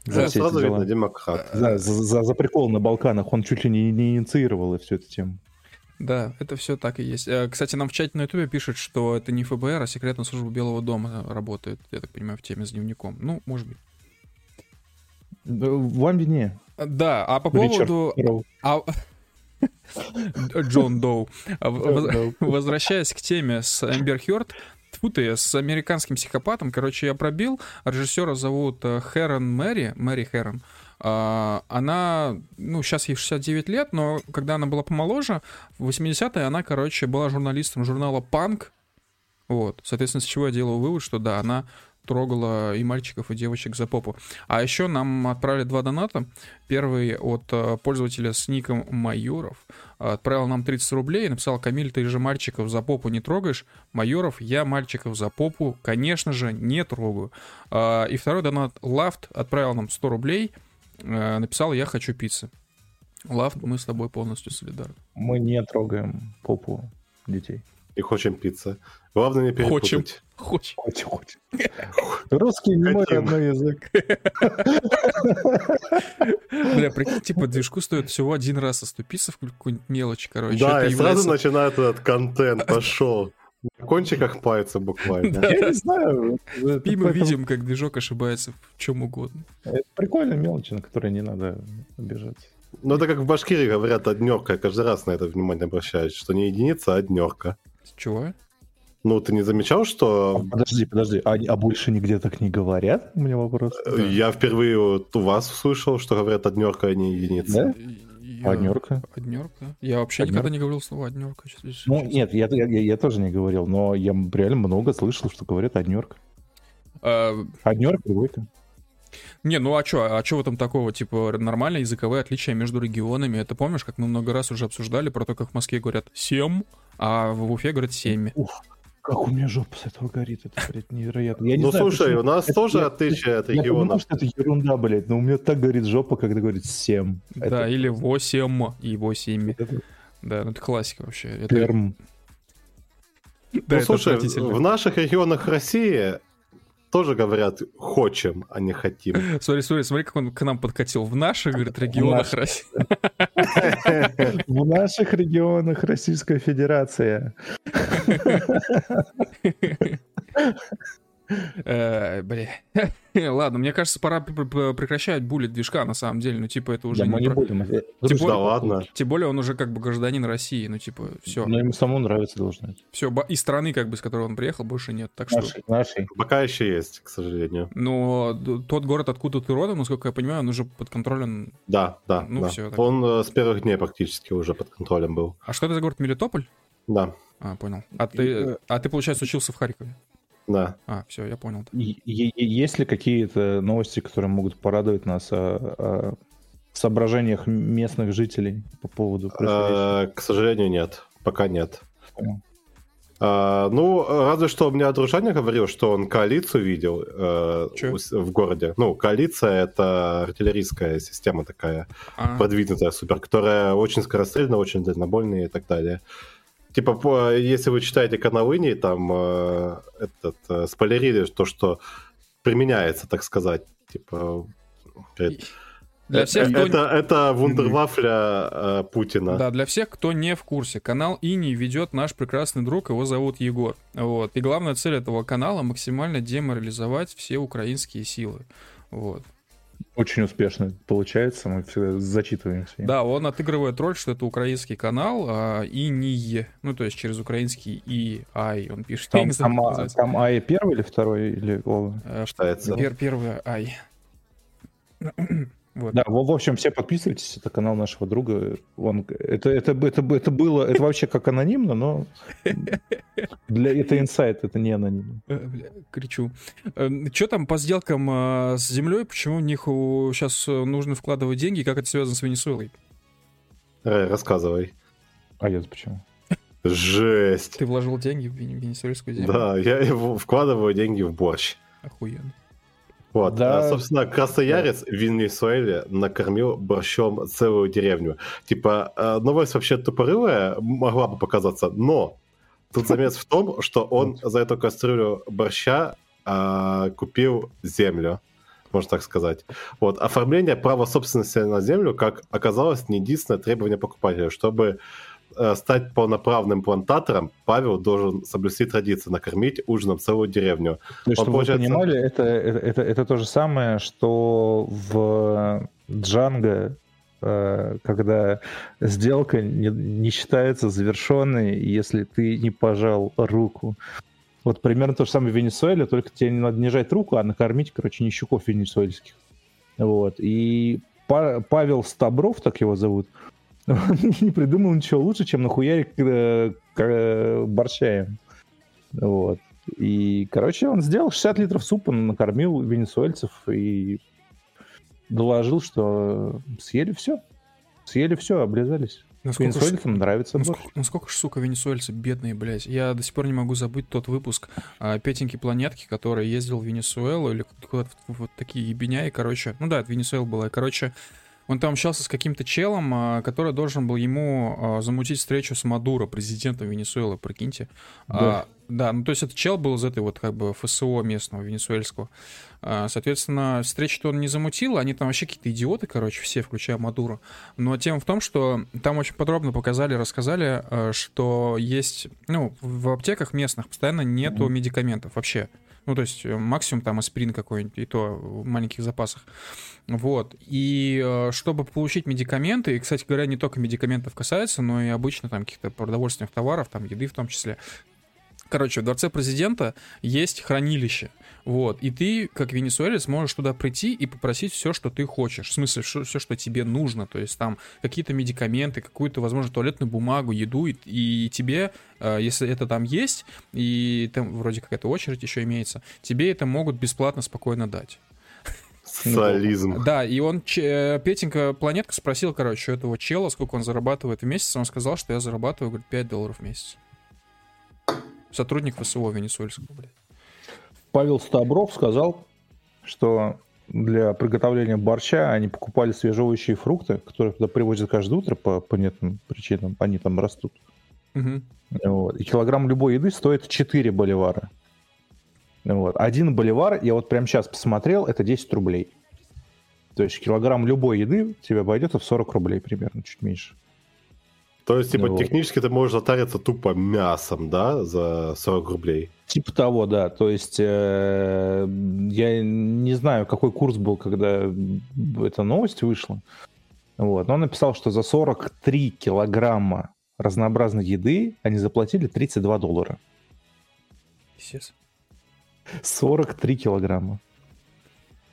S1: За все
S3: Сразу
S1: эти
S3: видно,
S1: дела.
S3: демократ.
S1: За, за- за- за прикол на Балканах он чуть ли не, не инициировал всю эту тему.
S2: Да, это все так и есть. Э, Кстати, нам в чате на ютубе пишут, что это не ФБР, а секретная служба Белого дома работает, я так понимаю, в теме с дневником. Ну, может быть.
S1: Да, Вам виднее.
S2: Да, а по
S1: Ричард
S2: поводу...
S1: Роу.
S2: А- Джон Доу. Возвращаясь к теме с Эмбер Хёрд, ты, с американским психопатом, короче, я пробил. Режиссера зовут э, Хэрон Мэри, Мэри Хэрон. А, Она, ну, сейчас ей 69 лет, но когда она была помоложе, в 80-е она, короче, была журналистом журнала «Панк». Вот, соответственно, с чего я делаю вывод, что да, она трогала и мальчиков, и девочек за попу. А еще нам отправили два доната. Первый от э, пользователя с ником Майоров. Отправил нам 30 рублей и написал, Камиль, ты же мальчиков за попу не трогаешь. Майоров, я мальчиков за попу, конечно же, не трогаю. А, И второй донат Лафт отправил нам 100 рублей. э, Написал, я хочу пиццы. Лафт, мы с тобой полностью солидарны.
S1: Мы не трогаем попу детей.
S3: И хотим пиццы. Главное не
S2: Хочем.
S3: перепутать.
S2: Хочешь?
S1: Очень, очень. Русский не мой родной язык.
S2: Бля, прикинь, типа, движку стоит всего один раз оступиться в какую-нибудь мелочь, короче.
S3: Да, и сразу начинает этот контент, пошел. На кончиках пальца буквально.
S2: Да.
S1: Я не знаю.
S2: И мы видим, как движок ошибается в чем угодно.
S1: Это прикольная мелочь, на которой не надо обижаться.
S3: Ну, это как в Башкирии говорят, однерка. Я каждый раз на это внимание обращаюсь, что не единица, а однерка.
S2: Чего?
S3: Ну, ты не замечал, что
S1: А, Подожди, подожди, а, а больше нигде так не говорят? У меня вопрос.
S3: э, я впервые вот у вас услышал, что говорят однерка, а не единица?
S1: Да?
S2: Я-
S1: Однерка?
S2: Однерка? Я вообще
S1: Однерка?
S2: никогда не говорил слово однерка. сейчас- сейчас-
S1: Ну,
S2: сейчас.
S1: нет, я, я, я- я тоже не говорил, но я реально много слышал, что говорят однерка.
S2: А,
S1: Однерка, двойка.
S2: Не, ну а чё, а чё в этом такого? Типа, нормальные языковые отличия между регионами. Это помнишь, как мы много раз уже обсуждали про то, как в Москве говорят «семь», а в Уфе говорят «семь».
S1: Ух, как у меня жопа с этого горит, это, блядь, невероятно. Я не
S3: Ну
S1: знаю,
S3: слушай,
S1: почему.
S3: у нас
S1: Это
S3: тоже
S1: я-
S3: отличие от
S1: Я понимаю, что это ерунда, блядь, но у меня так горит жопа, когда говорит 7.
S2: Да, или «восемь» и «восемь».
S1: Это
S2: Да, ну это классика вообще. Это,
S1: терм.
S2: да,
S3: Ну
S2: это
S3: слушай, в наших регионах России тоже говорят «хочем», а не «хотим».
S2: Смотри, смотри, смотри, как он к нам подкатил. В наших, говорит, регионах. России.
S1: В наших регионах Российская Федерация.
S2: Э, Бля. Ладно, мне кажется, пора пр- пр- прекращать булить движка, на самом деле. Ну, типа, это уже
S1: Да,
S2: не
S1: мы не
S2: про-
S1: будем.
S2: Тем
S3: Да
S2: более-
S3: ладно.
S2: Тем более он уже как бы гражданин России, ну, типа, все.
S1: Но ему самому нравится должно быть.
S2: Все, и страны, как бы, с которой он приехал, больше нет. Так что...
S1: Нашей, нашей.
S3: Пока еще есть, к сожалению.
S2: Но тот город, откуда ты родом, насколько я понимаю, он уже под контролем.
S3: Да, да,
S2: Ну так.
S3: Он э, с первых дней практически уже под контролем был.
S2: А что это за город Мелитополь?
S3: Да,
S2: А, понял. А ты, а ты, получается, учился в Харькове?
S3: Да.
S2: А, все, я понял.
S1: Есть ли какие-то новости, которые могут порадовать нас о, о соображениях местных жителей по поводу происходящего?
S3: Э, К сожалению, нет. Пока нет.
S1: Понял.
S3: А, ну, разве что у меня дружаня говорил, что он коалицию видел э, в городе. Ну, коалиция это артиллерийская система такая,
S2: А,
S3: продвинутая супер, которая очень скорострельная, очень дальнобольная и так далее. Типа, по- если вы читаете каналыни, там э, этот, э, спойлерили то, что применяется, так сказать. Типа, говорит,
S2: для всех,
S3: «Э,
S2: кто...
S3: это, это вундервафля э, Путина.
S2: Да, для всех, кто не в курсе, канал Ини ведет наш прекрасный друг, его зовут Егор. Вот. И главная цель этого канала максимально деморализовать все украинские силы. Вот.
S1: Очень успешно получается, мы всегда зачитываемся.
S2: Да, он отыгрывает роль, что это украинский канал, а Ини, ну то есть через украинский И, Ай, он пишет.
S1: Там,
S2: не знаю,
S1: там, а- там Ая первый или второй, или Вова?
S2: Э,
S3: Считается.
S2: пер- Первый Ай. Вот.
S1: Да, в, в общем, все подписывайтесь, это канал нашего друга. Он, это, это, это, это было, это вообще как анонимно, но для, это инсайт, это не анонимно.
S2: Э, бля, кричу. Что там по сделкам э, с землей? Почему у них сейчас нужно вкладывать деньги? Как это связано с Венесуэлой?
S3: Рассказывай.
S1: А я почему?
S3: Жесть.
S2: Ты вложил деньги в вен- венесуэльскую землю?
S3: Да, я его вкладываю деньги в борщ.
S2: Охуенно.
S3: Вот,
S1: Да.
S3: а, собственно, красноярец в Венесуэле накормил борщом целую деревню. Типа, э, новость вообще тупорылая могла бы показаться, но тут замес в том, что он за эту кастрюлю борща а, купил землю, можно так сказать. Вот, оформление права собственности на землю, как оказалось, не единственное требование покупателя. Чтобы э, стать полноправным плантатором, Павел должен соблюсти традицию накормить ужином целую деревню.
S1: То есть, чтобы
S3: получается-
S1: вы понимали, это, это, это, это то же самое, что в Джанго, э, когда сделка не, не считается завершенной, если ты не пожал руку. Вот примерно то же самое в Венесуэле, только тебе не надо не жать руку, а накормить, короче, нищуков венесуэльских. Вот. И Па- Павел Стабров, так его зовут, он не придумал ничего лучше, чем нахуярить э, к- борща им. Вот. И, короче, он сделал 60 литров супа, накормил венесуэльцев и доложил, что съели все. Съели все, облизались.
S2: Насколько ж-
S1: Венесуэльцам нравится борщ.
S2: Насколько, насколько ж, сука, венесуэльцы бедные, блядь. Я до сих пор не могу забыть тот выпуск а, Петеньки Планетки, который ездил в Венесуэлу или куда-то вот такие ебеня, и, короче, ну да, это Венесуэла была, и, короче, он там общался с каким-то челом, а, который должен был ему а, замутить встречу с Мадуро, президентом Венесуэлы, прикиньте. А, да, ну то есть этот чел был из этой вот как бы ФСО местного, венесуэльского. А, Соответственно, встречу-то он не замутил, они там вообще какие-то идиоты, короче, все, включая Мадуро. Но тема в том, что там очень подробно показали, рассказали, что есть, ну, в аптеках местных постоянно нету
S1: Мгм.
S2: медикаментов вообще. Ну, то есть э, максимум там аспирин какой-нибудь, и то в маленьких запасах. Вот. И э, чтобы получить медикаменты, и, кстати говоря, не только медикаментов касается, но и обычно там каких-то продовольственных товаров, там еды в том числе. Короче, в дворце президента есть хранилище. Вот. И ты, как венесуэлец, можешь туда прийти и попросить все, что ты хочешь. В смысле, все, что тебе нужно. То есть там какие-то медикаменты, какую-то, возможно, туалетную бумагу, еду. И, и тебе, э, если это там есть, и там вроде какая-то очередь еще имеется, тебе это могут бесплатно спокойно дать.
S3: Социализм.
S2: Да, и он, че- Петенька Планетка спросил, короче, у этого чела, сколько он зарабатывает в месяц. Он сказал, что я зарабатываю, говорит, 5 долларов в месяц. Сотрудник ВСО Венесуэльского, блядь.
S1: Павел Стабров сказал, что для приготовления борща они покупали свежевые фрукты, которые туда привозят каждое утро по понятным причинам. Они там растут.
S2: Мгм.
S1: Вот. И килограмм любой еды стоит 4 боливара. Вот. Один боливар, я вот прямо сейчас посмотрел, это 10 рублей. То есть килограмм любой еды тебе обойдется в 40 рублей примерно, чуть меньше.
S3: То есть, типа,
S1: Ну
S3: технически ты можешь затариться тупо мясом, да, за 40 рублей.
S1: Типа того, да. То есть э, я не знаю, какой курс был, когда эта новость вышла. Вот. Но он написал, что за 43 килограмма разнообразной еды они заплатили 32 доллара.
S2: Пиздец.
S1: 43 килограмма.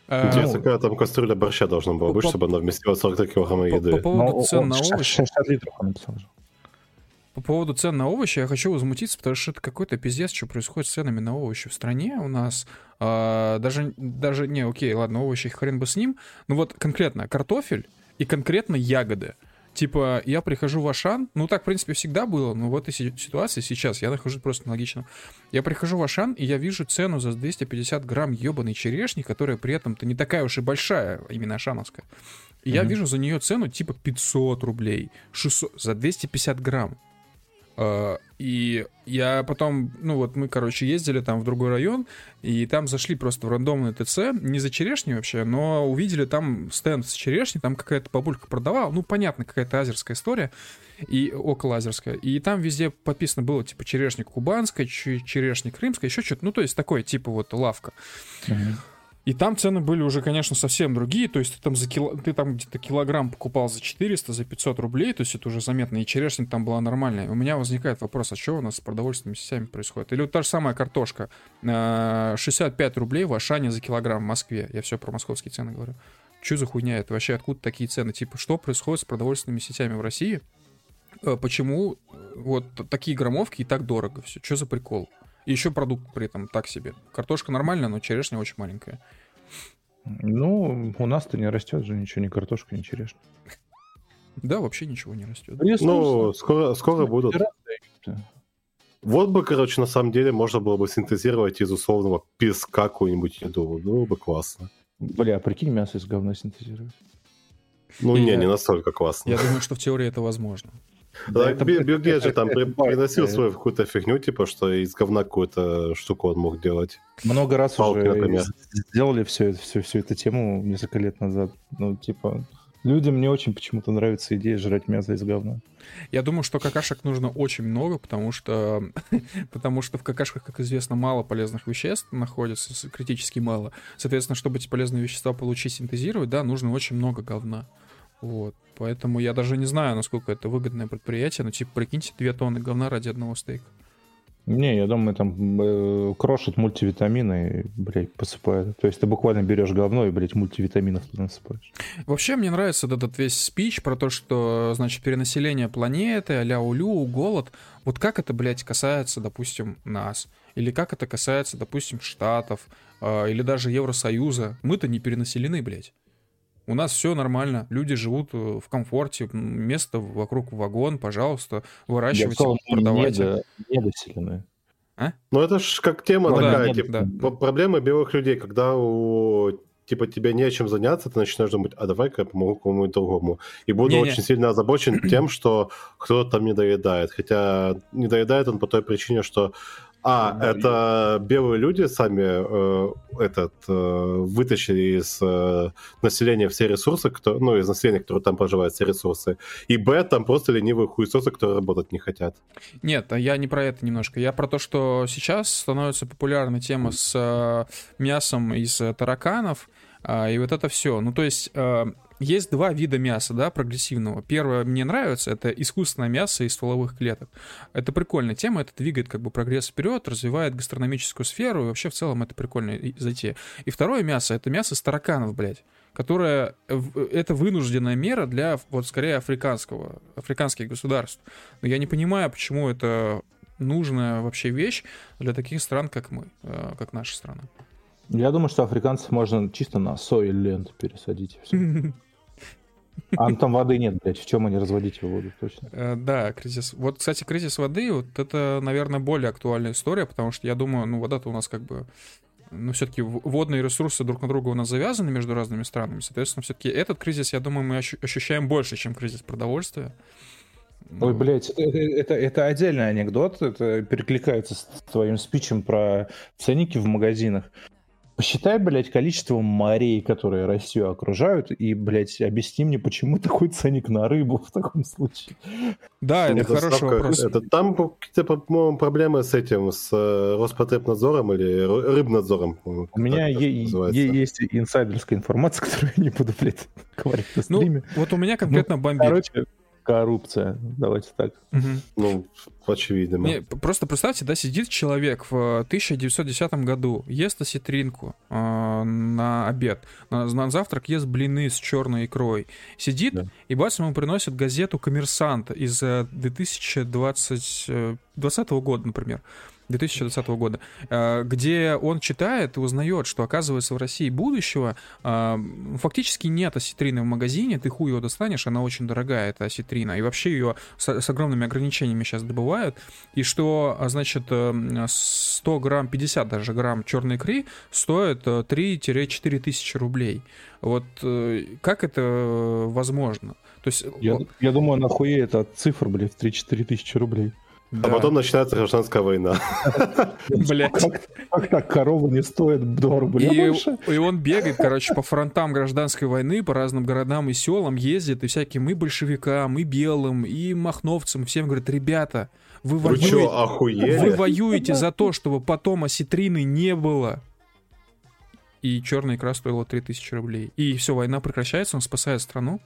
S3: Интересно, какая там кастрюля борща должна была быть,
S2: по-
S3: чтобы она вместила 43 килограмма
S2: по,
S3: еды.
S2: по поводу
S1: Ну,
S2: цен
S1: он
S2: на
S1: 60
S2: овощи,
S1: 60 литров он написал. же.
S2: по поводу цен на овощи я хочу возмутиться, потому что это какой-то пиздец, что происходит с ценами на овощи в стране у нас. А, даже, даже, не, окей, ладно, овощи, хрен бы с ним. Ну вот конкретно картофель и конкретно ягоды. Типа, я прихожу в Ашан, ну так, в принципе, всегда было, но в этой си- ситуации сейчас я нахожусь просто на логичном. Я прихожу в Ашан, и я вижу цену за 250 грамм ебаной черешни, которая при этом-то не такая уж и большая, именно ашановская. И я
S1: Мгм.
S2: вижу за нее цену типа 500 рублей, 600, за 250 грамм. А, И я потом, ну вот мы, короче, ездили там в другой район, и там зашли просто в рандомный ТЦ, не за черешней вообще, но увидели там стенд с черешней, там какая-то бабулька продавала, ну, понятно, какая-то азерская история, и около азерская, и там везде подписано было, типа, черешня кубанская, че- черешня крымская, еще что-то, ну, то есть такое, типа, вот, лавка.
S1: Мгм.
S2: И там цены были уже, конечно, совсем другие. То есть ты там, за кило... ты там где-то килограмм покупал за 400, за 500 рублей. То есть это уже заметно. И черешня там была нормальная. У меня возникает вопрос, а что у нас с продовольственными сетями происходит? Или вот та же самая картошка. э, 65 рублей в Ашане за килограмм в Москве. Я все про московские цены говорю. Что за хуйня это? Вообще откуда такие цены? Типа, что происходит с продовольственными сетями в России? Э, Почему э, вот такие граммовки и так дорого все? Что за прикол? И еще продукт при этом так себе. Картошка нормальная, но черешня очень маленькая.
S1: Ну, у нас-то не растет же ничего, ни картошка, ни черешня.
S2: Да, вообще ничего не растет.
S3: Ну, скоро, скоро будут.
S1: Да.
S3: Вот бы, короче, на самом деле можно было бы синтезировать из условного песка какую-нибудь еду. Было бы классно.
S1: Бля, прикинь, мясо из говна синтезировать.
S3: Ну,
S2: И
S3: не,
S2: я-
S3: не настолько классно.
S2: Я думаю, что в теории это возможно.
S3: Да,
S1: это-
S3: Билл Гейтс же там при- приносил
S1: да.
S3: свою какую-то фигню, типа, что из говна какую-то штуку он мог делать.
S1: Много раз
S3: Палки,
S1: уже
S3: например.
S1: сделали все, все, всю эту тему несколько лет назад. Ну, типа, людям не очень почему-то нравится идея жрать мясо из говна.
S2: Я думаю, что какашек нужно очень много, потому что, потому что в какашках, как известно, мало полезных веществ находится, критически мало. Соответственно, чтобы эти полезные вещества получить, синтезировать, да, нужно очень много говна. Вот. Поэтому я даже не знаю, насколько это выгодное предприятие, но типа, прикиньте, 2 тонны говна ради одного стейка.
S1: Не, я думаю, там э, крошат мультивитамины блядь, посыпают. То есть ты буквально берешь говно и, блядь, мультивитаминов туда насыпаешь.
S2: Вообще, мне нравится вот этот весь спич про то, что, значит, перенаселение планеты, а-ля улю, голод. Вот как это, блядь, касается, допустим, нас? Или как это касается, допустим, Штатов, а, или даже Евросоюза? Мы-то не перенаселены, блядь. У нас все нормально, люди живут э, в комфорте, место вокруг вагон, пожалуйста, выращивайте,
S1: мы
S2: продавайте.
S1: недо- недоселены.
S3: Ну, это ж как тема
S2: Ну да,
S3: такая,
S1: нет,
S3: типа,
S2: да.
S3: п- проблема белых людей, когда у типа тебе не о чем заняться, ты начинаешь думать, а давай-ка я помогу кому-нибудь другому. И буду
S2: Не-не.
S3: очень сильно озабочен тем, что кто-то там не доедает. Хотя не доедает он по той причине, что а,
S1: Да,
S3: это белые люди сами э, этот, э, вытащили из э, населения все ресурсы, кто, ну, из населения, которое там проживает, все ресурсы. И б, там просто ленивые хуесосы, которые работать не хотят.
S2: Нет, а я не про это немножко. Я про то, что сейчас становится популярна тема с э, мясом из э, тараканов, и вот это все. Ну, то есть, э, есть два вида мяса, да, прогрессивного. Первое мне нравится, это искусственное мясо из стволовых клеток. Это прикольная тема, это двигает как бы прогресс вперед, развивает гастрономическую сферу, и вообще в целом это прикольная затея. И второе мясо, это мясо из тараканов, блядь которая это вынужденная мера для вот скорее африканского африканских государств. Но я не понимаю, почему это нужная вообще вещь для таких стран, как мы, э, как наша страна.
S1: Я думаю, что африканцев можно чисто на сою ленту пересадить. А там воды нет, блядь. В чем они разводить его будут точно?
S2: Э, Да, кризис. Вот, кстати, кризис воды, вот это, наверное, более актуальная история, потому что я думаю, ну, вода-то у нас как бы ну, все-таки водные ресурсы друг на друга у нас завязаны между разными странами. Соответственно, все-таки этот кризис, я думаю, мы ощу- ощущаем больше, чем кризис продовольствия.
S1: Ой,
S2: Ну,
S1: блядь, это, это, это отдельный анекдот. Это перекликается с твоим спичем про ценники в магазинах. Посчитай, блядь, количество морей, которые Россию окружают, и, блядь, объясни мне, почему такой ценник на рыбу в таком случае.
S2: Да, это хороший
S3: Доставка-
S2: вопрос.
S3: Это, там какие-то, по-моему, проблемы с этим, с э, Роспотребнадзором или ры- Рыбнадзором. по-моему,
S1: У меня есть инсайдерская информация, которую я не буду, блядь, говорить на
S2: Ну,
S1: стриме.
S2: вот у меня конкретно бомбит.
S1: Короче, коррупция. Давайте так.
S3: Ну, очевидно.
S2: Не, просто представьте, да, сидит человек в 1910 году, ест осетринку э, на обед, на, на завтрак ест блины с черной икрой, сидит,
S1: Да.
S2: и бац, ему приносят газету «Коммерсант» из э, 2020 э, 20 года, например. 2020 года, э, где он читает и узнает, что, оказывается, в России будущего э, фактически нет осетрины в магазине, ты хуй его достанешь, она очень дорогая, эта осетрина, и вообще ее с, с огромными ограничениями сейчас добывают, и что, а, значит, э, 100 грамм, 50 даже грамм черной икры стоит э, 3-4 тысячи рублей. Вот э, как это э, возможно? То есть,
S1: Я, я думаю, нахуя это от цифр, блядь, 3-4 тысячи рублей.
S3: А
S2: да,
S3: потом начинается гражданская война.
S2: блядь.
S1: Как, так коровы не стоят 2 рубля
S2: И,
S1: больше?
S2: и он бегает, короче, по фронтам гражданской войны, по разным городам и селам ездит, и всяким и большевикам, и белым, и махновцам, всем говорит, ребята, вы
S3: Вы
S2: воюете, вы воюете за то, чтобы потом осетрины не было. И черная икра стоила 3000 рублей. И все, война прекращается, он спасает страну.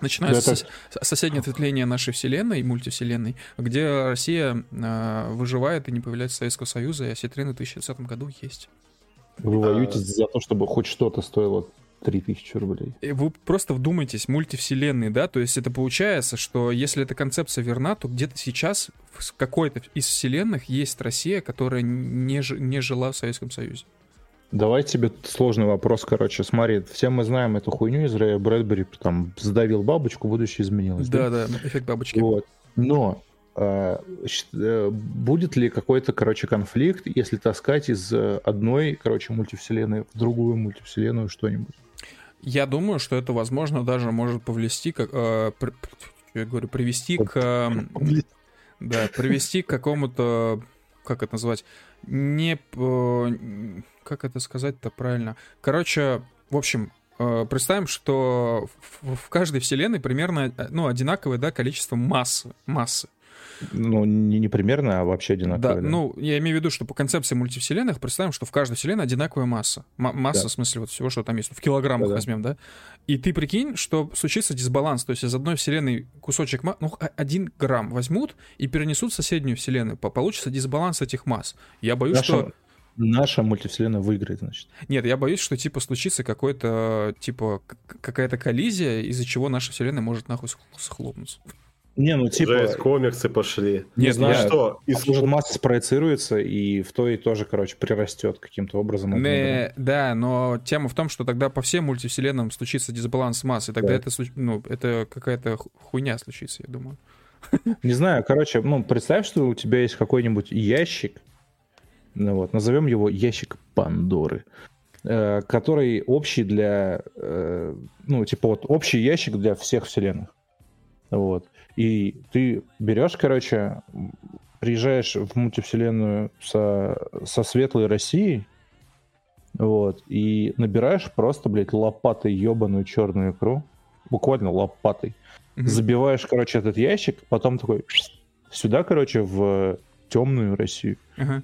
S2: Начинается
S1: Да,
S2: сос- соседнее ответвление нашей вселенной, мультивселенной, где Россия э, выживает и не появляется Советского Союза, и осетрины в 2020 году есть.
S1: Вы воюете за то, чтобы хоть что-то стоило 3000 рублей.
S2: И Вы просто вдумайтесь, мультивселенные, да, то есть это получается, что если эта концепция верна, то где-то сейчас в какой-то из вселенных есть Россия, которая не, жи- не жила в Советском Союзе.
S1: Давай тебе сложный вопрос, короче. Смотри, все мы знаем эту хуйню из Рэя Брэдбери, там, задавил бабочку, будущее изменилось.
S2: Да, да, эффект бабочки.
S1: Вот. Но щ- э, будет ли какой-то, короче, конфликт, если таскать из э, одной, короче, мультивселенной в другую мультивселенную что-нибудь?
S2: Я думаю, что это, возможно, даже может повлести, как, э, при- я говорю, привести к, э, да, привести к какому-то, как это назвать, не, п- как это сказать-то правильно. Короче, в общем, э, представим, что в, в каждой вселенной примерно, э, ну, одинаковое, да, количество массы, массы.
S1: Ну, не, не примерно, а вообще
S2: Да,
S1: одинаково.
S2: ну, я имею в виду, что по концепции мультивселенных представим, что в каждой вселенной одинаковая масса. М- масса,
S1: Да.
S2: в смысле, вот всего, что там есть. В килограммах
S1: Да-да.
S2: возьмем, да? И ты прикинь, что случится дисбаланс. То есть из одной вселенной кусочек ну, а- один грамм возьмут и перенесут в соседнюю вселенную. По- Получится дисбаланс этих масс. Я боюсь,
S1: наша,
S2: что...
S1: наша мультивселенная выиграет, значит.
S2: Нет, я боюсь, что, типа, случится какой-то, типа, какая-то коллизия, из-за чего наша вселенная может нахуй сх- схлопнуться.
S1: Не, ну типа,
S3: Жесть, комиксы пошли.
S1: не знаю,
S3: что,
S1: а
S3: из-
S1: может масса спроецируется, и в той тоже, короче, прирастет каким-то образом.
S2: Не, да, но тема в том, что тогда по всем мультивселенным случится дисбаланс масс, и тогда
S1: Да.
S2: это, ну, это какая-то ху- хуйня случится, я думаю.
S1: Не знаю, короче, ну, представь, что у тебя есть какой-нибудь ящик, ну вот, назовем его ящик Пандоры, э, который общий для, э, ну, типа вот общий ящик для всех вселенных. Вот. И ты берешь, короче, приезжаешь в мультивселенную со, со светлой Россией, вот, и набираешь просто, блядь, лопатой ебаную черную икру, буквально лопатой,
S2: Мгм.
S1: забиваешь, короче, этот ящик, потом такой сюда, короче, в темную Россию.
S2: Ага.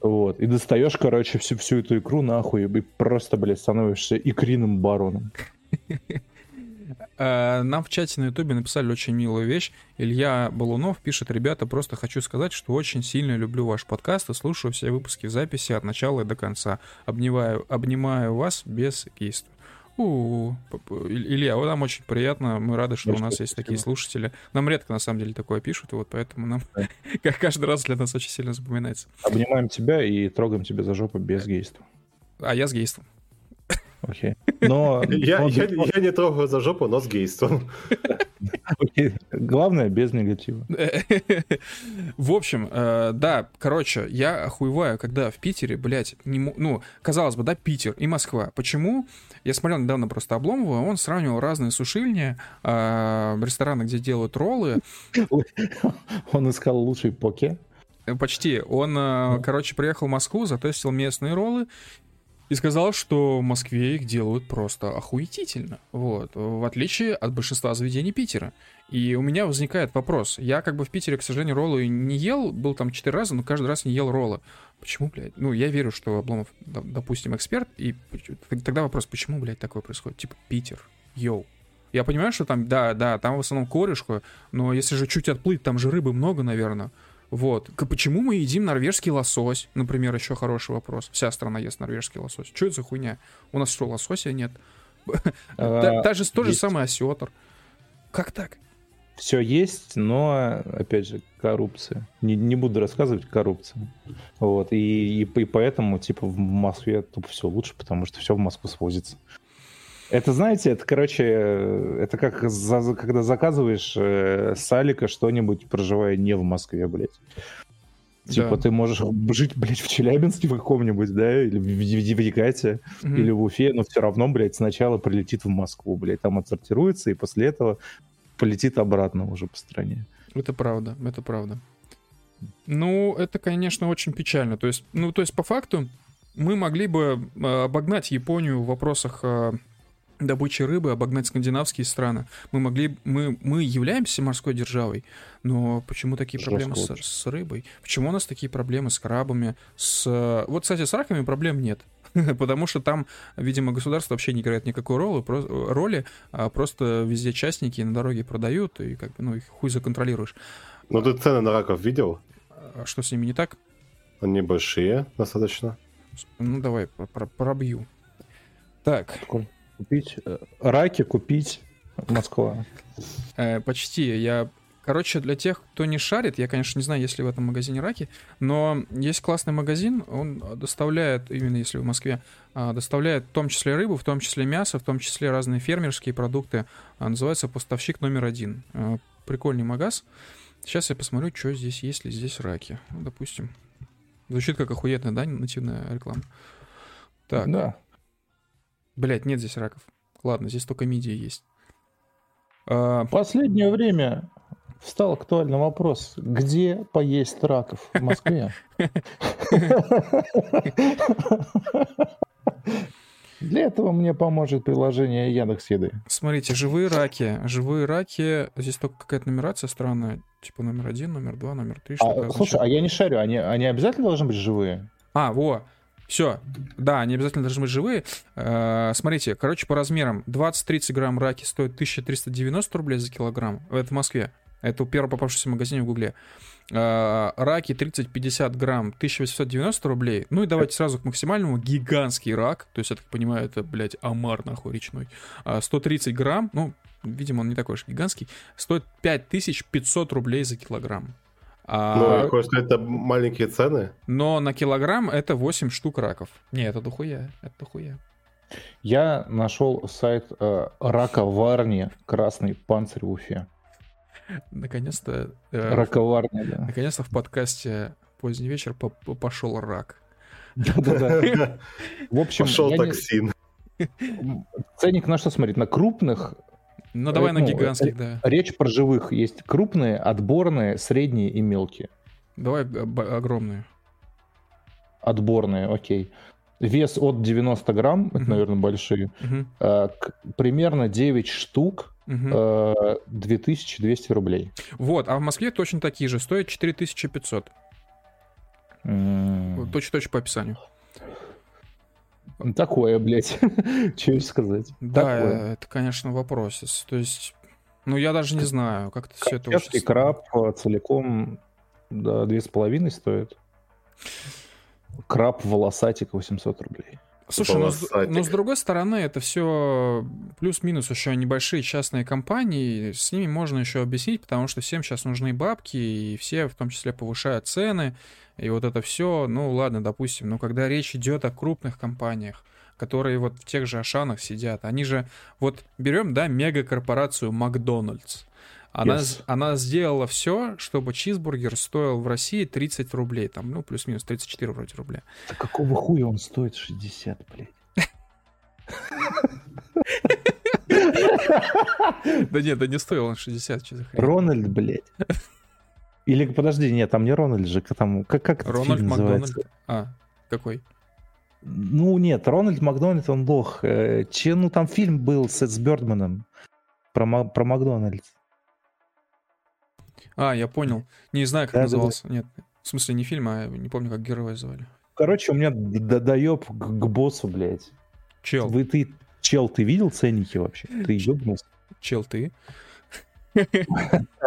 S1: Вот. И достаешь, короче, всю, всю эту икру нахуй, и просто, блядь, становишься икриным бароном.
S2: А, Нам в чате на Ютубе написали очень милую вещь. Илья Балунов пишет, ребята, просто хочу сказать, что очень сильно люблю ваш подкаст и слушаю все выпуски в записи от начала и до конца. Обнимаю, обнимаю вас без гейства. У, п- п- Иль- Илья, вот нам очень приятно, мы рады, что у нас
S1: Большое
S2: есть такие слушатели. Нам редко, на самом деле, такое пишут, и вот поэтому нам
S1: Да.
S2: каждый раз для нас очень сильно запоминается.
S1: Обнимаем тебя и трогаем тебя за жопу без гейства.
S2: А я с гейством.
S1: Окей. Но,
S3: Я, я, я не трогаю за жопу, но с гейством.
S1: окей. главное без негатива.
S2: В общем, э, да, короче, я охуеваю, когда в Питере, блядь, не ну, казалось бы, да, Питер и Москва. Почему? Я смотрел недавно просто Обломова, он сравнивал разные сушильни, э, рестораны, где делают роллы.
S1: Он искал лучший поке.
S2: Почти. Он, э, короче, приехал в Москву, затестил местные роллы и сказал, что в Москве их делают просто охуетительно. Вот. В отличие от большинства заведений Питера. И у меня возникает вопрос. Я как бы в Питере, к сожалению, роллы не ел. Был там четыре раза, но каждый раз не ел роллы. Почему, блядь? Ну, я верю, что Обломов, допустим, эксперт. И тогда вопрос, почему, блядь, такое происходит? Типа, Питер, йоу. Я понимаю, что там, да, да, там в основном корешка, но если же чуть отплыть, там же рыбы много, наверное. Вот. К- Почему мы едим норвежский лосось? Например, еще хороший вопрос. Вся страна ест норвежский лосось. Что это за хуйня? У нас что, лосося нет? Та, та же, тот же самый осетр. Как так?
S1: Все есть, но, опять же, коррупция. Не, не буду рассказывать коррупция. Вот. И, и, и поэтому, типа, в Москве тупо все лучше, потому что все в Москву свозится. Это, знаете, это, короче, э, это как за- когда заказываешь э, с Алика что-нибудь, проживая не в Москве, блядь. Типа,
S2: Да.
S1: ты можешь жить, блядь, в Челябинске в каком-нибудь, да, или в, в, в Екате,
S2: Мгм.
S1: или в Уфе, но все равно, блядь, сначала прилетит в Москву, блядь, там отсортируется, и после этого полетит обратно уже по стране.
S2: Это правда, это правда. Ну, это, конечно, очень печально. То есть, ну, то есть, по факту, мы могли бы э, обогнать Японию в вопросах э, добычи рыбы, обогнать скандинавские страны. Мы могли, мы, мы являемся морской державой, но почему такие
S1: Жестко
S2: проблемы с, с рыбой? Почему у нас такие проблемы с крабами? С... Вот, кстати, с раками проблем нет. Потому что там, видимо, государство вообще не играет никакой роли, про- роли а просто везде частники на дороге продают, и как бы, ну, их хуй законтролируешь.
S3: Ну, ты цены на раков видел?
S2: А что с ними не так?
S3: Они большие достаточно.
S2: Ну, давай, про- про- пробью. Так,
S1: Купить э, раки, купить Москва.
S2: э, почти. Я, короче, для тех, кто не шарит, я, конечно, не знаю, есть ли в этом магазине раки, но есть классный магазин, он доставляет, именно если в Москве, а, доставляет в том числе рыбу, в том числе мясо, в том числе разные фермерские продукты. А, Называется «Поставщик номер один». Э, Прикольный магаз. Сейчас я посмотрю, что здесь, есть ли здесь раки. Ну, допустим. Звучит как охуенная, да, нативная реклама? Так.
S1: Да.
S2: Блять, нет здесь раков. Ладно, здесь только мидии есть. А,
S1: В последнее время встал актуальный вопрос, где поесть раков в Москве? Для этого мне поможет приложение Яндекс Еды.
S2: смотрите, живые раки. Живые раки. Здесь только какая-то нумерация странная. Типа номер один, номер два, номер три. Что
S1: А,
S2: означает?
S1: слушай, а я не шарю, они, они обязательно должны быть живые?
S2: А, во. Все. Да, они обязательно должны быть живые. Э, смотрите, короче, по размерам. 20-30 грамм раки стоят 1390 рублей за килограмм. Это в Москве. Это у первого попавшегося магазина в Гугле. Э, раки 30-50 грамм 1890 рублей. Ну и давайте сразу к максимальному. Гигантский рак. То есть, я так понимаю, это, блядь, омар нахуй речной. А, 130 грамм. Ну, видимо, он не такой уж гигантский. Стоит 5500 рублей за килограмм. А,
S3: Ну, я хочу сказать, это маленькие цены.
S2: но на килограмм это 8 штук раков. Не, это дохуя, это дохуя.
S1: Я нашел сайт э, раковарни «Красный панцирь» в Уфе.
S2: Наконец-то, э,
S1: Раковарня, да.
S2: наконец-то в подкасте поздний вечер по- по- пошел рак.
S1: Да-да-да. В общем,
S3: Пошел токсин.
S1: ценник на что смотреть? На крупных?
S2: Ну давай на
S1: ну,
S2: гигантских, да.
S1: Речь про живых. Есть крупные, отборные, средние и мелкие.
S2: Давай б- огромные.
S1: Отборные, окей. Вес от 90 грамм, это,
S2: Мгм.
S1: наверное, большие.
S2: Мгм,
S1: Э, к- примерно 9 штук, э, 2200 рублей.
S2: Вот, а в Москве точно такие же, стоят 4500.
S1: М,
S2: Точно-точно по описанию.
S1: Такое, блядь. Че еще сказать?
S2: Да,
S1: Такое.
S2: это, конечно, вопрос. То есть, ну я даже не знаю, как-то все это очень
S1: Чешский
S2: странно.
S1: краб целиком да, две с половиной стоит. Краб волосатик 800 рублей.
S2: Слушай, но
S3: Волосатик.
S2: но с другой стороны, это все плюс-минус еще небольшие частные компании. С ними можно еще объяснить, потому что всем сейчас нужны бабки, и все в том числе повышают цены. И вот это все, ну ладно, допустим, но когда речь идет о крупных компаниях, которые вот в тех же Ашанах сидят, они же, вот берем, да, мегакорпорацию Макдональдс. Она,
S1: Yes.
S2: она сделала все, чтобы чизбургер стоил в России 30 рублей, там, ну, плюс-минус 34 вроде рубля.
S1: Да какого хуя он стоит 60, блядь?
S2: Да нет, да не стоил он 60, что за хрень.
S1: Рональд, блядь. Или, подожди, нет, там не Рональд же, там, как, как
S2: Рональд
S1: фильм
S2: Макдональд.
S1: называется?
S2: А, какой?
S1: Ну, нет, Рональд Макдональд, он лох. Э, Че, ну, там фильм был с, с Бёрдманом про, про Макдональдс.
S2: А, я понял. Не знаю, как
S1: Да-да-да.
S2: назывался. Нет, в смысле не фильм, а не помню, как героя звали.
S1: Короче, у меня доеб к, к боссу, блядь.
S2: Чел,
S1: Вы, ты, чел, ты видел ценники вообще? Ты ебнулся?
S2: чел ты.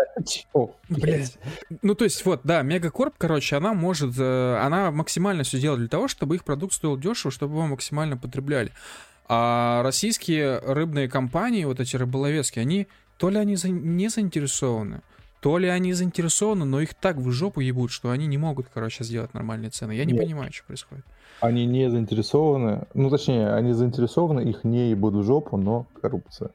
S2: Ну, то есть, вот, да, Мегакорп, короче, она может, э, она максимально все делает для того, чтобы их продукт стоил дешево, чтобы его максимально потребляли. А российские рыбные компании, вот эти рыболовецкие, они то ли они за- не заинтересованы, то ли они заинтересованы, но их так в жопу ебут, что они не могут, короче, сделать нормальные цены. Я не понимаю, что происходит.
S1: Они не заинтересованы, ну, точнее, они заинтересованы, их не ебут в жопу, но коррупция.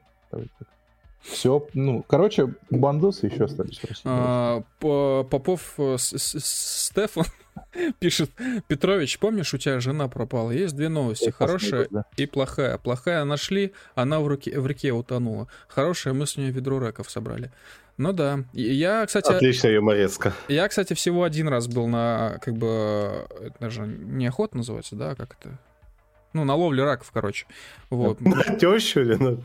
S1: Все, ну, короче, бандосы еще остались в России.
S2: А, По- Попов э, Стефан пишет, Петрович, помнишь, у тебя жена пропала? Есть две новости, хорошая
S1: Да.
S2: и плохая. Плохая нашли, она в, руке, в реке утонула. Хорошая, мы с нее ведро раков собрали. Ну да. Я, кстати,
S3: Отличная юмореска.
S2: я, кстати, всего один раз был на, как бы, это даже не охота называется, да, как это? Ну, на ловле раков, короче. Вот.
S3: На тещу или на...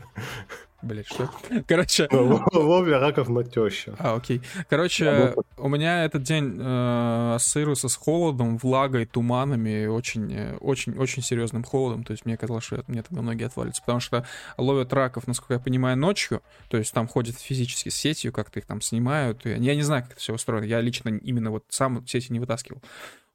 S2: Блять, что? Короче,
S3: Ловля раков на тещу.
S2: А, окей. Короче, у меня этот день э, ассоциируется с холодом, влагой, туманами, очень, э, очень, очень серьезным холодом. То есть мне казалось, что мне тогда ноги отвалятся, потому что ловят раков, насколько я понимаю, ночью. То есть там ходят физически с сетью, как-то их там снимают. Я не знаю, как это все устроено. Я лично именно вот сам сети не вытаскивал.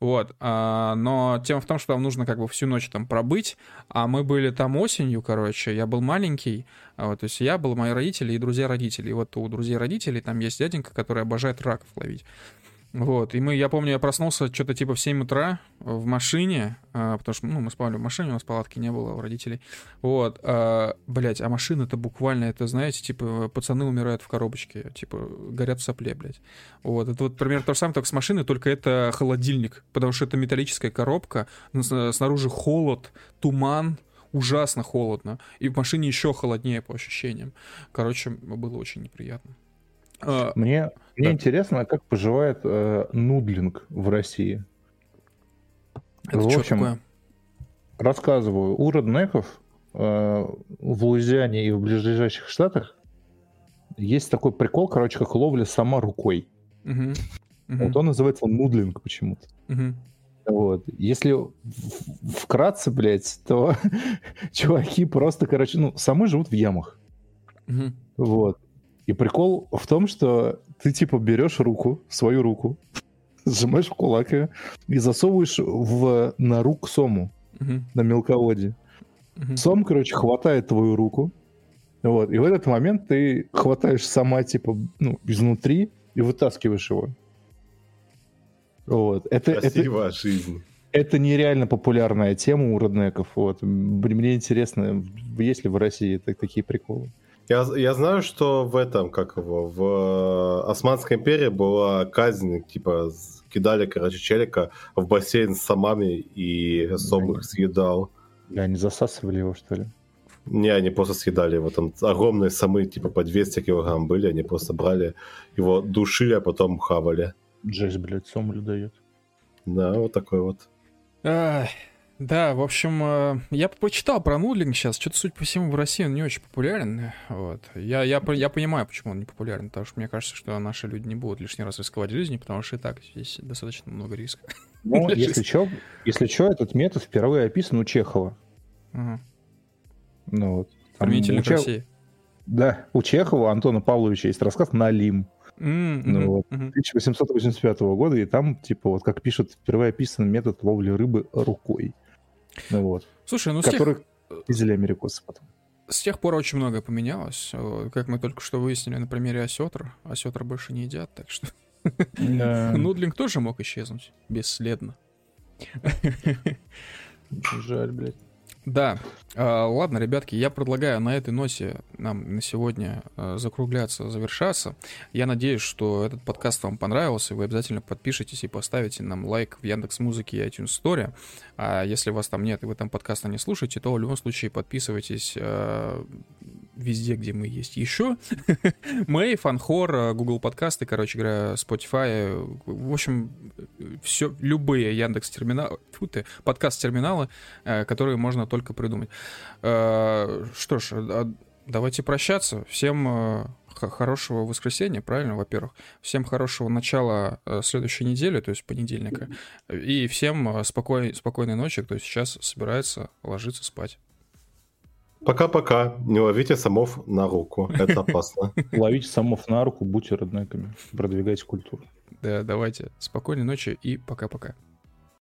S2: Вот, а, но тема в том, что там нужно как бы всю ночь там пробыть, а мы были там осенью, короче, я был маленький, а вот, то есть я был, мои родители и друзья родителей. И вот у друзей родителей там есть дяденька, который обожает раков ловить. Вот, и мы, я помню, я проснулся что-то типа в 7 утра в машине, а, потому что, ну, мы спали в машине, у нас палатки не было у родителей. Вот, а, блядь, а машина-то буквально, это, знаете, типа, пацаны умирают в коробочке, типа, горят в сопле, блядь. Вот, это вот примерно то же самое, только с машиной, только это холодильник, потому что это металлическая коробка, снаружи холод, туман, ужасно холодно, и в машине еще холоднее по ощущениям. Короче, было очень неприятно. А,
S1: Мне, мне
S2: Да.
S1: интересно, как поживает э, нудлинг в России.
S2: это
S1: в
S2: что
S1: общем,
S2: такое?
S1: Рассказываю. У роднеков э, в Луизиане и в ближайших штатах есть такой прикол, короче, как ловля сама рукой.
S2: Мгм. Мгм.
S1: Вот он называется нудлинг почему-то.
S2: Мгм.
S1: Вот. Если вкратце, блядь, то чуваки просто, короче, ну, самы живут в ямах.
S2: Мгм.
S1: Вот. И прикол в том, что ты типа берешь руку, свою руку, сжимаешь в кулак её и засовываешь в нору к сому
S2: Мгм.
S1: на мелководье.
S2: Мгм.
S1: Сом, короче, хватает твою руку. Вот. И в этот момент ты хватаешь сама, типа, ну, изнутри и вытаскиваешь его. Вот. Это, это,
S3: Красивая жизнь.
S1: это нереально популярная тема у роднеков. Вот. Мне интересно, есть ли в России так- такие приколы?
S3: Я, я знаю, что в этом, как его, в э, Османской империи была казнь, типа, кидали, короче, челика в бассейн с самами, и сом их съедал.
S1: Бля, они засасывали его, что ли?
S3: Не, они просто съедали его. Там огромные самы, типа, по 200 килограмм были, они просто брали его, душили, а потом хавали.
S1: Джейс, блядь, сомлю дает.
S3: Да, вот такой вот.
S2: Ай, Да, в общем, э, я почитал про нудлинг сейчас. Что-то, судя по всему, в России он не очень популярен. Вот. Я, я, я понимаю, почему он не популярен, потому что мне кажется, что наши люди не будут лишний раз рисковать жизнью, потому что и так здесь достаточно много риска.
S1: Ну, если что, если что, этот метод впервые описан у Чехова.
S2: Ага.
S1: Ну, вот.
S2: Применительно к России.
S1: Да, у Чехова, Антона Павловича есть рассказ «Налим»
S2: М,
S1: Ну вот.
S2: мгм.
S1: 1885 года, и там, типа, вот как пишут, впервые описан метод ловли рыбы рукой. Ну вот.
S2: Слушай, ну с тех,
S1: Которых видели америкосы потом.
S2: с тех пор очень многое поменялось. Вот, Как мы только что выяснили на примере осетр. Осетр больше не едят, так что... Нудлинг тоже мог исчезнуть бесследно.
S1: Жаль, блядь.
S2: Да, а, ладно, ребятки, я предлагаю на этой ноте нам на сегодня а, закругляться, завершаться. Я надеюсь, что этот подкаст вам понравился, вы обязательно подпишитесь и поставите нам лайк в Яндекс Музыке и iTunes Store. А если вас там нет и вы там подкаста не слушаете, то в любом случае подписывайтесь а, везде, где мы есть еще. Мэй, Фанхор, Google подкасты, короче говоря, Spotify, в общем, все, любые Яндекс терминалы, ты, подкаст-терминалы, э, которые можно только придумать. Э, что ж, а, давайте прощаться. Всем э, хорошего воскресенья, правильно, во-первых. Всем хорошего начала следующей недели, то есть понедельника. И всем спокой, спокойной ночи, кто сейчас собирается ложиться спать.
S3: Пока-пока. Не ловите самов на руку. Это опасно.
S1: Ловите самов на руку, будьте родняками. Продвигайте культуру.
S2: Да, давайте. Спокойной ночи и пока-пока.